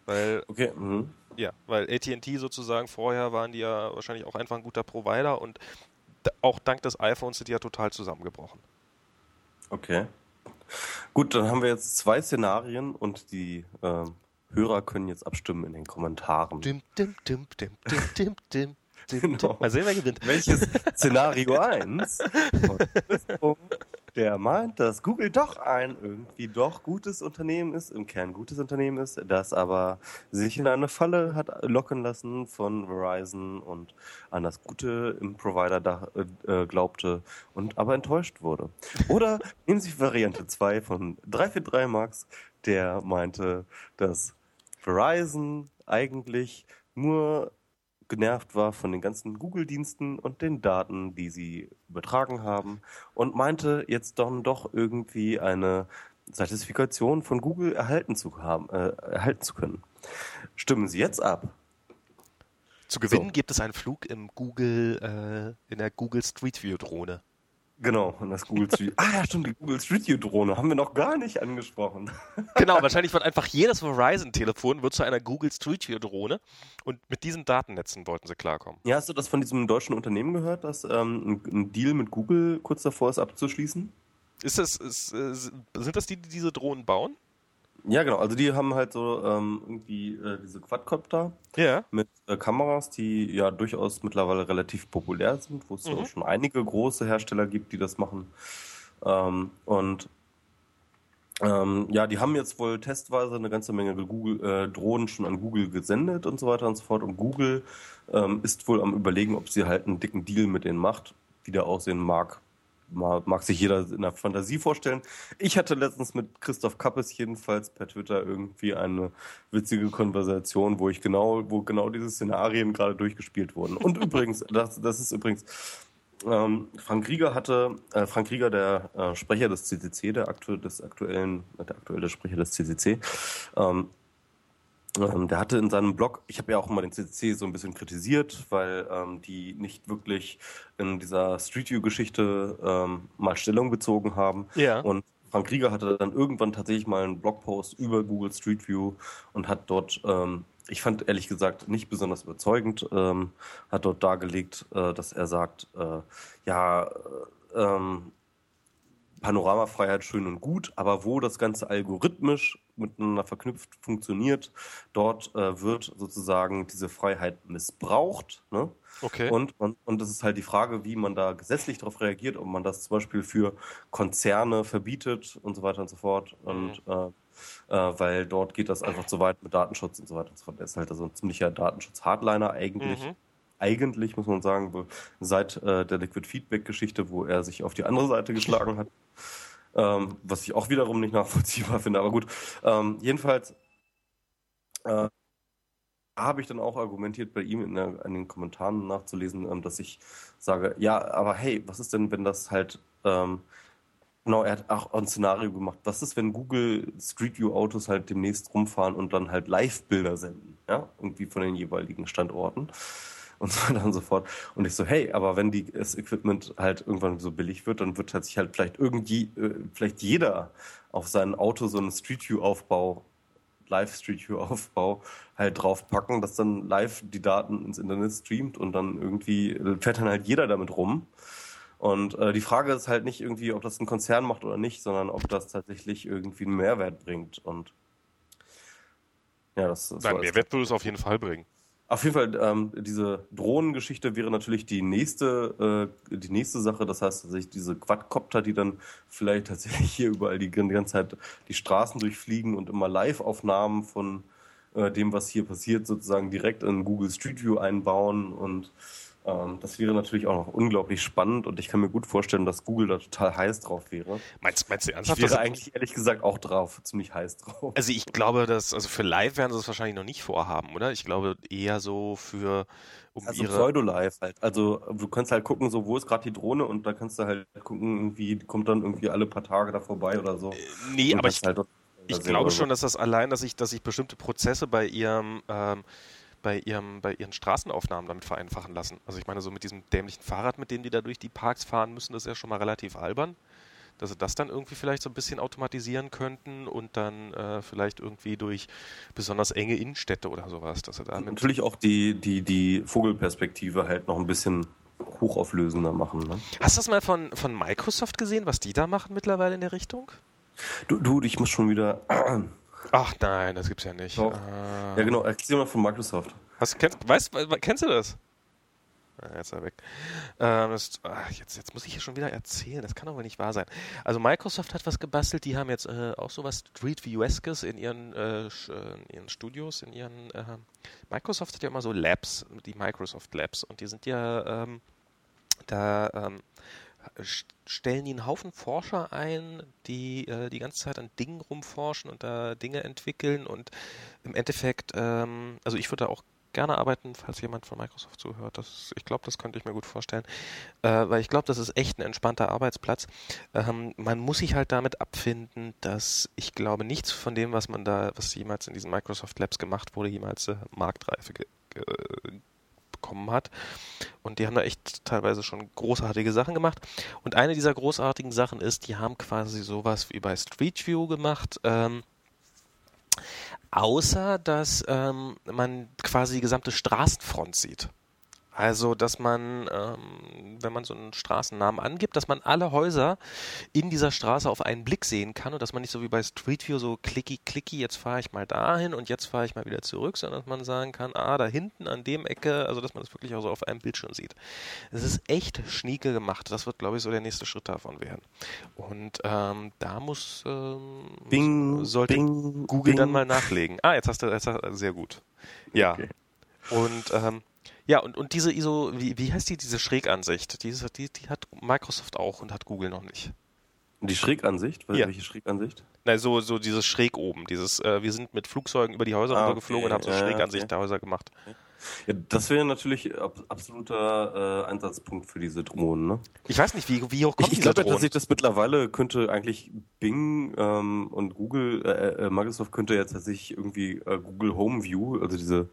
Weil, okay. Mhm. ja, weil AT&T sozusagen vorher waren die ja wahrscheinlich auch einfach ein guter Provider und auch dank des iPhones sind die ja total zusammengebrochen. Okay. Gut, dann haben wir jetzt zwei Szenarien und die äh, Hörer können jetzt abstimmen in den Kommentaren. Dim, dim, dim, dim, dim, dim, dim. Genau. Mal sehen, wer gewinnt. Welches Szenario 1 der meint, dass Google doch ein irgendwie doch gutes Unternehmen ist, im Kern gutes Unternehmen ist, das aber sich in eine Falle hat locken lassen von Verizon und an das Gute im Provider da, äh, glaubte und aber enttäuscht wurde. Oder nehmen Sie Variante 2 von 343 Max, der meinte, dass Verizon eigentlich nur genervt war von den ganzen Google-Diensten und den Daten, die sie übertragen haben und meinte jetzt dann doch irgendwie eine Zertifikation von Google erhalten zu haben, äh, erhalten zu können. Stimmen Sie jetzt ab. Zu gewinnen so. gibt es einen Flug im Google, äh, in der Google Street View Drohne. Genau, und das Google Street. ah ja, stimmt, die Google Street View Drohne haben wir noch gar nicht angesprochen. genau, wahrscheinlich wird einfach jedes Verizon-Telefon wird zu einer Google Street View Drohne und mit diesen Datennetzen wollten sie klarkommen. Ja, hast du das von diesem deutschen Unternehmen gehört, dass ähm, ein Deal mit Google kurz davor ist abzuschließen? Ist das, ist, äh, sind das die, die diese Drohnen bauen? Ja, genau. Also die haben halt so ähm, irgendwie äh, diese Quadcopter ja. mit äh, Kameras, die ja durchaus mittlerweile relativ populär sind, wo es mhm. schon einige große Hersteller gibt, die das machen. Ähm, und ähm, ja, die haben jetzt wohl testweise eine ganze Menge Google, äh, Drohnen schon an Google gesendet und so weiter und so fort. Und Google ähm, ist wohl am überlegen, ob sie halt einen dicken Deal mit denen macht, wie der aussehen mag mag sich jeder in der Fantasie vorstellen. Ich hatte letztens mit Christoph Kappes jedenfalls per Twitter irgendwie eine witzige Konversation, wo ich genau, wo genau diese Szenarien gerade durchgespielt wurden. Und übrigens, das, das ist übrigens, ähm, Frank Rieger hatte, äh, Frank Rieger, der äh, Sprecher des CCC, der, aktu des aktuellen, der aktuelle Sprecher des CCC, ähm, ähm, der hatte in seinem Blog, ich habe ja auch immer den CCC so ein bisschen kritisiert, weil ähm, die nicht wirklich in dieser Street View-Geschichte ähm, mal Stellung bezogen haben. Ja. Und Frank Rieger hatte dann irgendwann tatsächlich mal einen Blogpost über Google Street View und hat dort, ähm, ich fand ehrlich gesagt nicht besonders überzeugend, ähm, hat dort dargelegt, äh, dass er sagt, äh, ja, äh, ähm, Panoramafreiheit schön und gut, aber wo das Ganze algorithmisch miteinander verknüpft funktioniert, dort äh, wird sozusagen diese Freiheit missbraucht. Ne? Okay. Und, und, und das ist halt die Frage, wie man da gesetzlich darauf reagiert, ob man das zum Beispiel für Konzerne verbietet und so weiter und so fort. Und mhm. äh, äh, weil dort geht das einfach zu weit mit Datenschutz und so weiter und so fort. Er ist halt also ein ziemlicher Datenschutz-Hardliner eigentlich. Mhm eigentlich, muss man sagen, seit äh, der Liquid Feedback-Geschichte, wo er sich auf die andere Seite geschlagen hat. Ähm, was ich auch wiederum nicht nachvollziehbar finde, aber gut. Ähm, jedenfalls äh, habe ich dann auch argumentiert bei ihm in, der, in den Kommentaren nachzulesen, ähm, dass ich sage, ja, aber hey, was ist denn, wenn das halt ähm, Genau, er hat auch ein Szenario gemacht. Was ist, wenn Google Street View Autos halt demnächst rumfahren und dann halt Live-Bilder senden? Ja, irgendwie von den jeweiligen Standorten und so weiter und so fort. Und ich so, hey, aber wenn die, das Equipment halt irgendwann so billig wird, dann wird halt sich halt vielleicht irgendwie, äh, vielleicht jeder auf sein Auto so einen Street View Aufbau, Live Street View Aufbau halt draufpacken, dass dann live die Daten ins Internet streamt und dann irgendwie fährt dann halt jeder damit rum. Und äh, die Frage ist halt nicht irgendwie, ob das ein Konzern macht oder nicht, sondern ob das tatsächlich irgendwie einen Mehrwert bringt. Und ja, das, das Nein, Mehrwert würde es auf jeden Fall bringen. Auf jeden Fall, ähm, diese Drohnengeschichte wäre natürlich die nächste, äh, die nächste Sache. Das heißt, tatsächlich diese Quadcopter, die dann vielleicht tatsächlich hier überall die, die ganze Zeit die Straßen durchfliegen und immer Live-Aufnahmen von äh, dem, was hier passiert, sozusagen direkt in Google Street View einbauen und das wäre natürlich auch noch unglaublich spannend und ich kann mir gut vorstellen, dass Google da total heiß drauf wäre. Meinst, meinst du ernsthaft? Ich wäre eigentlich ehrlich gesagt auch drauf, ziemlich heiß drauf. Also ich glaube, dass, also für live werden sie es wahrscheinlich noch nicht vorhaben, oder? Ich glaube eher so für um also ihre... Pseudo-Live halt. Also du kannst halt gucken, so wo ist gerade die Drohne und da kannst du halt gucken, irgendwie kommt dann irgendwie alle paar Tage da vorbei oder so. Äh, nee, aber ich, halt ich glaube schon, dass das allein, dass ich, dass ich bestimmte Prozesse bei ihrem ähm, bei, ihrem, bei ihren Straßenaufnahmen damit vereinfachen lassen. Also ich meine, so mit diesem dämlichen Fahrrad, mit dem die da durch die Parks fahren müssen, das ist ja schon mal relativ albern. Dass sie das dann irgendwie vielleicht so ein bisschen automatisieren könnten und dann äh, vielleicht irgendwie durch besonders enge Innenstädte oder sowas. Dass sie da Natürlich auch die, die, die Vogelperspektive halt noch ein bisschen hochauflösender machen. Ne? Hast du das mal von, von Microsoft gesehen, was die da machen mittlerweile in der Richtung? Du, du ich muss schon wieder Ach nein, das gibt's ja nicht. Doch. Ah. Ja, genau. Erzähl mal von Microsoft. Hast, kennst, weißt, kennst du das? Ah, jetzt ist er weg. Ähm, das, ach, jetzt, jetzt muss ich hier schon wieder erzählen. Das kann aber nicht wahr sein. Also Microsoft hat was gebastelt. Die haben jetzt äh, auch sowas Street View-eskes in ihren, äh, in ihren Studios, in ihren. Äh, Microsoft hat ja immer so Labs, die Microsoft Labs, und die sind ja ähm, da. Ähm, stellen die einen Haufen Forscher ein, die äh, die ganze Zeit an Dingen rumforschen und da Dinge entwickeln und im Endeffekt, ähm, also ich würde da auch gerne arbeiten, falls jemand von Microsoft zuhört. Das, ich glaube, das könnte ich mir gut vorstellen, äh, weil ich glaube, das ist echt ein entspannter Arbeitsplatz. Ähm, man muss sich halt damit abfinden, dass ich glaube, nichts von dem, was man da, was jemals in diesen Microsoft Labs gemacht wurde, jemals äh, Marktreife bekommen hat. Und die haben da echt teilweise schon großartige Sachen gemacht. Und eine dieser großartigen Sachen ist, die haben quasi sowas wie bei Street View gemacht. Ähm, außer dass ähm, man quasi die gesamte Straßenfront sieht. Also, dass man, ähm, wenn man so einen Straßennamen angibt, dass man alle Häuser in dieser Straße auf einen Blick sehen kann und dass man nicht so wie bei Street View so klicky, klicky, jetzt fahre ich mal dahin und jetzt fahre ich mal wieder zurück, sondern dass man sagen kann, ah, da hinten an dem Ecke, also dass man das wirklich auch so auf einem Bildschirm sieht. Es ist echt schnieke gemacht. Das wird, glaube ich, so der nächste Schritt davon werden. Und ähm, da muss, ähm, bing, sollte bing, Google bing. dann mal nachlegen. Ah, jetzt hast du, jetzt hast du sehr gut. Ja. Okay. Und ähm, ja, und, und diese ISO, wie, wie heißt die, diese Schrägansicht? Die, die, die hat Microsoft auch und hat Google noch nicht. Die Schrägansicht? Ja. Welche Schrägansicht? Nein, so, so dieses Schräg oben. Dieses, äh, wir sind mit Flugzeugen über die Häuser ah, runtergeflogen okay. und haben so Schrägansicht okay. der Häuser gemacht. Okay. Ja, das wäre natürlich ab, absoluter äh, Einsatzpunkt für diese Drohnen. Ne? Ich weiß nicht, wie, wie hoch kommt Ich, ich glaube dass ich das mittlerweile könnte eigentlich Bing ähm, und Google, äh, äh, Microsoft könnte jetzt tatsächlich irgendwie äh, Google Home View, also diese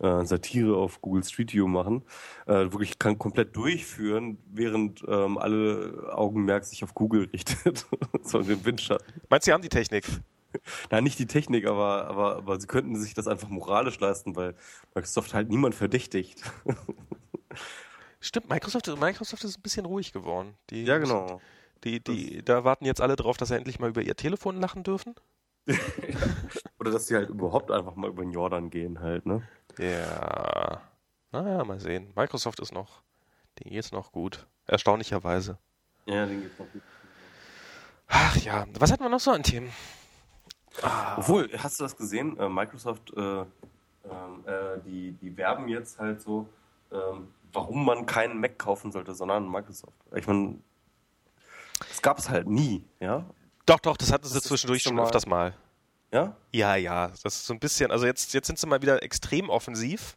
äh, Satire auf Google Street View machen, äh, wirklich kann komplett durchführen, während ähm, alle Augenmerk sich auf Google richtet, so in den Windschatten. Meinst du, sie haben die Technik? Nein, nicht die Technik, aber, aber, aber sie könnten sich das einfach moralisch leisten, weil Microsoft halt niemand verdächtigt. Stimmt, Microsoft, Microsoft ist ein bisschen ruhig geworden. Die, ja, genau. Die, die, da warten jetzt alle drauf, dass sie endlich mal über ihr Telefon lachen dürfen. Oder dass sie halt überhaupt einfach mal über den Jordan gehen halt, ne? Ja. Naja, mal sehen. Microsoft ist noch, den geht's noch gut. Erstaunlicherweise. Ja, den geht's noch gut. Ach ja, was hatten wir noch so an Themen? Ah. Obwohl, hast du das gesehen? Äh, Microsoft, äh, ähm, äh, die, die werben jetzt halt so, ähm, warum man keinen Mac kaufen sollte, sondern Microsoft. Ich meine, das gab es halt nie, ja? Doch, doch, das hatten sie zwischendurch schon mal. öfters mal. Ja? Ja, ja, das ist so ein bisschen, also jetzt, jetzt sind sie mal wieder extrem offensiv.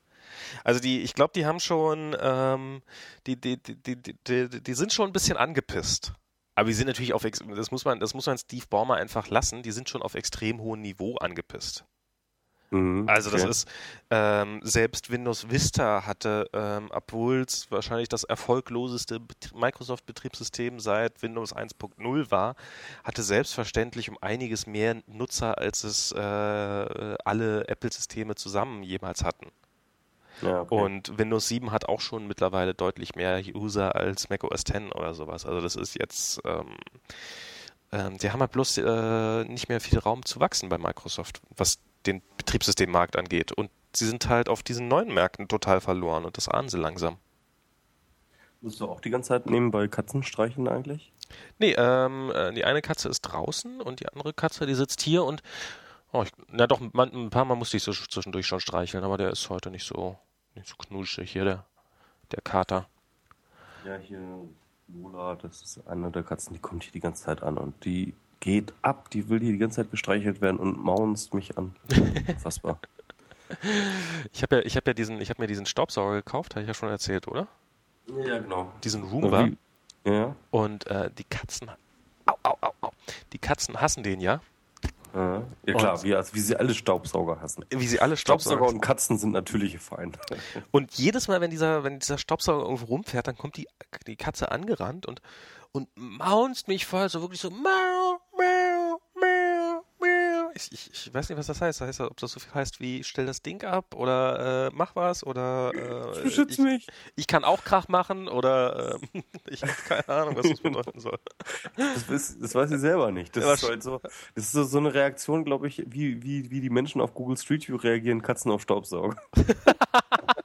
Also die, ich glaube, die haben schon, ähm, die, die, die, die, die, die sind schon ein bisschen angepisst. Aber die sind natürlich auf, das muss man, das muss man Steve Ballmer einfach lassen, die sind schon auf extrem hohem Niveau angepisst. Mhm, also das okay. ist, ähm, selbst Windows Vista hatte, ähm, obwohl es wahrscheinlich das erfolgloseste Microsoft-Betriebssystem seit Windows 1.0 war, hatte selbstverständlich um einiges mehr Nutzer, als es äh, alle Apple-Systeme zusammen jemals hatten. Ja, okay. Und Windows 7 hat auch schon mittlerweile deutlich mehr User als Mac OS X oder sowas. Also das ist jetzt, ähm, ähm, die haben halt bloß äh, nicht mehr viel Raum zu wachsen bei Microsoft, was den Betriebssystemmarkt angeht. Und sie sind halt auf diesen neuen Märkten total verloren und das ahnen sie langsam. Musst du auch die ganze Zeit nebenbei Katzen streicheln eigentlich? Nee, ähm, äh, die eine Katze ist draußen und die andere Katze, die sitzt hier und oh, ich, na doch, man, ein paar Mal musste ich so zwischendurch schon streicheln, aber der ist heute nicht so, nicht so knuschig hier, der, der Kater. Ja, hier Lola, das ist eine der Katzen, die kommt hier die ganze Zeit an und die geht ab, die will hier die ganze Zeit gestreichelt werden und maunzt mich an. Unfassbar. Ich habe ja, ich habe ja diesen, ich habe mir diesen Staubsauger gekauft, habe ich ja schon erzählt, oder? Ja, genau. Diesen Roomba. Ja. Und äh, die Katzen, au, au, au, au. Die Katzen hassen den ja, Ja, ja klar, wie, also wie sie alle Staubsauger hassen. wie sie alle Staubsauger Staubsauger. und Katzen sind natürliche Feinde. Und jedes Mal, wenn dieser, wenn dieser Staubsauger irgendwo rumfährt, dann kommt die, die Katze angerannt und und maunzt mich voll, so wirklich so mau. Ich, ich, ich weiß nicht, was das heißt. Das heißt, ob das so viel heißt wie stell das Ding ab oder äh, mach was oder äh, Beschütz ich, mich. ich kann auch Krach machen oder äh, ich habe keine Ahnung, was das bedeuten soll. Das, weiß- das weiß ich selber nicht. Das Ja, ist halt so, das ist so, so eine Reaktion, glaube ich, wie, wie, wie die Menschen auf Google Street View reagieren, Katzen auf Staubsauger.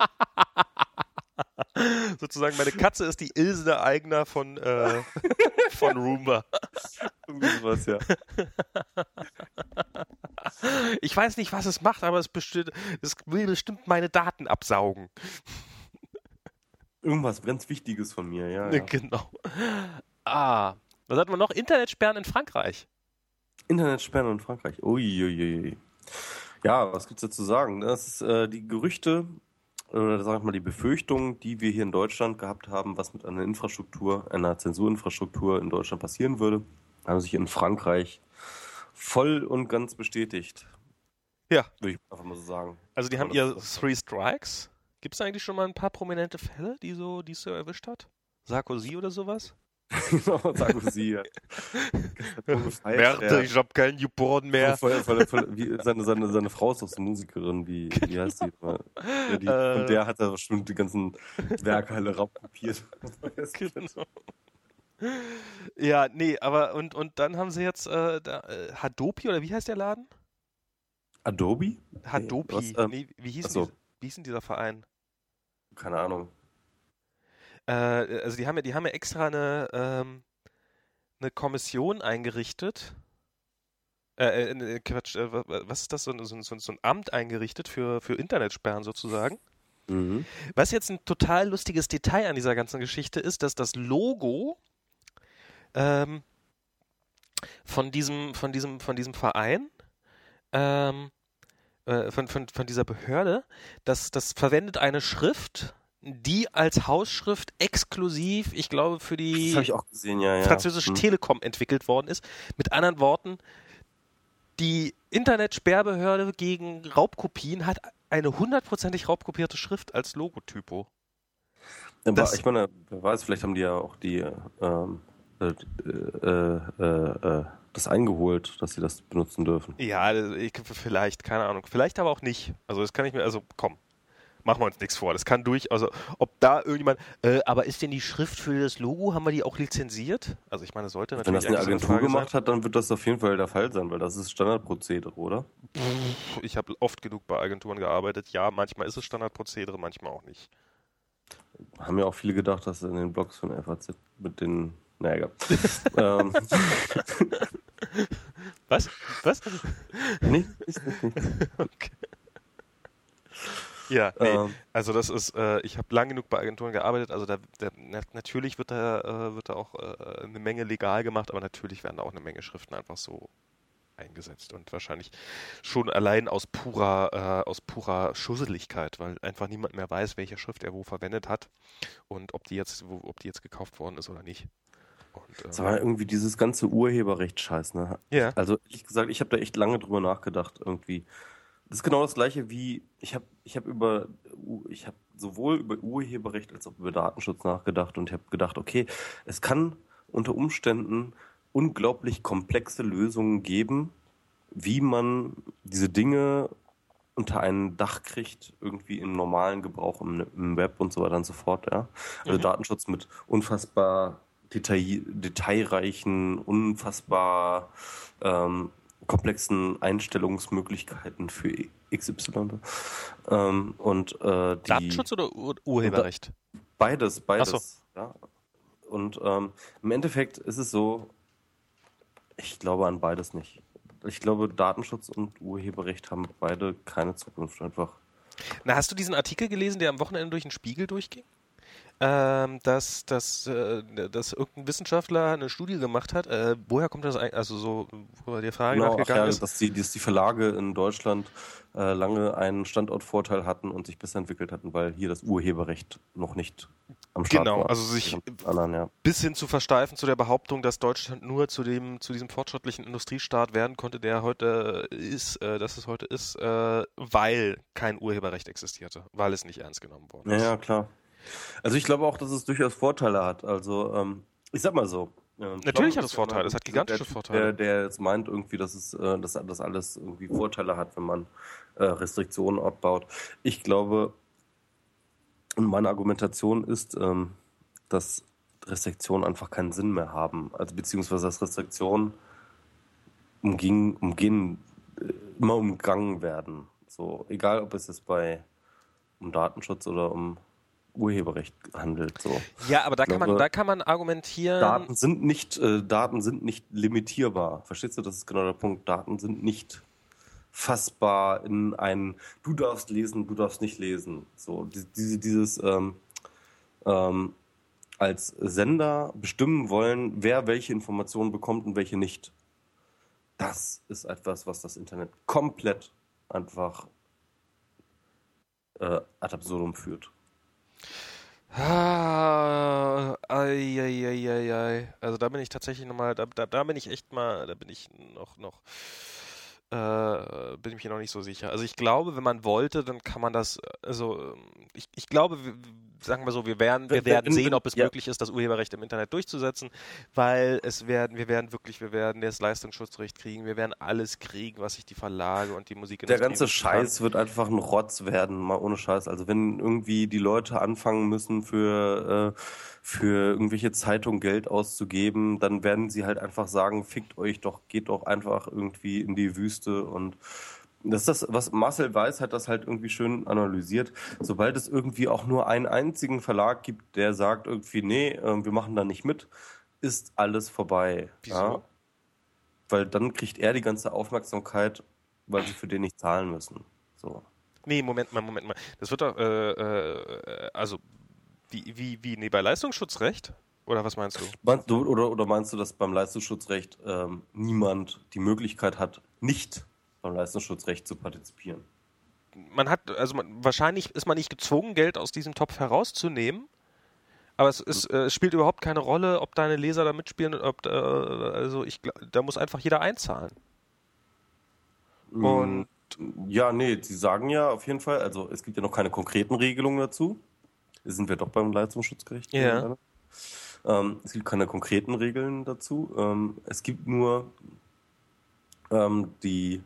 Sozusagen, meine Katze ist die Ilse der Eigner von, äh, von Roomba. Irgendwie sowas, ja. Ich weiß nicht, was es macht, aber es, bestimmt, es will bestimmt meine Daten absaugen. Irgendwas ganz Wichtiges von mir, ja. ja. Genau. Ah, was hatten wir noch? Internetsperren in Frankreich. Internetsperren in Frankreich. Uiuiui. Ja, was gibt's dazu sagen? Das ist äh, die Gerüchte oder sag ich mal die Befürchtungen, die wir hier in Deutschland gehabt haben, was mit einer Infrastruktur, einer Zensurinfrastruktur in Deutschland passieren würde, haben sich in Frankreich voll und ganz bestätigt. Ja. Würde ich einfach mal so sagen. Also die haben ihr Three Strikes. Gibt es eigentlich schon mal ein paar prominente Fälle, die so, die es so erwischt hat? Sarkozy oder sowas? Genau, Sarkozy. ja. Merde, ich hab keinen Newborn mehr. Voll, voll, voll, wie, seine, seine, seine Frau ist doch so Musikerin, wie, wie heißt die? Ja, die Äh. und der hat da bestimmt die ganzen Werke alle raubkopiert. Genau. Ja, nee, aber und, und dann haben sie jetzt äh, da, äh, Hadopi oder wie heißt der Laden? Adobe? Hadopi. was, ähm, nee, wie, hieß so. die, wie hieß denn dieser Verein? Keine Ahnung. Äh, also die haben ja, die haben ja extra eine, ähm, eine Kommission eingerichtet. Äh, äh, ne, Quatsch, äh, wa- wa- was ist das? So, ein- so, ein- so, so ein Amt eingerichtet für, für Internetsperren sozusagen. Mhm. Was jetzt ein total lustiges Detail an dieser ganzen Geschichte ist, dass das Logo ähm, von diesem, von diesem, von diesem Verein, ähm, äh, von, von, von dieser Behörde, das, das verwendet eine Schrift, die als Hausschrift exklusiv, ich glaube, für die gesehen, ja, ja. französische Hm. Telekom entwickelt worden ist. Mit anderen Worten, die Internetsperrbehörde gegen Raubkopien hat eine hundertprozentig raubkopierte Schrift als Logotypo. Aber das- ich meine, wer weiß, vielleicht haben die ja auch die ähm, äh, äh, äh, äh, das eingeholt, dass sie das benutzen dürfen. Ja, ich, vielleicht, keine Ahnung. Vielleicht aber auch nicht. Also das kann ich mir, also komm, machen wir uns nichts vor. Das kann durch, also ob da irgendjemand, äh, aber ist denn die Schrift für das Logo, haben wir die auch lizenziert? Also ich meine, das sollte Wenn natürlich das eine Agentur gemacht hat, dann wird das auf jeden Fall der Fall sein, weil das ist Standardprozedere, oder? sein. Ich habe oft genug bei Agenturen gearbeitet. Ja, manchmal ist es Standardprozedere, manchmal auch nicht. Haben ja auch viele gedacht, dass in den Blogs von FAZ mit den. Naja, ähm, Was? Was? nicht, nicht, nicht, nicht. Okay. Ja, nee. Ähm, Also das ist, äh, ich habe lang genug bei Agenturen gearbeitet, also da, da na, natürlich wird da, äh, wird da auch äh, eine Menge legal gemacht, aber natürlich werden da auch eine Menge Schriften einfach so eingesetzt und wahrscheinlich schon allein aus purer, äh, aus purer Schusseligkeit, weil einfach niemand mehr weiß, welche Schrift er wo verwendet hat und ob die jetzt, wo, ob die jetzt gekauft worden ist oder nicht. Und, Das äh, war irgendwie dieses ganze Urheberrecht-Scheiß, ne? ja, Also ehrlich gesagt, ich habe da echt lange drüber nachgedacht irgendwie. Das ist genau das gleiche wie ich habe ich habe über ich habe sowohl über Urheberrecht als auch über Datenschutz nachgedacht und ich habe gedacht, okay, es kann unter Umständen unglaublich komplexe Lösungen geben, wie man diese Dinge unter ein Dach kriegt, irgendwie im normalen Gebrauch im, im Web und so weiter und so fort, ja. Also Mhm. Datenschutz mit unfassbar detail, detailreichen, unfassbar ähm, komplexen Einstellungsmöglichkeiten für XY. Ähm, und äh, die, Datenschutz oder Ur Urheberrecht? Beides, beides. So. Ja. Und ähm, im Endeffekt ist es so, ich glaube an beides nicht. Ich glaube, Datenschutz und Urheberrecht haben beide keine Zukunft einfach. Na, hast du diesen Artikel gelesen, der am Wochenende durch den Spiegel durchging? Ähm, dass, dass, äh, dass irgendein Wissenschaftler eine Studie gemacht hat. Äh, woher kommt das eigentlich? Also so, wo die Frage genau, nachgegangen ja, ist. Dass die, dass die Verlage in Deutschland äh, lange einen Standortvorteil hatten und sich besser entwickelt hatten, weil hier das Urheberrecht noch nicht am Start genau, war. Genau, also sich anderen, ja. bis hin zu versteifen zu der Behauptung, dass Deutschland nur zu dem zu diesem fortschrittlichen Industriestaat werden konnte, der heute ist, äh, dass es heute ist, äh, weil kein Urheberrecht existierte, weil es nicht ernst genommen wurde. Ja, ja, klar. Also ich glaube auch, dass es durchaus Vorteile hat. Also ähm, ich sag mal so. Ähm, Natürlich hat es Vorteile, es hat gigantische der, Vorteile. Der, der jetzt meint irgendwie, dass es äh, dass das alles irgendwie Vorteile hat, wenn man äh, Restriktionen abbaut. Ich glaube, und meine Argumentation ist, ähm, dass Restriktionen einfach keinen Sinn mehr haben. Also beziehungsweise dass Restriktionen umging, umgehen, äh, immer umgangen werden. So, egal ob es jetzt bei um Datenschutz oder um Urheberrecht handelt. So. Ja, aber da kann man, da kann man argumentieren. Daten sind nicht, äh, Daten sind nicht limitierbar. Verstehst du? Das ist genau der Punkt. Daten sind nicht fassbar in ein, du darfst lesen, du darfst nicht lesen. So, diese, dieses ähm, ähm, als Sender bestimmen wollen, wer welche Informationen bekommt und welche nicht. Das ist etwas, was das Internet komplett einfach äh, ad absurdum führt. Ah. Also da bin ich tatsächlich nochmal, da, da, da bin ich echt mal, da bin ich noch, noch äh, bin ich mir noch nicht so sicher. Also ich glaube, wenn man wollte, dann kann man das, also ähm, ich, ich glaube, sagen wir so, wir werden, wir werden sehen, ob es ja. möglich ist, das Urheberrecht im Internet durchzusetzen, weil es werden, wir werden wirklich, wir werden das Leistungsschutzrecht kriegen, wir werden alles kriegen, was sich die Verlage und die Musikindustrie. Der ganze Scheiß wird einfach ein Rotz werden, mal ohne Scheiß. Also wenn irgendwie die Leute anfangen müssen für, äh, für irgendwelche Zeitungen Geld auszugeben, dann werden sie halt einfach sagen, fickt euch doch, geht doch einfach irgendwie in die Wüste und das ist das, was Marcel Weiß hat das halt irgendwie schön analysiert. Sobald es irgendwie auch nur einen einzigen Verlag gibt, der sagt irgendwie, nee, äh, wir machen da nicht mit, ist alles vorbei. Wieso? Ja? Weil dann kriegt er die ganze Aufmerksamkeit, weil sie für den nicht zahlen müssen. So. Nee, Moment mal, Moment mal. Das wird doch, äh, äh, also, wie, wie, wie, nee, bei Leistungsschutzrecht? Oder was meinst du? Meinst du oder, oder meinst du, dass beim Leistungsschutzrecht ähm, niemand die Möglichkeit hat, nicht beim Leistungsschutzrecht zu partizipieren. Man hat, also man, wahrscheinlich ist man nicht gezwungen, Geld aus diesem Topf herauszunehmen, aber es, ist, äh, es spielt überhaupt keine Rolle, ob deine Leser da mitspielen, ob, äh, also ich da muss einfach jeder einzahlen. Mm, Und ja, nee, sie sagen ja auf jeden Fall, also es gibt ja noch keine konkreten Regelungen dazu. Sind wir doch beim Leistungsschutzrecht? Ja. Ähm, es gibt keine konkreten Regeln dazu. Ähm, es gibt nur ähm, die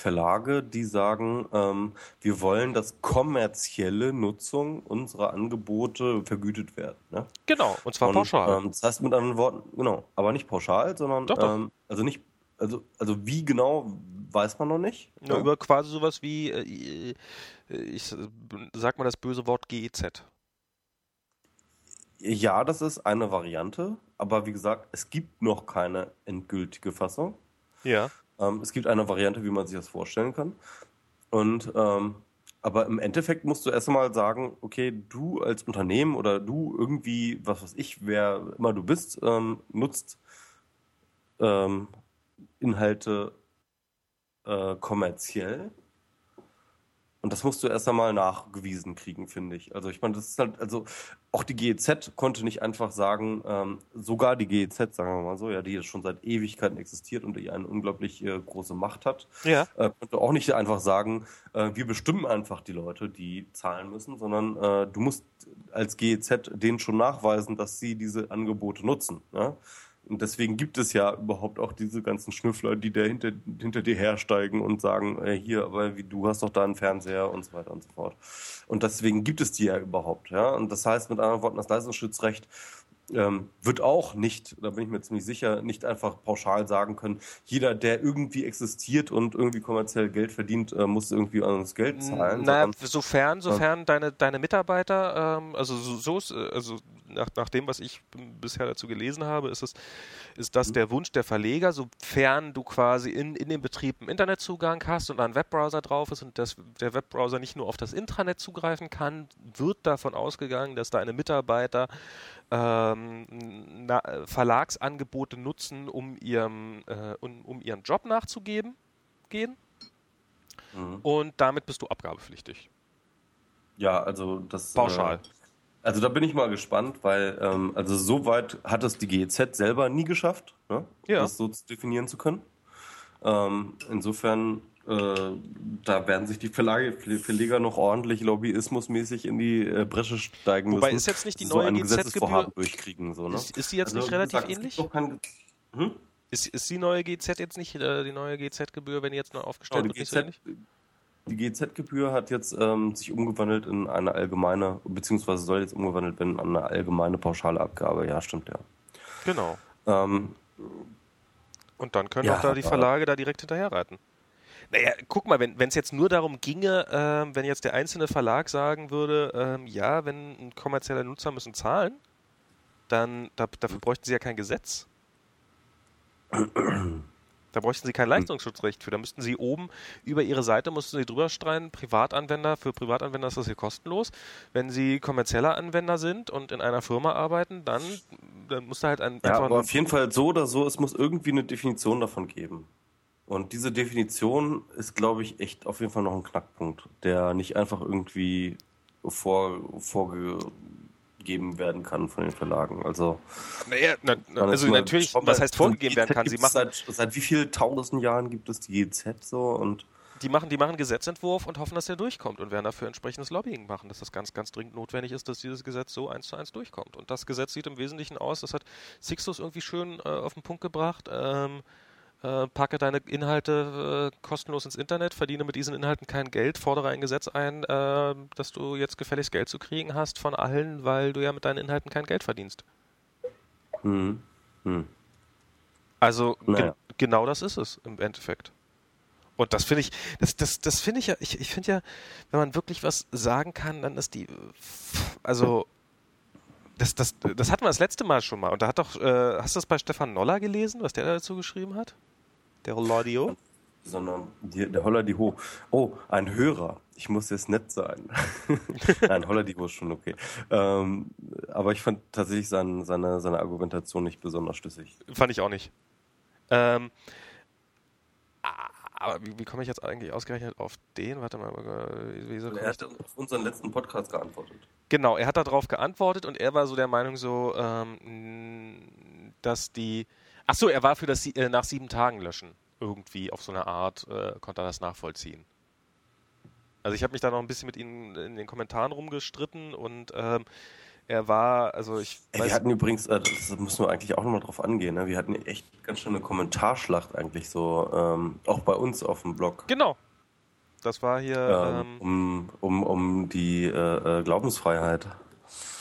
Verlage, die sagen, ähm, wir wollen, dass kommerzielle Nutzung unserer Angebote vergütet werden. Ne? Genau, und zwar und, pauschal. Ähm, das heißt mit anderen Worten, genau, aber nicht pauschal, sondern doch, doch. Ähm, also nicht, also, also wie genau weiß man noch nicht. Ja, ne? Über quasi sowas wie, äh, ich sag mal das böse Wort GEZ. Ja, das ist eine Variante, aber wie gesagt, es gibt noch keine endgültige Fassung. Ja. Ähm, es gibt eine Variante, wie man sich das vorstellen kann. Und ähm, aber im Endeffekt musst du erst einmal sagen, okay, du als Unternehmen oder du irgendwie, was weiß ich, wer immer du bist, ähm, nutzt ähm, Inhalte äh, kommerziell und das musst du erst einmal nachgewiesen kriegen, finde ich. Also ich meine, das ist halt, also auch die GEZ konnte nicht einfach sagen, ähm, sogar die GEZ, sagen wir mal so, ja, die jetzt schon seit Ewigkeiten existiert und die eine unglaublich äh, große Macht hat, ja. äh, konnte auch nicht einfach sagen, äh, wir bestimmen einfach die Leute, die zahlen müssen, sondern äh, du musst als GEZ denen schon nachweisen, dass sie diese Angebote nutzen. Ja? Und deswegen gibt es ja überhaupt auch diese ganzen Schnüffler, die da hinter, hinter dir hersteigen und sagen, äh, hier, aber wie, du hast doch da einen Fernseher und so weiter und so fort. Und deswegen gibt es die ja überhaupt, ja. Und das heißt mit anderen Worten, das Leistungsschutzrecht ähm, wird auch nicht, da bin ich mir ziemlich sicher, nicht einfach pauschal sagen können, jeder, der irgendwie existiert und irgendwie kommerziell Geld verdient, äh, muss irgendwie uns Geld zahlen. Naja, sofern, sofern ja. deine, deine Mitarbeiter, ähm, also so, so also nach, nach dem, was ich bisher dazu gelesen habe, ist es, ist das mhm. der Wunsch der Verleger, sofern du quasi in, in dem Betrieb einen Internetzugang hast und ein Webbrowser drauf ist und das, der Webbrowser nicht nur auf das Intranet zugreifen kann, wird davon ausgegangen, dass deine Mitarbeiter ähm, na, Verlagsangebote nutzen, um, ihrem, äh, um, um ihren Job nachzugeben gehen. Mhm. Und damit bist du abgabepflichtig. Ja, also das. Pauschal. Äh, also da bin ich mal gespannt, weil ähm, also so weit hat es die GEZ selber nie geschafft, ne? ja. das so zu definieren zu können. Ähm, insofern äh, da werden sich die Verlage, Verleger noch ordentlich lobbyismusmäßig in die äh, Bresche steigen Wobei müssen. Wobei ist jetzt nicht die neue so GZ-Gebühr durchkriegen, so, ne? Ist, ist die jetzt also, nicht relativ gesagt, ähnlich? Kein, hm? ist, ist die neue GZ jetzt nicht äh, die neue GZ-Gebühr, wenn die jetzt neu aufgestellt wird? GZ, die GZ-Gebühr hat jetzt ähm, sich umgewandelt in eine allgemeine, beziehungsweise soll jetzt umgewandelt werden in eine allgemeine pauschale Abgabe. Ja, stimmt, ja. Genau. Ähm, und dann können ja, auch da die Verlage da direkt hinterherreiten. Naja, guck mal, wenn es jetzt nur darum ginge, ähm, wenn jetzt der einzelne Verlag sagen würde, ähm, ja, wenn ein kommerzieller Nutzer müssen zahlen, dann da, dafür bräuchten sie ja kein Gesetz. Da bräuchten sie kein Leistungsschutzrecht für. Da müssten sie oben über ihre Seite mussten sie drüber streuen, Privatanwender, für Privatanwender ist das hier kostenlos. Wenn sie kommerzieller Anwender sind und in einer Firma arbeiten, dann, dann muss da halt ein. Ja, aber auf jeden Fall so oder so, es muss irgendwie eine Definition davon geben. Und diese Definition ist, glaube ich, echt auf jeden Fall noch ein Knackpunkt, der nicht einfach irgendwie vor, vorgegeben werden kann von den Verlagen. Also, naja, na, also natürlich, was heißt vorgegeben werden kann? Sie machen seit, seit wie vielen tausenden Jahren gibt es die GZ so und die machen, die machen Gesetzentwurf und hoffen, dass der durchkommt und werden dafür entsprechendes Lobbying machen, dass das ganz, ganz dringend notwendig ist, dass dieses Gesetz so eins zu eins durchkommt. Und das Gesetz sieht im Wesentlichen aus, das hat Sixtus irgendwie schön äh, auf den Punkt gebracht. Ähm, äh, packe deine Inhalte äh, kostenlos ins Internet, verdiene mit diesen Inhalten kein Geld, fordere ein Gesetz ein, äh, dass du jetzt gefälligst Geld zu kriegen hast von allen, weil du ja mit deinen Inhalten kein Geld verdienst. Hm. Hm. Also naja. ge genau das ist es im Endeffekt. Und das finde ich, das, das, das finde ich ja, ich, ich finde ja, wenn man wirklich was sagen kann, dann ist die, also das, das, das hatten wir das letzte Mal schon mal. Und da hat doch, äh, hast du das bei Stefan Noller gelesen, was der dazu geschrieben hat? Der Holladio? Sondern die, der Holladiho. Oh, ein Hörer. Ich muss jetzt nett sein. Nein, Holladiho ist schon okay. Ähm, aber ich fand tatsächlich sein, seine, seine Argumentation nicht besonders schlüssig. Fand ich auch nicht. Ähm, aber wie, wie komme ich jetzt eigentlich ausgerechnet auf den? Warte mal. Wieso er hat auf unseren letzten Podcast geantwortet. Genau, er hat darauf geantwortet und er war so der Meinung so, ähm, dass die. Ach so, er war für das äh, nach sieben Tagen löschen. Irgendwie auf so eine Art äh, konnte er das nachvollziehen. Also ich habe mich da noch ein bisschen mit ihm in den Kommentaren rumgestritten und ähm, er war, also ich. Ey, wir hatten übrigens, äh, das müssen wir eigentlich auch nochmal drauf angehen, ne? wir hatten echt ganz schön eine Kommentarschlacht eigentlich so, ähm, auch bei uns auf dem Blog. Genau. Das war hier. Ähm, um, um, um die äh, äh Glaubensfreiheit.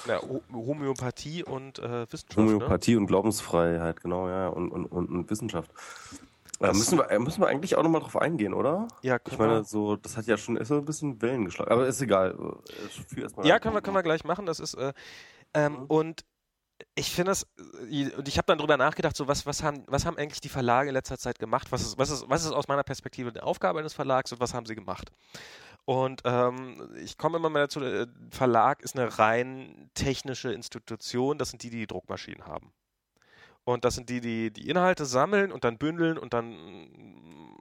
Ja, Homöopathie und äh, Wissenschaft. Ne? Homöopathie ne? und Glaubensfreiheit, genau, ja, und, und, und, und Wissenschaft. Äh, müssen, wir, äh, müssen wir eigentlich auch nochmal drauf eingehen, oder? Ja, Ich meine, so, das hat ja schon ist so ein bisschen Wellen geschlagen. Aber ist egal. Äh, ja, können wir, können wir gleich machen. Das ist, äh, ähm, mhm. und ich finde das, und ich habe dann drüber nachgedacht, so was, was, haben, was haben eigentlich die Verlage in letzter Zeit gemacht? Was ist, was, ist, was ist aus meiner Perspektive die Aufgabe eines Verlags und was haben sie gemacht? Und ähm, ich komme immer mehr dazu, der Verlag ist eine rein technische Institution, das sind die, die, die Druckmaschinen haben. Und das sind die, die die Inhalte sammeln und dann bündeln und dann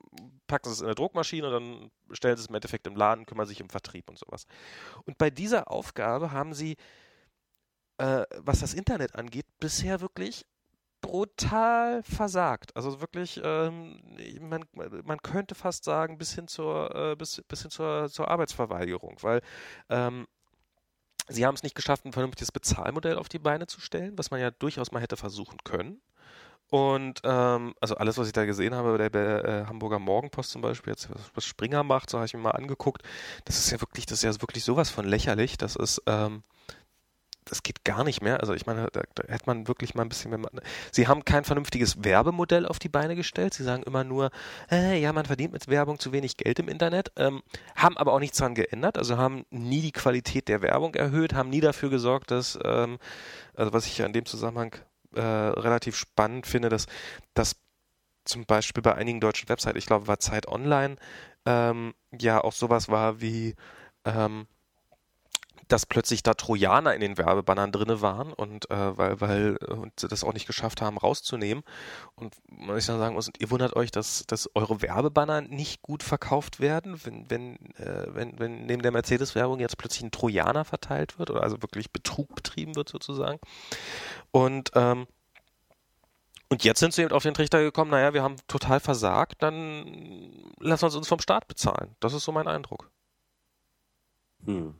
packen sie es in der Druckmaschine und dann stellen sie es im Endeffekt im Laden, kümmern sich um Vertrieb und sowas. Und bei dieser Aufgabe haben sie, äh, was das Internet angeht, bisher wirklich brutal versagt. Also wirklich, ähm, man, man könnte fast sagen, bis hin zur, äh, bis, bis hin zur, zur Arbeitsverweigerung, weil ähm, Sie haben es nicht geschafft, ein vernünftiges Bezahlmodell auf die Beine zu stellen, was man ja durchaus mal hätte versuchen können. Und ähm, also alles, was ich da gesehen habe, der, der äh, Hamburger Morgenpost zum Beispiel, jetzt was Springer macht, so habe ich mir mal angeguckt. Das ist ja wirklich, das ist ja wirklich sowas von lächerlich. Das ist, ähm, das geht gar nicht mehr. Also ich meine, da, da hätte man wirklich mal ein bisschen mehr. Sie haben kein vernünftiges Werbemodell auf die Beine gestellt. Sie sagen immer nur, äh, ja, man verdient mit Werbung zu wenig Geld im Internet, ähm, haben aber auch nichts daran geändert. Also haben nie die Qualität der Werbung erhöht, haben nie dafür gesorgt, dass, ähm, also was ich ja in dem Zusammenhang äh, relativ spannend finde, dass, dass zum Beispiel bei einigen deutschen Websites, ich glaube, war Zeit Online, ähm, ja auch sowas war wie ähm, dass plötzlich da Trojaner in den Werbebannern drinne waren und äh, weil, weil und sie das auch nicht geschafft haben rauszunehmen. Und man ich dann sagen muss, ihr wundert euch, dass, dass eure Werbebanner nicht gut verkauft werden, wenn, wenn, äh, wenn, wenn neben der Mercedes-Werbung jetzt plötzlich ein Trojaner verteilt wird oder also wirklich Betrug betrieben wird sozusagen. Und ähm, und jetzt sind sie eben auf den Trichter gekommen, naja, wir haben total versagt, dann lassen wir uns vom Staat bezahlen. Das ist so mein Eindruck. Hm.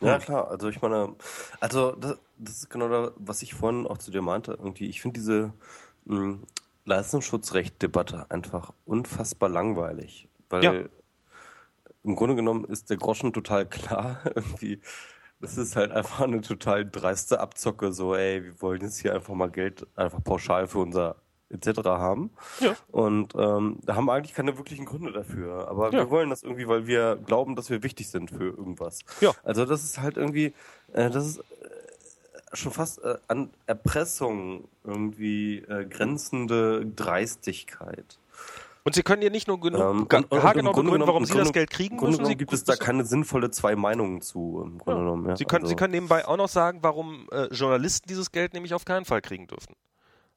Ja, klar. Also ich meine, also das, das ist genau das, was ich vorhin auch zu dir meinte. Irgendwie, ich finde diese hm, Leistungsschutzrecht-Debatte einfach unfassbar langweilig. Weil ja. im Grunde genommen ist der Groschen total klar. Irgendwie, das ist halt einfach eine total dreiste Abzocke. So, ey, wir wollen jetzt hier einfach mal Geld einfach pauschal für unser etc. haben. Ja. Und ähm, da haben wir eigentlich keine wirklichen Gründe dafür. Aber ja. wir wollen das irgendwie, weil wir glauben, dass wir wichtig sind für irgendwas. Ja. Also das ist halt irgendwie, äh, das ist äh, schon fast äh, an Erpressung irgendwie äh, grenzende Dreistigkeit. Und Sie können ja nicht nur genug, ähm, und, und, haargenau begründen, warum Sie das Geld kriegen Grunde müssen. Sie gibt es da keine sinnvolle zwei Meinungen zu. Im Grunde ja. genommen, ja. Sie, können, also. Sie können nebenbei auch noch sagen, warum äh, Journalisten dieses Geld nämlich auf keinen Fall kriegen dürfen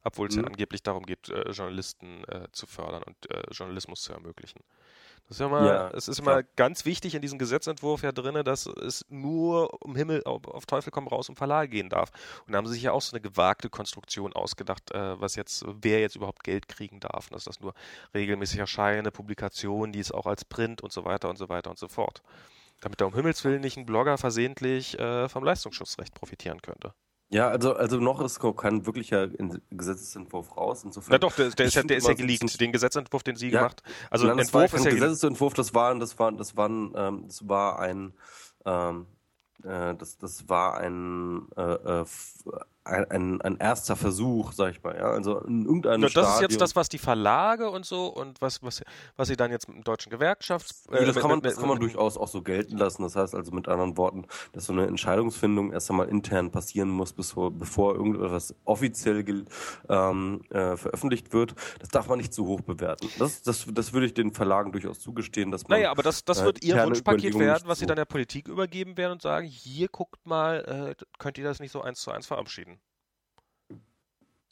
obwohl es mhm. ja angeblich darum geht, äh, Journalisten äh, zu fördern und äh, Journalismus zu ermöglichen. Das ist ja immer, ja, es ist immer klar. ganz wichtig in diesem Gesetzentwurf ja drin, dass es nur um Himmel, auf, auf, Teufel komm raus um Verlage gehen darf. Und da haben sie sich ja auch so eine gewagte Konstruktion ausgedacht, äh, was jetzt, wer jetzt überhaupt Geld kriegen darf. Und dass das nur regelmäßig erscheinende Publikationen, die es auch als Print und so weiter und so weiter und so fort. Damit da um Himmels Willen nicht ein Blogger versehentlich äh, vom Leistungsschutzrecht profitieren könnte. Ja, also, also noch ist kein wirklicher Gesetzentwurf raus. Insofern. Ja doch, der, der ist, ja, der ist ja geleakt, den Gesetzentwurf, den Sie ja, gemacht. Also nein, Entwurf war ist ja Gesetzentwurf, das war, das war, das war, ähm, das war ein, ähm, äh, das, das war ein, äh, äh ein, ein, ein, erster Versuch, sag ich mal, ja. Also in irgendeinem ja, Das Stadium. ist jetzt das, was die Verlage und so und was, was, was sie dann jetzt mit dem deutschen Gewerkschafts. Äh, ja, das, kann man, das kann man durchaus auch so gelten lassen. Das heißt also mit anderen Worten, dass so eine Entscheidungsfindung erst einmal intern passieren muss, bevor, bevor irgendetwas offiziell ähm, äh, veröffentlicht wird. Das darf man nicht zu hoch bewerten. Das, das, das würde ich den Verlagen durchaus zugestehen, dass man. Naja, aber das, das wird äh, ihr Wunschpaket werden, was sie dann der Politik übergeben werden und sagen, hier guckt mal, äh, könnt ihr das nicht so eins zu eins verabschieden.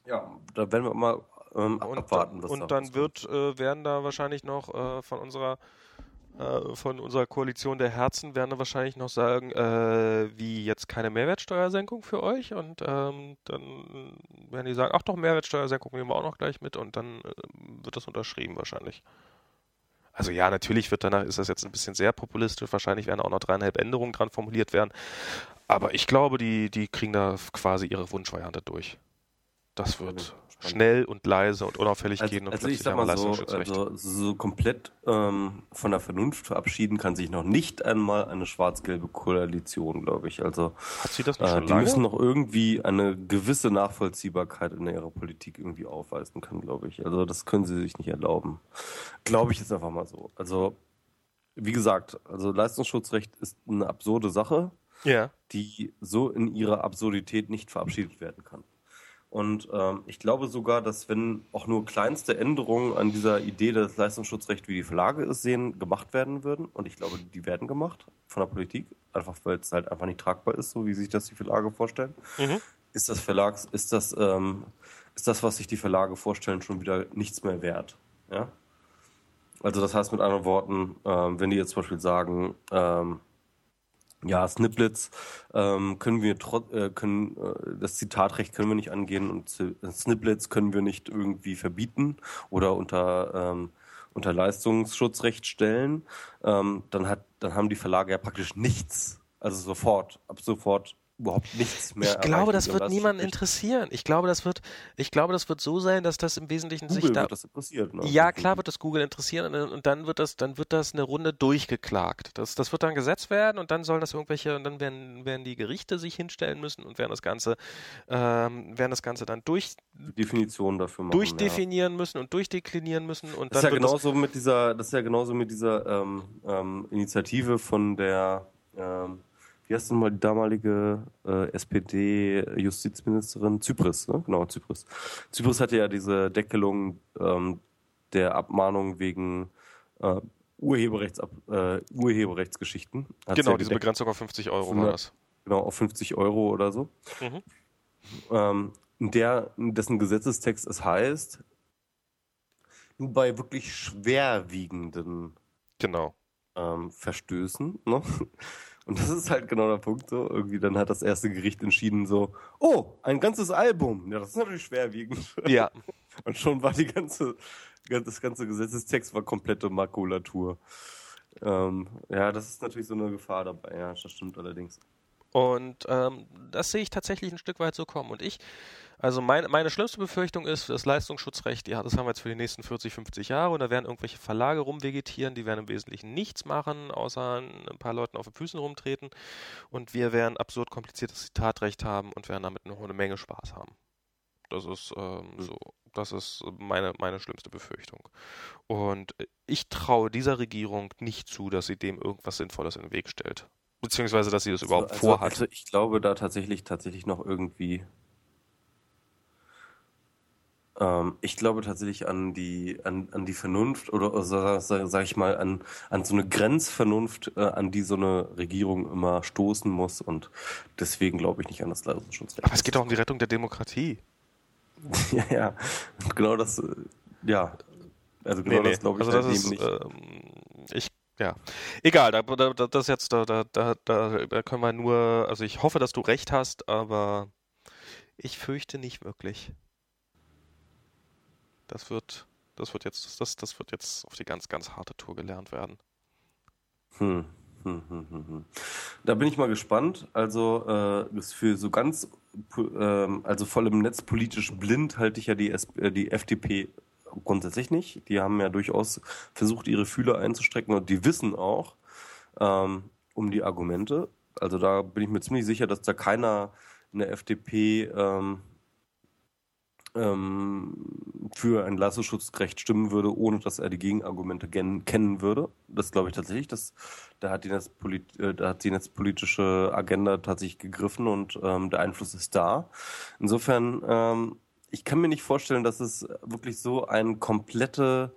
Ja, da werden wir mal ähm, und, abwarten. Was und da dann wird, äh, werden da wahrscheinlich noch äh, von unserer äh, von unserer Koalition der Herzen werden da wahrscheinlich noch sagen, äh, wie jetzt keine Mehrwertsteuersenkung für euch und ähm, dann werden die sagen, ach doch, Mehrwertsteuersenkung nehmen wir auch noch gleich mit und dann äh, wird das unterschrieben wahrscheinlich. Also ja, natürlich wird danach, ist das jetzt ein bisschen sehr populistisch, wahrscheinlich werden auch noch dreieinhalb Änderungen dran formuliert werden, aber ich glaube, die, die kriegen da quasi ihre Wunschvariante durch. Das wird schnell und leise und unauffällig also, gehen. Und also ich sag mal so, also so komplett ähm, von der Vernunft verabschieden kann sich noch nicht einmal eine schwarz-gelbe Koalition, glaube ich. Also Hat sie das nicht äh, schon die lange? müssen noch irgendwie eine gewisse Nachvollziehbarkeit in ihrer Politik irgendwie aufweisen können, glaube ich. Also das können sie sich nicht erlauben. Glaube ich jetzt einfach mal so. Also wie gesagt, also Leistungsschutzrecht ist eine absurde Sache, ja. die so in ihrer Absurdität nicht verabschiedet werden kann. Und ähm, ich glaube sogar, dass wenn auch nur kleinste Änderungen an dieser Idee des Leistungsschutzrechts, wie die Verlage es sehen, gemacht werden würden, und ich glaube, die werden gemacht von der Politik, einfach weil es halt einfach nicht tragbar ist, so wie sich das die Verlage vorstellen, mhm. ist das Verlags, ist das, ähm, ist das, was sich die Verlage vorstellen, schon wieder nichts mehr wert. Ja? Also das heißt mit anderen Worten, ähm, wenn die jetzt zum Beispiel sagen, ähm, ja, Snippets ähm, können wir trotz, äh, können äh, das Zitatrecht können wir nicht angehen und Snippets können wir nicht irgendwie verbieten oder unter ähm, unter Leistungsschutzrecht stellen. Ähm, dann hat dann haben die Verlage ja praktisch nichts, also sofort ab sofort überhaupt nichts mehr. Ich glaube, das wird niemanden interessieren. Ich glaube, das wird, ich glaube, das wird so sein, dass das im Wesentlichen Google sich da. Wird das interessiert, ne? Ja, klar wird das Google interessieren und, und, dann wird das, dann wird das eine Runde durchgeklagt. Das, das wird dann gesetzt werden und dann sollen das irgendwelche, und dann werden, werden die Gerichte sich hinstellen müssen und werden das Ganze, ähm, werden das Ganze dann durch Definition dafür machen. Durchdefinieren ja. müssen und durchdeklinieren müssen und das dann. Ist ja genauso mit dieser, das ist ja genauso mit dieser ähm, ähm, Initiative von der ähm, wie heißt denn mal die damalige äh, SPD-Justizministerin? Zypris, ne? Genau, Zypris. Zypris hatte ja diese Deckelung ähm, der Abmahnung wegen äh, Urheberrechts, äh, Urheberrechtsgeschichten. Hat's genau, ja diese Begrenzung auf 50 Euro war das. Genau, auf 50 Euro oder so. Mhm. Ähm, der, dessen Gesetzestext es heißt, nur bei wirklich schwerwiegenden genau. ähm, Verstößen, ne? Und das ist halt genau der Punkt so. Irgendwie dann hat das erste Gericht entschieden so, oh, ein ganzes Album. Ja, das ist natürlich schwerwiegend. Ja. Und schon war die ganze, das ganze Gesetzestext war komplette Makulatur. Ähm, ja, das ist natürlich so eine Gefahr dabei. Ja, das stimmt allerdings. Und ähm, das sehe ich tatsächlich ein Stück weit so kommen. Und ich also mein, meine schlimmste Befürchtung ist, das Leistungsschutzrecht, ja, das haben wir jetzt für die nächsten 40, 50 Jahre und da werden irgendwelche Verlage rumvegetieren, die werden im Wesentlichen nichts machen, außer ein paar Leuten auf den Füßen rumtreten und wir werden absurd kompliziertes Zitatrecht haben und werden damit noch eine Menge Spaß haben. Das ist ähm, so, das ist meine, meine schlimmste Befürchtung. Und ich traue dieser Regierung nicht zu, dass sie dem irgendwas Sinnvolles in den Weg stellt. Beziehungsweise, dass sie das also, überhaupt also, vorhat. Also ich glaube da tatsächlich, tatsächlich noch irgendwie ähm, ich glaube tatsächlich an die, an, an die Vernunft oder, oder sage sag ich mal, an, an so eine Grenzvernunft, äh, an die so eine Regierung immer stoßen muss. Und deswegen glaube ich nicht an das Leistungsschutzrecht. Aber es geht auch um die Rettung der Demokratie. ja, ja. Genau das, äh, ja. Also genau nee, das glaube ich also das halt ist, nicht. Ähm, ich ja, egal, da, da, das jetzt, da, da, da, da können wir nur, also ich hoffe, dass du recht hast, aber ich fürchte nicht wirklich. Das wird, das wird jetzt, das, das wird jetzt auf die ganz, ganz harte Tour gelernt werden. Hm. Hm, hm, hm. Da bin ich mal gespannt. Also äh, für so ganz, äh, also voll im Netz politisch blind halte ich ja die, S äh, die FDP grundsätzlich nicht. Die haben ja durchaus versucht, ihre Fühler einzustrecken und die wissen auch ähm, um die Argumente. Also da bin ich mir ziemlich sicher, dass da keiner in der FDP ähm, ähm, für ein Leistungsschutzrecht stimmen würde, ohne dass er die Gegenargumente kennen würde. Das glaube ich tatsächlich. Das, da, hat die äh, da hat die netzpolitische Agenda tatsächlich gegriffen und ähm, der Einfluss ist da. Insofern, ähm, ich kann mir nicht vorstellen, dass es wirklich so ein komplette,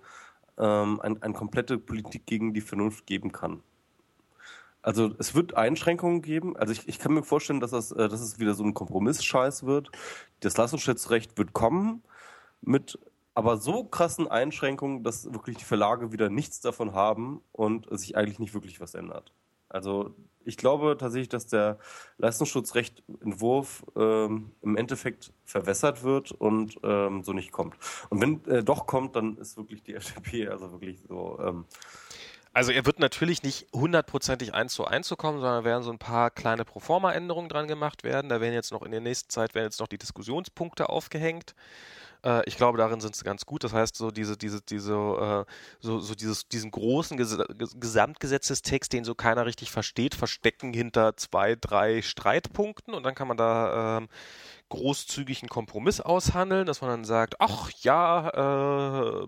ähm, ein, eine komplette Politik gegen die Vernunft geben kann. Also es wird Einschränkungen geben. Also ich, ich kann mir vorstellen, dass, das, äh, dass es wieder so ein Kompromissscheiß wird. Das Leistungsschutzrecht wird kommen mit aber so krassen Einschränkungen, dass wirklich die Verlage wieder nichts davon haben und sich eigentlich nicht wirklich was ändert. Also ich glaube tatsächlich, dass der Leistungsschutzrechtentwurf ähm, im Endeffekt verwässert wird und ähm, so nicht kommt. Und wenn äh, doch kommt, dann ist wirklich die FDP also wirklich so ähm, also er wird natürlich nicht hundertprozentig eins zu eins kommen, sondern werden so ein paar kleine Proforma-Änderungen dran gemacht werden. Da werden jetzt noch in der nächsten Zeit werden jetzt noch die Diskussionspunkte aufgehängt. Äh, ich glaube, darin sind sie ganz gut. Das heißt, so diese, diese, diese, äh, so, so dieses, diesen großen Ges Gesamtgesetzestext, den so keiner richtig versteht, verstecken hinter zwei, drei Streitpunkten und dann kann man da ähm, großzügig einen Kompromiss aushandeln, dass man dann sagt, ach ja, äh,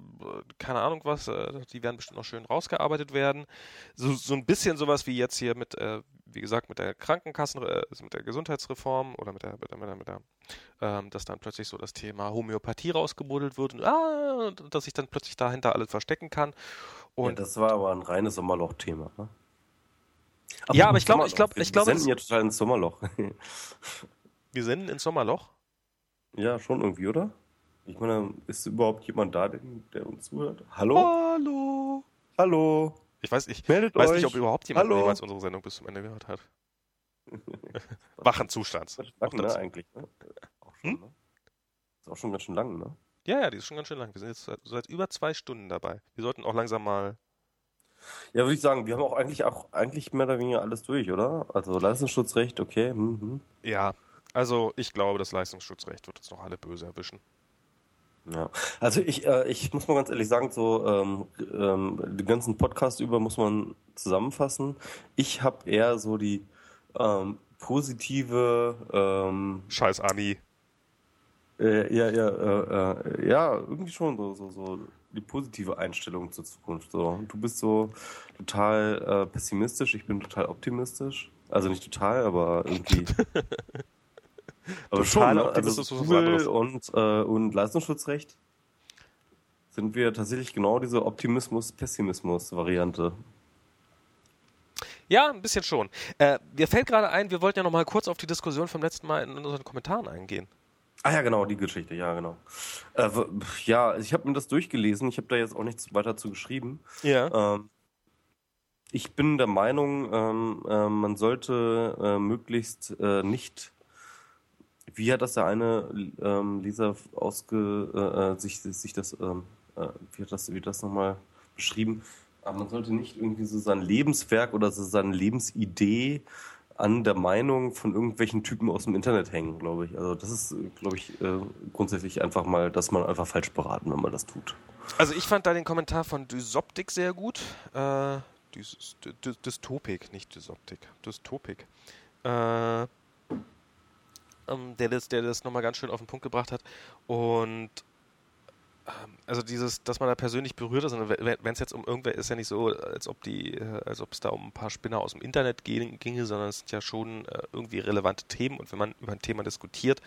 keine Ahnung was, äh, die werden bestimmt noch schön rausgearbeitet werden. So, so ein bisschen sowas wie jetzt hier mit, äh, wie gesagt, mit der Krankenkassen, äh, mit der Gesundheitsreform oder mit der, mit der, mit der, mit der ähm, dass dann plötzlich so das Thema Homöopathie rausgebuddelt wird und ah, dass ich dann plötzlich dahinter alles verstecken kann. Und ja, das war aber ein reines Sommerloch-Thema. Ne? ja, aber ich glaube, ich glaube, ich glaube, wir senden ja total ins Sommerloch. wir senden ins Sommerloch. Ja, schon irgendwie, oder? Ich meine, ist überhaupt jemand da, der uns zuhört? Hallo? Hallo? Hallo? Ich weiß, ich Meldet weiß euch. nicht, ob überhaupt jemand jemals unsere Sendung bis zum Ende gehört hat. Wachen Zustand. Lang, ne, eigentlich, ne? Auch schon, hm? ne? Ist auch schon ganz schön lang, ne? Ja, ja, die ist schon ganz schön lang. Wir sind jetzt seit, seit über zwei Stunden dabei. Wir sollten auch langsam mal. Ja, würde ich sagen, wir haben auch eigentlich auch eigentlich mehr oder weniger alles durch, oder? Also Leistungsschutzrecht, okay. Mhm. Ja, also ich glaube, das Leistungsschutzrecht wird uns noch alle böse erwischen. Ja, also ich, äh, ich muss mal ganz ehrlich sagen, so ähm, ähm, den ganzen Podcast über muss man zusammenfassen. Ich habe eher so die ähm, positive ähm, Scheiß Ami. Äh, ja, ja, äh, äh, ja, irgendwie schon so, so, so die positive Einstellung zur Zukunft. So, du bist so total äh, pessimistisch, ich bin total optimistisch. Also nicht total, aber irgendwie. aber total schon, ne? also Google und äh, und Leistungsschutzrecht sind wir tatsächlich genau diese Optimismus-Pessimismus-Variante. Ja, ein bisschen schon. Äh, mir fällt gerade ein, wir wollten ja noch mal kurz auf die Diskussion vom letzten Mal in unseren Kommentaren eingehen. Ah ja, genau, die Geschichte, ja, genau. Äh, ja, ich habe mir das durchgelesen, ich habe da jetzt auch nichts weiter zu geschrieben. Ja. Ähm, ich bin der Meinung, ähm, äh, man sollte äh, möglichst äh, nicht, wie hat das der eine ähm, Leser ausge, äh, äh, sich, sich das, ähm, wie hat das, wie das nochmal beschrieben, aber man sollte nicht irgendwie so sein Lebenswerk oder so seine Lebensidee an der Meinung von irgendwelchen Typen aus dem Internet hängen, glaube ich. Also das ist, glaube ich, äh, grundsätzlich einfach mal, dass man einfach falsch beraten, wenn man das tut. Also ich fand da den Kommentar von Dysoptik sehr gut. Äh, Dys Dystopik, nicht Dysoptik. Dystopik. Äh, ähm, der das, der das nochmal ganz schön auf den Punkt gebracht hat. Und ähm, also dieses, dass man da persönlich berührt ist, wenn es jetzt um irgendwer ist ja nicht so, als ob die, äh, als ob es da um ein paar Spinner aus dem Internet ginge, sondern es sind ja schon äh, irgendwie relevante Themen und wenn man über ein Thema diskutiert,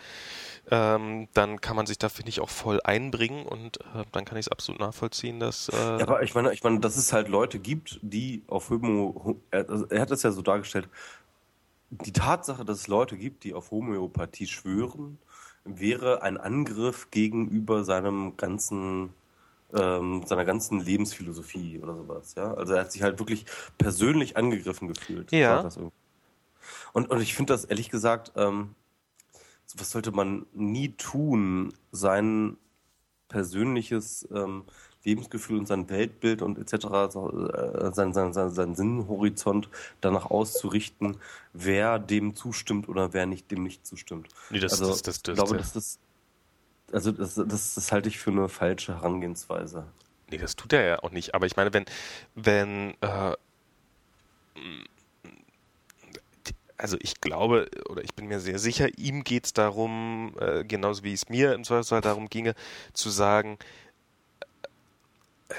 ähm, dann kann man sich da finde ich auch voll einbringen und äh, dann kann ich es absolut nachvollziehen, dass. Äh ja, aber ich meine, ich meine, dass es halt Leute gibt, die auf Homo, also er hat das ja so dargestellt, die Tatsache, dass es Leute gibt, die auf Homöopathie schwören wäre ein Angriff gegenüber seinem ganzen ähm, seiner ganzen Lebensphilosophie oder sowas, ja. Also er hat sich halt wirklich persönlich angegriffen gefühlt. Ja. Und, und ich finde das ehrlich gesagt, ähm, was sollte man nie tun, sein persönliches ähm, Lebensgefühl und sein Weltbild und etc., äh, sein, sein, sein, sein Sinnhorizont danach auszurichten, wer dem zustimmt oder wer nicht dem nicht zustimmt. Nee, das, also, das, das, das, ich glaube, das, das, also das, das, das halte ich für eine falsche Herangehensweise. Nee, das tut er ja auch nicht. Aber ich meine, wenn, wenn, äh, also ich glaube, oder ich bin mir sehr sicher, ihm geht es darum, äh, genauso wie es mir im Zweifelsfall darum ginge, zu sagen,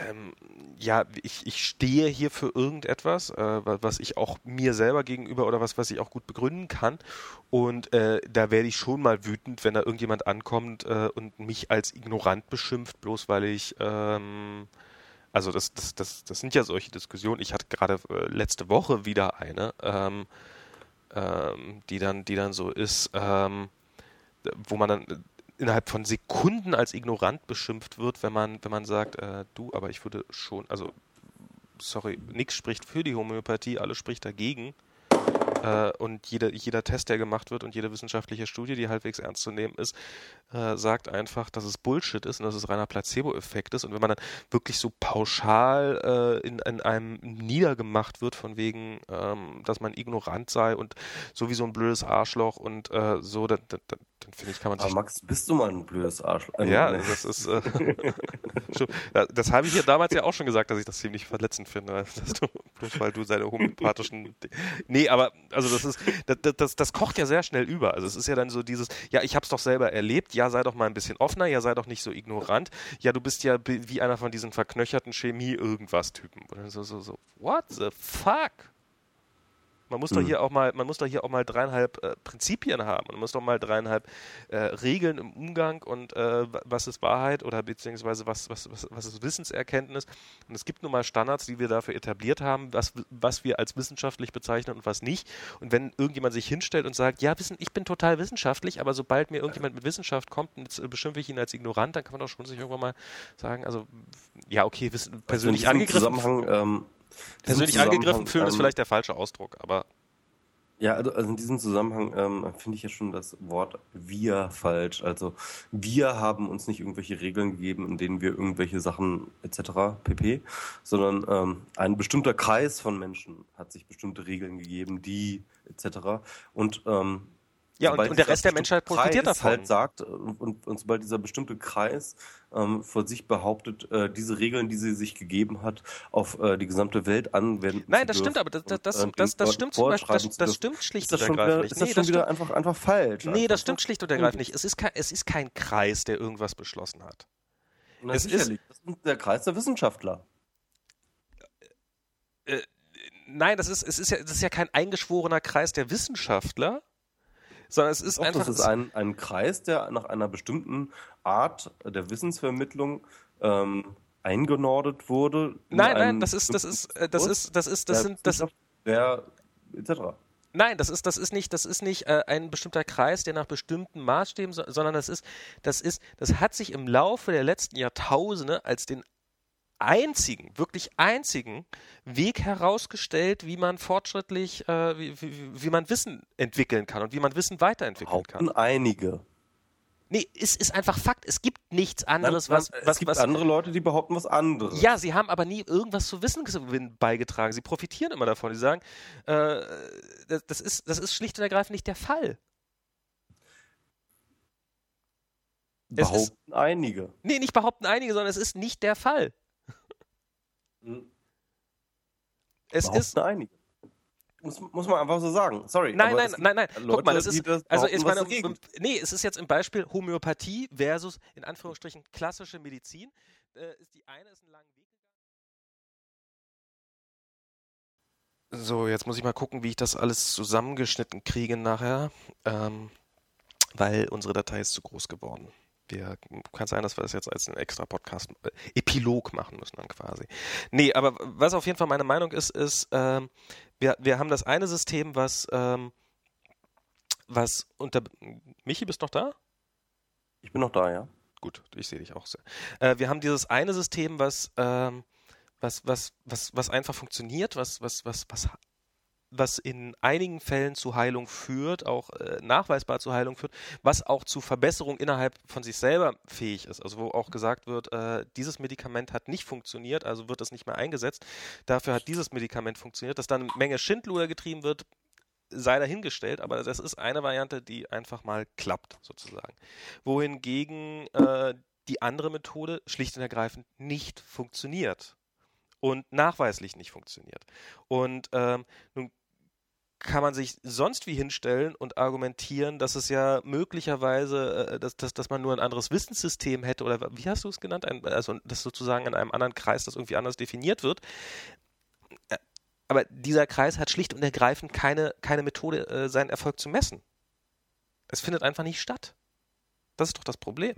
ähm, ja, ich, ich stehe hier für irgendetwas, äh, was ich auch mir selber gegenüber oder was, was ich auch gut begründen kann. Und äh, da werde ich schon mal wütend, wenn da irgendjemand ankommt äh, und mich als ignorant beschimpft, bloß weil ich ähm, also das, das, das, das sind ja solche Diskussionen. Ich hatte gerade äh, letzte Woche wieder eine, ähm, ähm, die dann, die dann so ist, ähm, wo man dann innerhalb von Sekunden als ignorant beschimpft wird, wenn man, wenn man sagt, äh, du, aber ich würde schon, also sorry, nichts spricht für die Homöopathie, alles spricht dagegen. Äh, und jeder, jeder Test, der gemacht wird und jede wissenschaftliche Studie, die halbwegs ernst zu nehmen ist, äh, sagt einfach, dass es Bullshit ist und dass es reiner Placebo-Effekt ist. Und wenn man dann wirklich so pauschal äh, in, in einem niedergemacht wird, von wegen, ähm, dass man ignorant sei und sowieso ein blödes Arschloch und äh, so, dann, dann, dann finde ich, kann man sich. Aber Max, bist du mal ein blödes Arschloch? Äh, ja, das ist. Äh, das habe ich ja damals ja auch schon gesagt, dass ich das ziemlich verletzend finde. Du, bloß weil du seine homöopathischen. Nee, aber also das ist, das, das, das kocht ja sehr schnell über. Also es ist ja dann so dieses, ja, ich habe es doch selber erlebt, ja, sei doch mal ein bisschen offener, ja, sei doch nicht so ignorant, ja, du bist ja wie einer von diesen verknöcherten Chemie-Irgendwas-Typen. So, so, so, what the fuck? Man muss mhm. doch hier auch mal, man muss doch hier auch mal dreieinhalb äh, Prinzipien haben. Man muss doch mal dreieinhalb äh, Regeln im Umgang und äh, was ist Wahrheit oder beziehungsweise was, was, was, was ist Wissenserkenntnis. Und es gibt nun mal Standards, die wir dafür etabliert haben, was, was wir als wissenschaftlich bezeichnen und was nicht. Und wenn irgendjemand sich hinstellt und sagt, ja, wissen, ich bin total wissenschaftlich, aber sobald mir irgendjemand mit Wissenschaft kommt, und jetzt beschimpfe ich ihn als ignorant, dann kann man doch schon sich irgendwann mal sagen, also ja, okay, wissen, persönlich also angegriffen. Zusammenhang, ähm Persönlich angegriffen fühlen ähm, ist vielleicht der falsche Ausdruck, aber. Ja, also, also in diesem Zusammenhang ähm, finde ich ja schon das Wort wir falsch. Also wir haben uns nicht irgendwelche Regeln gegeben, in denen wir irgendwelche Sachen etc. pp, sondern ähm, ein bestimmter Kreis von Menschen hat sich bestimmte Regeln gegeben, die etc. Und ähm, ja, und, und der Rest der Menschheit profitiert Kreis davon. halt sagt, äh, und, und sobald dieser bestimmte Kreis ähm, vor sich behauptet, äh, diese Regeln, die sie sich gegeben hat, auf äh, die gesamte Welt anwenden Nein, das stimmt, aber das, das, und, das, äh, das, das Leuten stimmt zum Beispiel, das, das stimmt schlicht ist das und ergreifend ist nicht. das Nee, schon das wieder einfach, einfach falsch. nee, das stimmt schlicht und ergreifend nicht. Es ist, kein, es ist kein Kreis, der irgendwas beschlossen hat. Na, es ist- sicherlich. das ist der Kreis der Wissenschaftler. Nein, das ist, es ist ja, das ist ja kein eingeschworener Kreis der Wissenschaftler, sondern es ist Doch, einfach. das ist ein, ein Kreis, der nach einer bestimmten Art der Wissensvermittlung ähm, eingenordet wurde. in nein, nein, das ist, das ist, äh, das ist, das ist, das sind, das, der etc. Nein, das ist, das ist nicht, das ist nicht äh, ein bestimmter Kreis, der nach bestimmten Maßstäben, so, sondern das ist, das ist, das hat sich im Laufe der letzten Jahrtausende als den einzigen, wirklich einzigen Weg herausgestellt, wie man fortschrittlich, äh, wie, wie, wie man Wissen entwickeln kann und wie man Wissen weiterentwickeln kann. Behaupten einige. Nee, es ist einfach Fakt. Es gibt nichts anderes, Nein, was, was, es gibt was, andere Leute, die behaupten was anderes. Ja, sie haben aber nie irgendwas zu Wissensgewinn beigetragen. Sie profitieren immer davon. Sie sagen, äh, das, das, ist, das ist schlicht und ergreifend nicht der Fall. es ist- behaupten einige. Nee, nicht behaupten einige, sondern es ist nicht der Fall. Es behaupten ist. einige. Muss, muss man einfach so sagen. Sorry. Nein, nein, es nein, nein. Leute, Guck mal, das ist. das Also, ich meine, nee, es ist jetzt im Beispiel Homöopathie versus, in Anführungsstrichen, klassische Medizin. Äh, die eine ist einen langen Weg. So, jetzt muss ich mal gucken, wie ich das alles zusammengeschnitten kriege nachher. Ähm, weil unsere Datei ist zu groß geworden. Wir, kann sein, dass wir das jetzt als einen extra Podcast, äh, Epilog machen müssen dann quasi. Nee, aber was auf jeden Fall meine Meinung ist, ist, ähm, wir, wir haben das eine System, was, ähm, was unter, Michi, bist du noch da? Ich bin noch da, ja. Gut, ich sehe dich auch sehr. Äh, wir haben dieses eine System, was, ähm, was, was, was, was einfach funktioniert, was, was, was, was, was in einigen Fällen zu Heilung führt, auch äh, nachweisbar zu Heilung führt, was auch zu Verbesserung innerhalb von sich selber fähig ist. Also wo auch gesagt wird, äh, dieses Medikament hat nicht funktioniert, also wird es nicht mehr eingesetzt. Dafür hat dieses Medikament funktioniert, dass dann eine Menge Schindluder getrieben wird, sei dahingestellt, aber das ist eine Variante, die einfach mal klappt, sozusagen. Wohingegen äh, die andere Methode schlicht und ergreifend nicht funktioniert und nachweislich nicht funktioniert. Und ähm, nun kann man sich sonst wie hinstellen und argumentieren, dass es ja möglicherweise, äh, dass, dass, dass man nur ein anderes Wissenssystem hätte oder wie hast du es genannt? Ein, also dass sozusagen in einem anderen Kreis das irgendwie anders definiert wird. Äh, Aber dieser Kreis hat schlicht und ergreifend keine, keine Methode, äh, seinen Erfolg zu messen. Es findet einfach nicht statt. Das ist doch das Problem.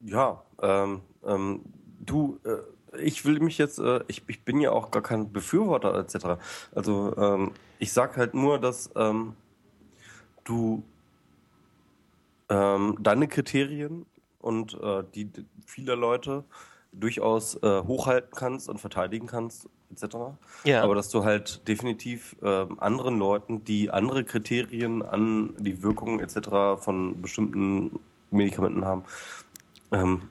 Ja, ähm, ähm, du, äh, ich will mich jetzt, äh, ich, ich bin ja auch gar kein Befürworter etc. Also ähm, ich sag halt nur, dass ähm, du ähm, deine Kriterien und äh, die vieler Leute durchaus äh, hochhalten kannst und verteidigen kannst etc. Ja. Aber dass du halt definitiv ähm, anderen Leuten, die andere Kriterien an die Wirkung etc. von bestimmten Medikamenten haben, ähm,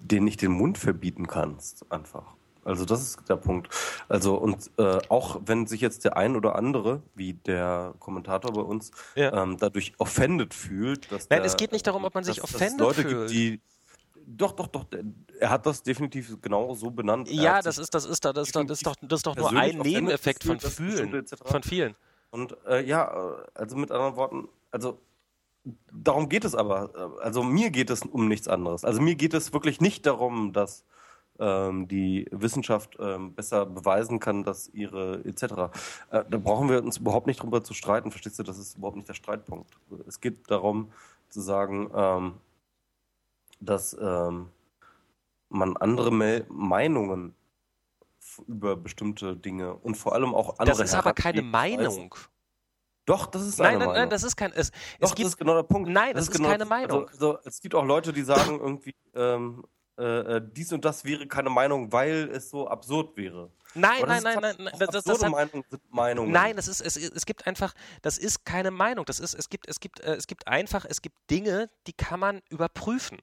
denen nicht den Mund verbieten kannst, einfach. Also das ist der Punkt. Also und äh, auch wenn sich jetzt der ein oder andere, wie der Kommentator bei uns, Ja. ähm, dadurch offended fühlt, dass Nein, der, es geht nicht darum, ob man sich dass, dass offended Leute fühlt. Gibt, die doch, doch, doch. Er hat das definitiv genau so benannt. Ja, das ist, das ist, das ist, das ist doch, das ist doch nur ein Nebeneffekt von dass etc. von vielen. Und äh, ja, also mit anderen Worten, also darum geht es aber. Also mir geht es um nichts anderes. Also mir geht es wirklich nicht darum, dass ähm, die Wissenschaft ähm, besser beweisen kann, dass ihre etc. Äh, da brauchen wir uns überhaupt nicht drüber zu streiten. Verstehst du? Das ist überhaupt nicht der Streitpunkt. Es geht darum zu sagen, ähm, dass ähm, man andere Me Meinungen über bestimmte Dinge und vor allem auch andere Das ist aber keine Meinung. Doch, das ist Nein, nein, Meinung. nein, das ist kein. Es, Doch, es das gibt ist genau der Punkt. Nein, das ist keine Meinung. Also, also, es gibt auch Leute, die sagen irgendwie, ähm, äh, äh, dies und das wäre keine Meinung, weil es so absurd wäre. Nein, nein, nein, nein, nein. Das, das, hat, Meinungen sind Meinungen. Nein, es ist, es, es gibt einfach, das ist keine Meinung. Das ist, es gibt, es gibt, äh, es gibt einfach, es gibt Dinge, die kann man überprüfen.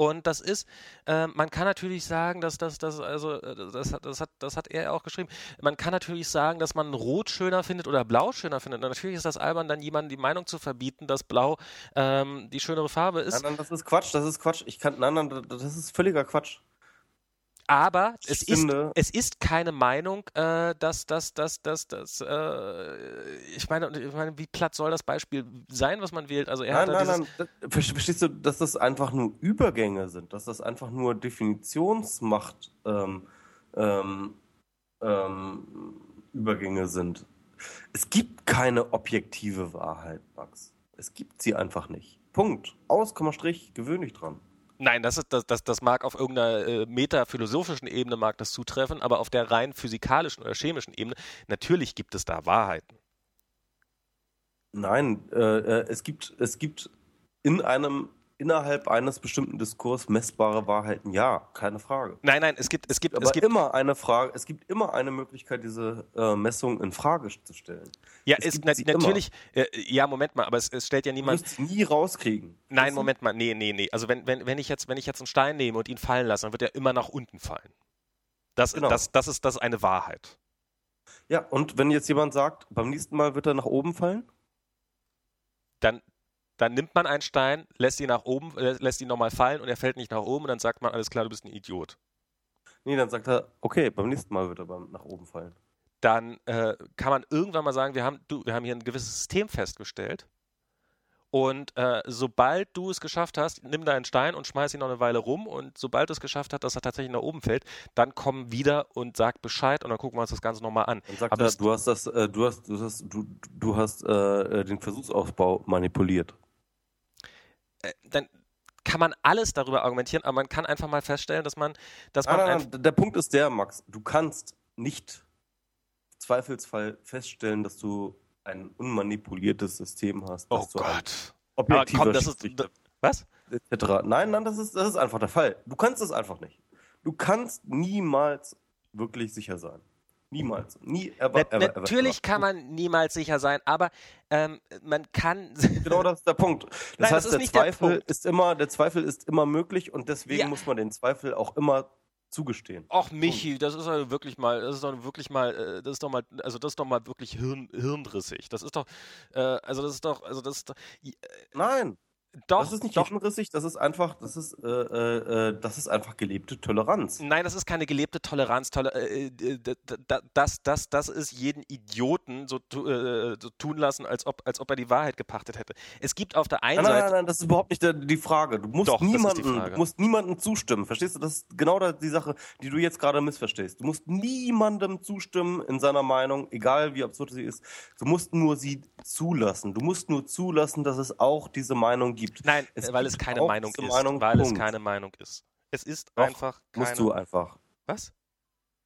Und das ist, äh, man kann natürlich sagen, dass das, das, also, äh, das, das, hat, das hat er auch geschrieben, man kann natürlich sagen, dass man Rot schöner findet oder Blau schöner findet. Und natürlich ist das albern, dann jemandem die Meinung zu verbieten, dass Blau ähm, die schönere Farbe ist. Nein, nein, das ist Quatsch, das ist Quatsch. Ich kann, nein, nein, das ist völliger Quatsch. Aber es ist, es ist keine Meinung, äh, dass das, das, das, das, äh, ich, meine, ich meine, wie platt soll das Beispiel sein, was man wählt? Also er nein, hat nein, nein, das, verstehst du, dass das einfach nur Übergänge sind, dass das einfach nur Definitionsmacht ähm, ähm, ähm, Übergänge sind. Es gibt keine objektive Wahrheit, Max. Es gibt sie einfach nicht. Punkt. Aus, Strich, gewöhn dich dran. Nein, das, ist, das, das, das mag auf irgendeiner äh, metaphilosophischen Ebene mag das zutreffen, aber auf der rein physikalischen oder chemischen Ebene, natürlich gibt es da Wahrheiten. Nein, äh, äh es, gibt, es gibt in einem innerhalb eines bestimmten Diskurs messbare Wahrheiten? Ja, keine Frage. Nein, nein, es gibt, es gibt, Aber es gibt immer eine Frage, es gibt immer eine Möglichkeit, diese äh, Messung in Frage zu stellen. Ja, es, es na, natürlich, äh, ja, Moment mal, aber es, es stellt ja niemand. Du wirst nie rauskriegen. Nein, Moment mal, nee, nee, nee. Also wenn, wenn, wenn ich jetzt, wenn ich jetzt einen Stein nehme und ihn fallen lasse, dann wird er immer nach unten fallen. Das, genau. das, das, ist, das ist eine Wahrheit. Ja, und wenn jetzt jemand sagt, beim nächsten Mal wird er nach oben fallen? Dann, dann nimmt man einen Stein, lässt ihn nach oben, äh, lässt ihn nochmal fallen und er fällt nicht nach oben und dann sagt man, alles klar, du bist ein Idiot. Nee, dann sagt er, okay, beim nächsten Mal wird er beim, nach oben fallen. Dann äh, kann man irgendwann mal sagen, wir haben, du, wir haben hier ein gewisses System festgestellt. Und äh, sobald du es geschafft hast, nimm deinen Stein und schmeiß ihn noch eine Weile rum. Und sobald du es geschafft hast, dass er tatsächlich nach oben fällt, dann komm wieder und sag Bescheid und dann gucken wir uns das Ganze nochmal an. Dann sagt Aber er, du hast das, äh, du hast, du hast, du, du hast äh, den Versuchsaufbau manipuliert. Äh, dann kann man alles darüber argumentieren, aber man kann einfach mal feststellen, dass man, dass man. Nein, nein, der Punkt ist der, Max, du kannst nicht Zweifelsfall feststellen, dass du ein unmanipuliertes System hast. Oh Gott. Objektiver komm, das ist, was? Etc. Nein, nein, das ist, das ist einfach der Fall. Du kannst es einfach nicht. Du kannst niemals wirklich sicher sein. Niemals. Nie, ever, Na, ever, Natürlich ever, kann man niemals sicher sein, aber ähm, man kann. Genau, das ist der Punkt. Das Nein, heißt, das der Zweifel der ist immer, der Zweifel ist immer möglich und deswegen ja. muss man den Zweifel auch immer zugestehen. Ach Michi, das ist doch wirklich mal, das ist doch wirklich mal, äh, das ist doch mal, also das ist doch mal wirklich hirn, hirnrissig. Das ist doch, äh, also das ist doch, also das ist doch. Äh, Nein. Doch, das ist nicht doch. hirnrissig, das ist einfach, das ist, äh, äh, äh, das ist einfach gelebte Toleranz. Nein, das ist keine gelebte Toleranz. Toler äh, äh das, das, das ist jeden Idioten so, äh, so, tun lassen, als ob, als ob er die Wahrheit gepachtet hätte. Es gibt auf der einen nein, Seite. Nein, nein, nein, das ist überhaupt nicht die Frage. Du musst doch, niemanden, du musst niemanden zustimmen. Verstehst du? Das ist genau die Sache, die du jetzt gerade missverstehst. Du musst niemandem zustimmen in seiner Meinung, egal wie absurd sie ist. Du musst nur sie zulassen. Du musst nur zulassen, dass es auch diese Meinung gibt. Nein, es weil es keine Meinung ist. Meinung, weil Punkt. es keine Meinung ist. Es ist Doch, einfach keine... Musst du einfach. Was?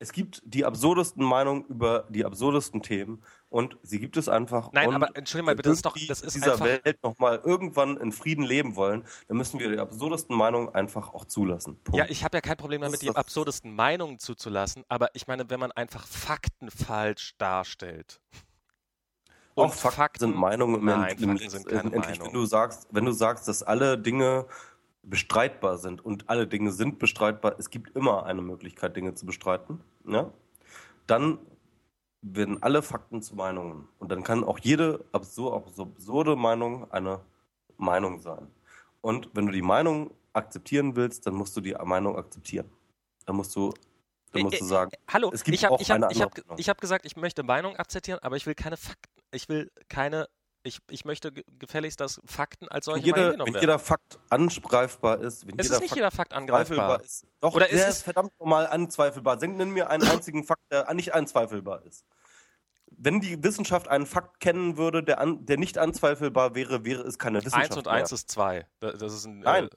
Es gibt die absurdesten Meinungen über die absurdesten Themen und sie gibt es einfach. Nein, aber entschuldige mal bitte, das ist doch, das ist dieser einfach... Welt nochmal irgendwann in Frieden leben wollen, dann müssen wir die absurdesten Meinungen einfach auch zulassen. Punkt. Ja, ich habe ja kein Problem damit, die absurdesten Meinungen zuzulassen, aber ich meine, wenn man einfach Fakten falsch darstellt. Und auch Fakten, Fakten, sind Meinungen. Nein, im, Fakten sind keine endlich, Meinung. Wenn du sagst, wenn du sagst, dass alle Dinge bestreitbar sind und alle Dinge sind bestreitbar, es gibt immer eine Möglichkeit, Dinge zu bestreiten, ja? dann werden alle Fakten zu Meinungen. Und dann kann auch jede absur absurde Meinung eine Meinung sein. Und wenn du die Meinung akzeptieren willst, dann musst du die Meinung akzeptieren. Dann musst du dann musst du sagen, äh, hallo, es gibt ich habe ich hab, ich hab, ich hab gesagt, ich möchte Meinung akzeptieren, aber ich will keine Fakten, ich will keine ich, ich möchte gefälligst, dass Fakten als solche wenn, jede, wenn jeder Fakt angreifbar ist, wenn es jeder ist nicht Fakt jeder Fakt angreifbar ist. Doch, Oder der ist, ist verdammt normal anzweifelbar. Nenn mir einen einzigen Fakt, der nicht anzweifelbar ist. Wenn die Wissenschaft einen Fakt kennen würde, der, an, der nicht anzweifelbar wäre, wäre es keine Wissenschaft. Eins und eins ist zwei. Das ist ein, Nein. Äh,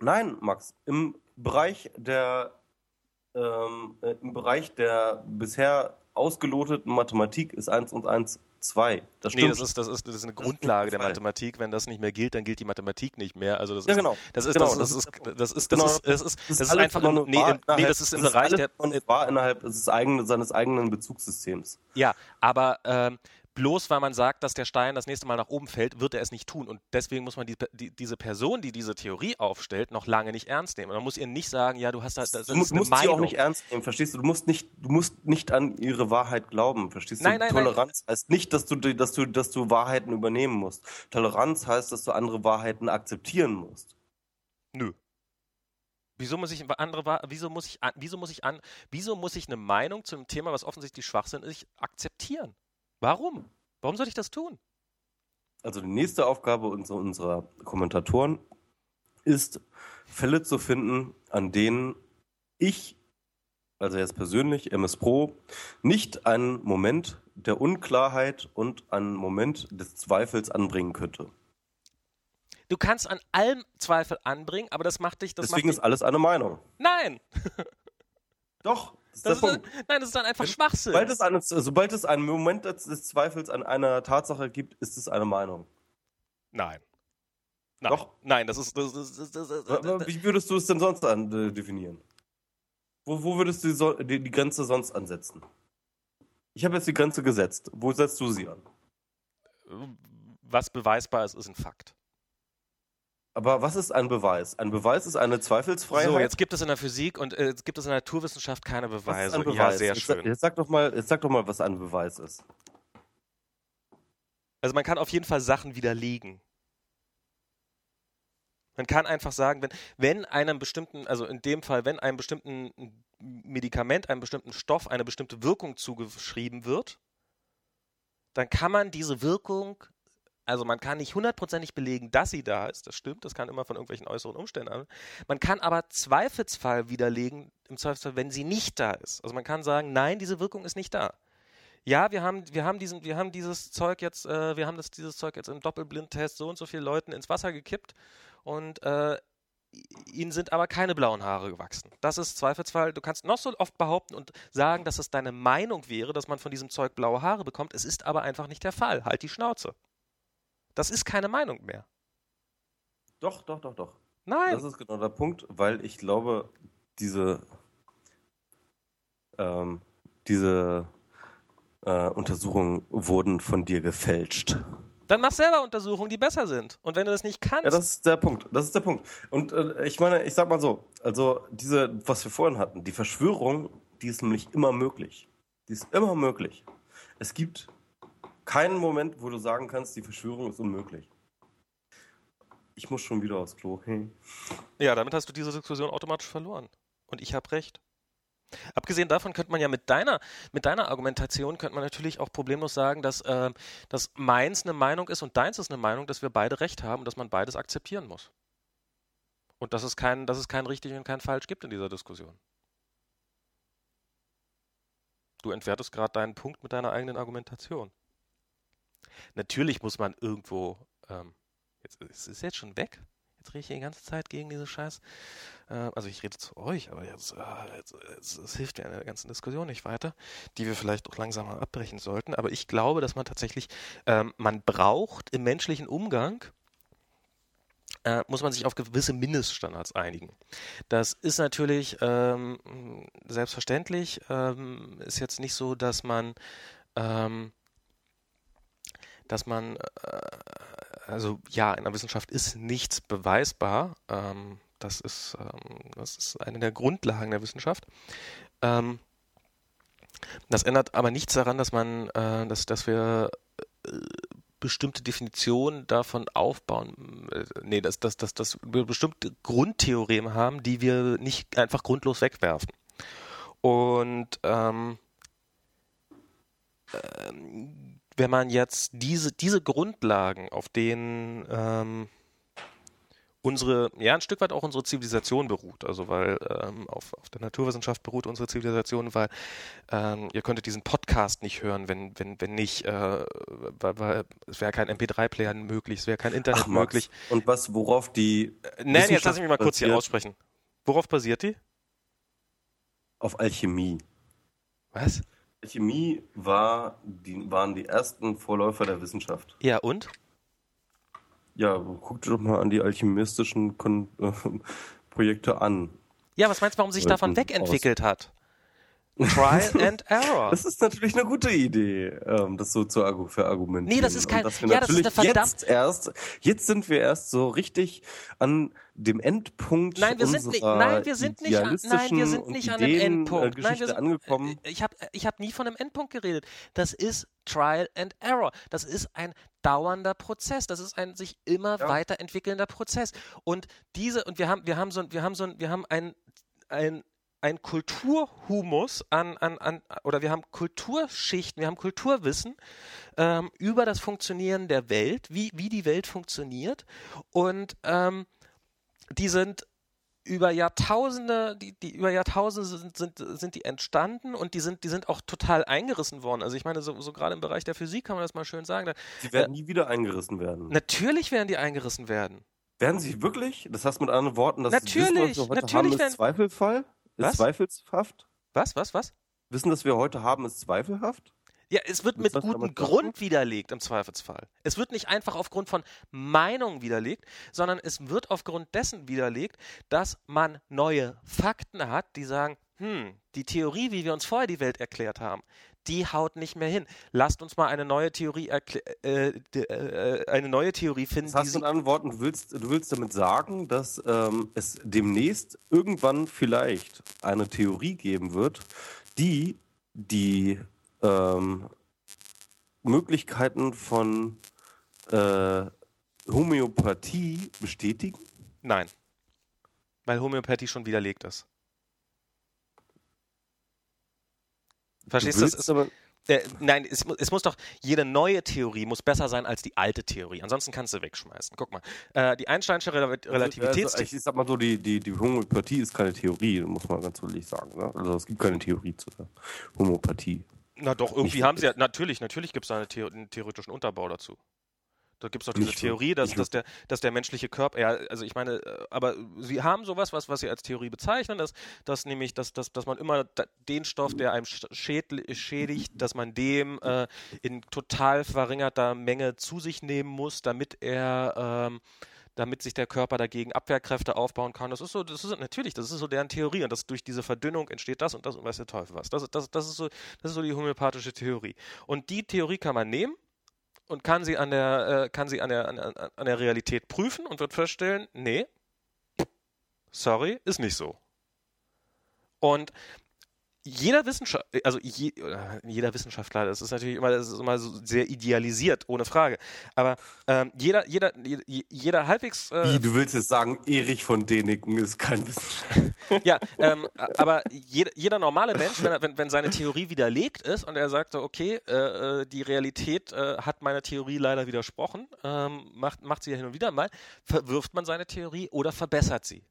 Nein, Max. Im Bereich der ähm, äh, im Bereich der bisher ausgeloteten Mathematik ist 1 und 1 2. Das stimmt. Nee, das ist, das ist, das ist eine das Grundlage der Mathematik. Wenn das nicht mehr gilt, dann gilt die Mathematik nicht mehr. Also das ja, genau. Das ist, genau, das, ist, das ist, das ist, das ist, das ist, einfach, nee, nee, das ist im Bereich der, war innerhalb des eigenen, seines eigenen Bezugssystems. Ja, aber, ähm, bloß weil man sagt, dass der Stein das nächste Mal nach oben fällt, wird er es nicht tun. Und deswegen muss man die, die, diese Person, die diese Theorie aufstellt, noch lange nicht ernst nehmen. man muss ihr nicht sagen, ja, du hast da, das, das du, musst sie auch nicht ernst nehmen, verstehst du? Du musst nicht, du musst nicht an ihre Wahrheit glauben, verstehst nein, du? Nein, Toleranz nein. heißt nicht, dass du, dass du, dass du Wahrheiten übernehmen musst. Toleranz heißt, dass du andere Wahrheiten akzeptieren musst. Nö. Wieso muss ich andere, wieso muss ich, wieso muss ich an, wieso muss ich eine Meinung zu einem Thema, was offensichtlich Schwachsinn ist, akzeptieren? Warum? Warum soll ich das tun? Also die nächste Aufgabe unserer, Kommentatoren ist, Fälle zu finden, an denen ich, also jetzt persönlich, MS Pro, nicht einen Moment der Unklarheit und einen Moment des Zweifels anbringen könnte. Du kannst an allem Zweifel anbringen, aber das macht dich. Das Deswegen macht ist alles eine Meinung. Nein! Doch, das ist das ist ein, nein, das ist dann einfach Schwachsinn. Sobald es, eine, sobald es einen Moment des, Zweifels an einer Tatsache gibt, ist es eine Meinung. Nein. Nein. Doch. Nein, das ist. Das, das, das, Wie würdest du es denn sonst an, äh, definieren? Wo, wo würdest du die, so, die, die Grenze sonst ansetzen? Ich habe jetzt die Grenze gesetzt. Wo setzt du sie an? Was beweisbar ist, ist ein Fakt. Aber was ist ein Beweis? Ein Beweis ist eine Zweifelsfreiheit. So, jetzt gibt es in der Physik und äh, jetzt gibt es in der Naturwissenschaft keine Beweise. Beweis? Ja, sehr schön. Jetzt, sag doch mal, jetzt sag doch mal, was ein Beweis ist. Also man kann auf jeden Fall Sachen widerlegen. Man kann einfach sagen, wenn, wenn einem bestimmten, also in dem Fall, wenn einem bestimmten Medikament, einem bestimmten Stoff eine bestimmte Wirkung zugeschrieben wird, dann kann man diese Wirkung also man kann nicht hundertprozentig belegen, dass sie da ist. Das stimmt, das kann immer von irgendwelchen äußeren Umständen an. Man kann aber Zweifelsfall widerlegen, im Zweifelsfall, wenn sie nicht da ist. Also man kann sagen, nein, diese Wirkung ist nicht da. Ja, wir haben, wir haben diesen, wir haben dieses Zeug jetzt, äh, wir haben das, dieses Zeug jetzt im Doppelblindtest so und so viele Leuten ins Wasser gekippt und äh, ihnen sind aber keine blauen Haare gewachsen. Das ist Zweifelsfall. Du kannst noch so oft behaupten und sagen, dass es deine Meinung wäre, dass man von diesem Zeug blaue Haare bekommt. Es ist aber einfach nicht der Fall. Halt die Schnauze. Das ist keine Meinung mehr. Doch, doch, doch, doch. Nein. Das ist genau der Punkt, weil ich glaube, diese, ähm, diese äh, Untersuchungen wurden von dir gefälscht. Dann mach selber Untersuchungen, die besser sind. Und wenn du das nicht kannst. Ja, das ist der Punkt. Das ist der Punkt. Und äh, ich meine, ich sag mal so, also diese, was wir vorhin hatten, die Verschwörung, die ist nämlich immer möglich. Die ist immer möglich. Es gibt keinen Moment, wo du sagen kannst, die Verschwörung ist unmöglich. Ich muss schon wieder aufs Klo. Hey. Ja, damit hast du diese Diskussion automatisch verloren. Und ich habe recht. Abgesehen davon könnte man ja mit deiner, mit deiner Argumentation könnte man natürlich auch problemlos sagen, dass, äh, dass meins eine Meinung ist und deins ist eine Meinung, dass wir beide recht haben und dass man beides akzeptieren muss. Und dass es kein, dass es kein richtig und kein falsch gibt in dieser Diskussion. Du entwertest gerade deinen Punkt mit deiner eigenen Argumentation. Natürlich muss man irgendwo, ähm, jetzt es ist jetzt schon weg. Jetzt rede ich die ganze Zeit gegen diese Scheiß. Äh, also ich rede zu euch, aber jetzt, äh, jetzt, jetzt, es hilft mir in der ganzen Diskussion nicht weiter, die wir vielleicht auch langsam mal abbrechen sollten. Aber ich glaube, dass man tatsächlich, ähm, man braucht im menschlichen Umgang äh, muss man sich auf gewisse Mindeststandards einigen. Das ist natürlich ähm, selbstverständlich, ähm, ist jetzt nicht so, dass man ähm, dass man, äh, also ja, in der Wissenschaft ist nichts beweisbar. Ähm, das, ist, ähm, das ist eine der Grundlagen der Wissenschaft. Ähm, das ändert aber nichts daran, dass man, äh, dass, dass wir äh, bestimmte Definitionen davon aufbauen, äh, nee, dass, dass, dass, dass wir bestimmte Grundtheoreme haben, die wir nicht einfach grundlos wegwerfen. Und ähm, wenn man jetzt diese, diese Grundlagen, auf denen ähm, unsere, ja, ein Stück weit auch unsere Zivilisation beruht, also weil ähm, auf, auf der Naturwissenschaft beruht unsere Zivilisation, weil ähm, ihr könntet diesen Podcast nicht hören, wenn, wenn, wenn nicht, äh, weil, weil es wäre kein MP3-Player möglich, es wäre kein Internet Ach, möglich. Und was, worauf die. Äh, nein, jetzt lass mich mal kurz hier aussprechen. Worauf basiert die? Auf Alchemie. Was? Alchemie war die, waren die ersten Vorläufer der Wissenschaft. Ja, und? Ja, guck dir doch mal an die alchemistischen Kon äh, Projekte an. Ja, was meinst du, warum sich davon wegentwickelt hat? Trial and Error. Das ist natürlich eine gute Idee, ähm, das so zu verargumentieren. Nee, das ist kein, Und dass wir ja, das ist natürlich eine verdammt, jetzt erst, jetzt sind wir erst so richtig an dem Endpunkt Nein, wir sind nicht, nein, wir sind nicht, an, nein, wir sind nicht an einem Ideen, Endpunkt. Äh, nein, wir sind, angekommen. äh, Ich habe ich hab nie von einem Endpunkt geredet. Das ist Trial and Error. Das ist ein dauernder Prozess. Das ist ein sich immer Ja. weiterentwickelnder Prozess. Und diese, und wir haben, wir haben so, ein- wir haben so, ein- wir haben ein, ein ein Kulturhumus an, an, an, oder wir haben Kulturschichten, wir haben Kulturwissen ähm, über das Funktionieren der Welt, wie, wie die Welt funktioniert. Und ähm, die sind über Jahrtausende, die, die über Jahrtausende sind, sind, sind die entstanden und die sind, die sind auch total eingerissen worden. Also ich meine, so, so gerade im Bereich der Physik kann man das mal schön sagen. Sie werden nie wieder eingerissen werden. natürlich werden die eingerissen werden. Werden sie wirklich? Das heißt mit anderen Worten, das Natürlich, Wissen, was wir heute natürlich haben, werden- ist Zweifelfall? Was? Ist zweifelshaft? Was, was, was? Wissen, das wir heute haben, ist zweifelhaft? Ja, es wird mit gutem? Grund widerlegt im Zweifelsfall. Es wird nicht einfach aufgrund von Meinungen widerlegt, sondern es wird aufgrund dessen widerlegt, dass man neue Fakten hat, die sagen, hm, die Theorie, wie wir uns vorher die Welt erklärt haben, die haut nicht mehr hin. Lasst uns mal eine neue Theorie äh, äh, eine neue Theorie finden, Das heißt sie mit anderen Worten, du willst, du willst damit sagen, dass ähm, es demnächst irgendwann vielleicht eine Theorie geben wird, die die ähm, Möglichkeiten von äh, Homöopathie bestätigen? Nein. Weil Homöopathie schon widerlegt ist. Verstehst du? Das ist, aber, Äh, nein, es, es muss doch, jede neue Theorie muss besser sein als die alte Theorie. Ansonsten kannst du wegschmeißen. Guck mal. Äh, die Einsteinsche Rel Relativitätstheorie. Also, ich sag mal so, die, die, die Homöopathie ist keine Theorie, muss man ganz ehrlich sagen. Ne? Also es gibt keine Theorie zur Homöopathie. Na doch, irgendwie Nicht haben sie ja, natürlich, natürlich gibt es da eine Theo einen theoretischen Unterbau dazu. Da gibt es doch diese Nicht Theorie, dass, dass, der, dass der menschliche Körper, ja, also ich meine, äh, aber sie haben sowas, was, was sie als Theorie bezeichnen, dass, dass nämlich, dass, dass, dass man immer den Stoff, der einem schädigt, dass man dem äh, in total verringerter Menge zu sich nehmen muss, damit er ähm, damit sich der Körper dagegen Abwehrkräfte aufbauen kann. Das ist so, das ist natürlich, das ist so deren Theorie und das durch diese Verdünnung entsteht das und das und weiß der Teufel was. Das, das, das ist so, das ist so die homöopathische Theorie. Und die Theorie kann man nehmen und kann sie an der, äh, kann sie an der, an, an der Realität prüfen und wird feststellen, nee, sorry, ist nicht so. Und jeder Wissenschaftler, also je, oder jeder Wissenschaftler, das ist natürlich immer, das ist immer so sehr idealisiert, ohne Frage. Aber ähm, jeder, jeder, je- jeder halbwegs äh, Wie, du willst jetzt sagen, Erich von Däniken ist kein Wissenschaftler. ja, ähm, aber jeder, jeder normale Mensch, wenn, er, wenn, wenn seine Theorie widerlegt ist und er sagt so, okay, äh, äh, die Realität äh, hat meiner Theorie leider widersprochen, ähm, macht, macht sie ja hin und wieder mal, verwirft man seine Theorie oder verbessert sie.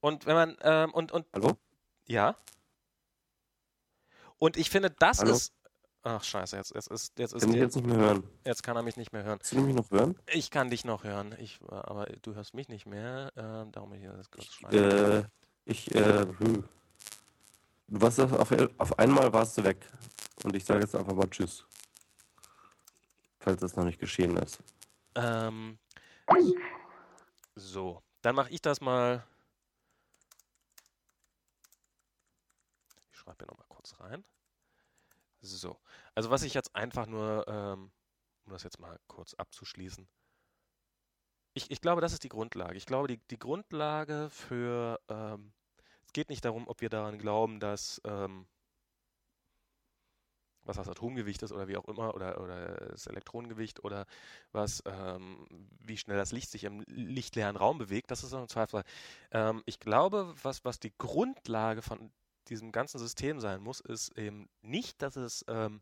Und wenn man, ähm, und, und, Hallo? ja. Und ich finde, das Hallo? ist, ach scheiße, jetzt, jetzt ist, jetzt ist, Kann ich jetzt nicht mehr hören. jetzt kann er mich nicht mehr hören. Kannst du mich noch hören? Ich kann dich noch hören, ich, aber du hörst mich nicht mehr, ähm, darum will ich das kurz schreiben. Äh, ich, äh, hm. Du warst auf, auf, auf einmal warst du weg. Und ich sage jetzt einfach mal Tschüss. Falls das noch nicht geschehen ist. Ähm, so, dann mache ich das mal. Ich schreibe hier nochmal kurz rein. So, also was ich jetzt einfach nur, ähm, um das jetzt mal kurz abzuschließen. Ich, ich glaube, das ist die Grundlage. Ich glaube, die, die Grundlage für, ähm, es geht nicht darum, ob wir daran glauben, dass, ähm, was das Atomgewicht ist oder wie auch immer, oder, oder das Elektronengewicht oder was, ähm, wie schnell das Licht sich im lichtleeren Raum bewegt, das ist im Zweifel. Ähm, ich glaube, was, was die Grundlage von diesem ganzen System sein muss, ist eben nicht, dass es ähm,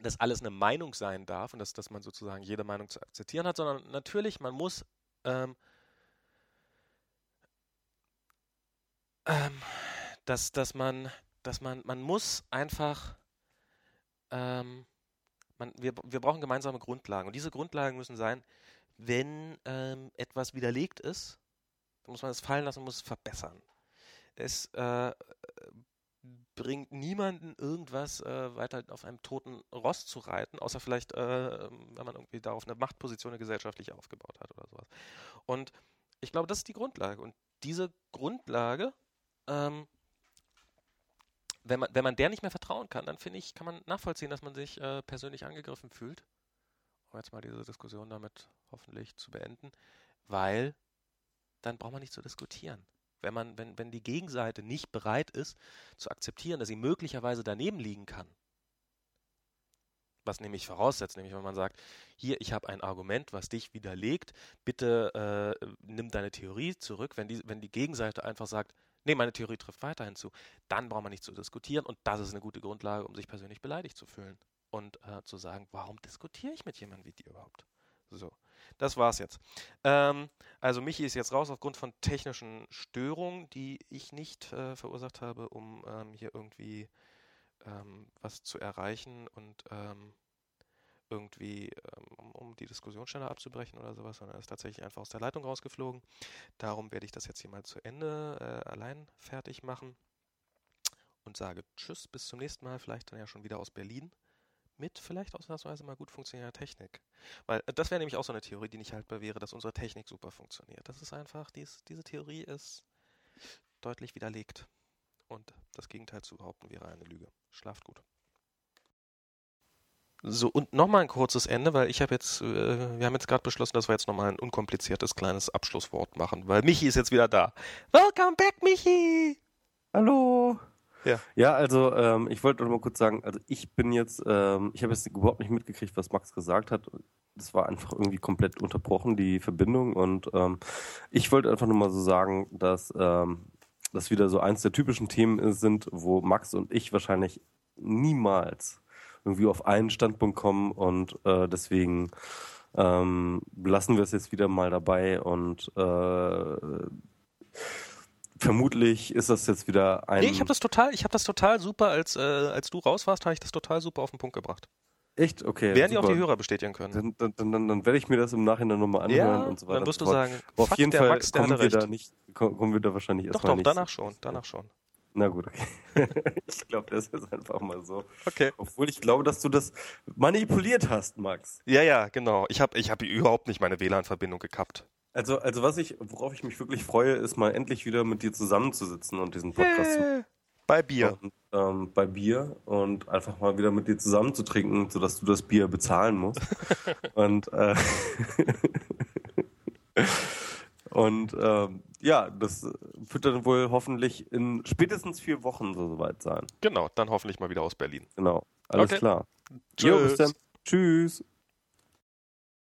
dass alles eine Meinung sein darf und dass, dass man sozusagen jede Meinung zu akzeptieren hat, sondern natürlich, man muss ähm, ähm, dass, dass man, dass man, man muss einfach ähm, man, wir, wir brauchen gemeinsame Grundlagen. Und diese Grundlagen müssen sein, wenn ähm, etwas widerlegt ist, dann muss man es fallen lassen und muss es verbessern. Es, äh, bringt niemanden irgendwas, äh, weiter auf einem toten Ross zu reiten, außer vielleicht, äh, wenn man irgendwie darauf eine Machtposition eine gesellschaftliche aufgebaut hat oder sowas. Und ich glaube, das ist die Grundlage. Und diese Grundlage, ähm, wenn man, wenn man der nicht mehr vertrauen kann, dann finde ich, kann man nachvollziehen, dass man sich äh, persönlich angegriffen fühlt. Um jetzt mal diese Diskussion damit hoffentlich zu beenden, weil dann braucht man nicht zu diskutieren. Wenn man, wenn, wenn die Gegenseite nicht bereit ist, zu akzeptieren, dass sie möglicherweise daneben liegen kann, was nämlich voraussetzt, nämlich wenn man sagt, hier, ich habe ein Argument, was dich widerlegt, bitte äh, nimm deine Theorie zurück. Wenn die, wenn die Gegenseite einfach sagt, nee, meine Theorie trifft weiterhin zu, dann braucht man nicht zu diskutieren und das ist eine gute Grundlage, um sich persönlich beleidigt zu fühlen und äh, zu sagen, warum diskutiere ich mit jemandem wie dir überhaupt? So, das war's jetzt. Ähm, also Michi ist jetzt raus aufgrund von technischen Störungen, die ich nicht äh, verursacht habe, um ähm, hier irgendwie ähm, was zu erreichen und ähm, irgendwie, ähm, um, um, die Diskussion schneller abzubrechen oder sowas, sondern er ist tatsächlich einfach aus der Leitung rausgeflogen. Darum werde ich das jetzt hier mal zu Ende äh, allein fertig machen und sage Tschüss, bis zum nächsten Mal, vielleicht dann ja schon wieder aus Berlin mit vielleicht ausnahmsweise mal gut funktionierender Technik. Weil äh, das wäre nämlich auch so eine Theorie, die nicht haltbar wäre, dass unsere Technik super funktioniert. Das ist einfach, dies, diese Theorie ist deutlich widerlegt. Und das Gegenteil zu behaupten wäre eine Lüge. Schlaft gut. So, und nochmal ein kurzes Ende, weil ich habe jetzt, äh, wir haben jetzt gerade beschlossen, dass wir jetzt nochmal ein unkompliziertes kleines Abschlusswort machen, weil Michi ist jetzt wieder da. Welcome back, Michi! Hallo! Ja. ja, also ähm, ich wollte noch mal kurz sagen, also ich bin jetzt, ähm, ich habe jetzt überhaupt nicht mitgekriegt, was Max gesagt hat. Das war einfach irgendwie komplett unterbrochen, die Verbindung. Und ähm, ich wollte einfach nur mal so sagen, dass ähm, das wieder so eins der typischen Themen sind, wo Max und ich wahrscheinlich niemals irgendwie auf einen Standpunkt kommen und äh, deswegen ähm, lassen wir es jetzt wieder mal dabei und äh, vermutlich ist das jetzt wieder ein. Nee, ich habe das total, ich habe das total super, als, äh, als du raus warst, habe ich das total super auf den Punkt gebracht. Echt? Okay. Werden die auch die Hörer bestätigen können. Dann, dann, dann, dann, dann werde ich mir das im Nachhinein nochmal anhören ja, und so weiter. Dann wirst du sagen, auf jeden Fall Max, kommen, wir da nicht, kommen wir da wahrscheinlich doch, erstmal doch, nicht. Doch, danach schon, danach schon. Na gut, okay. ich glaube, das ist einfach mal so. Okay. Obwohl ich glaube, dass du das manipuliert hast, Max. Ja, ja, genau. Ich habe ich hab überhaupt nicht meine WLAN-Verbindung gekappt. Also, also was ich, worauf ich mich wirklich freue, ist mal endlich wieder mit dir zusammenzusitzen und diesen Podcast zu bei Bier. Und, ähm, bei Bier und einfach mal wieder mit dir zusammen zu trinken, sodass du das Bier bezahlen musst. und äh, und ähm, ja, das wird dann wohl hoffentlich in spätestens vier Wochen so soweit sein. Genau, dann hoffentlich mal wieder aus Berlin. Genau, alles okay. klar. Tschüss. Jo, bis dann. Tschüss.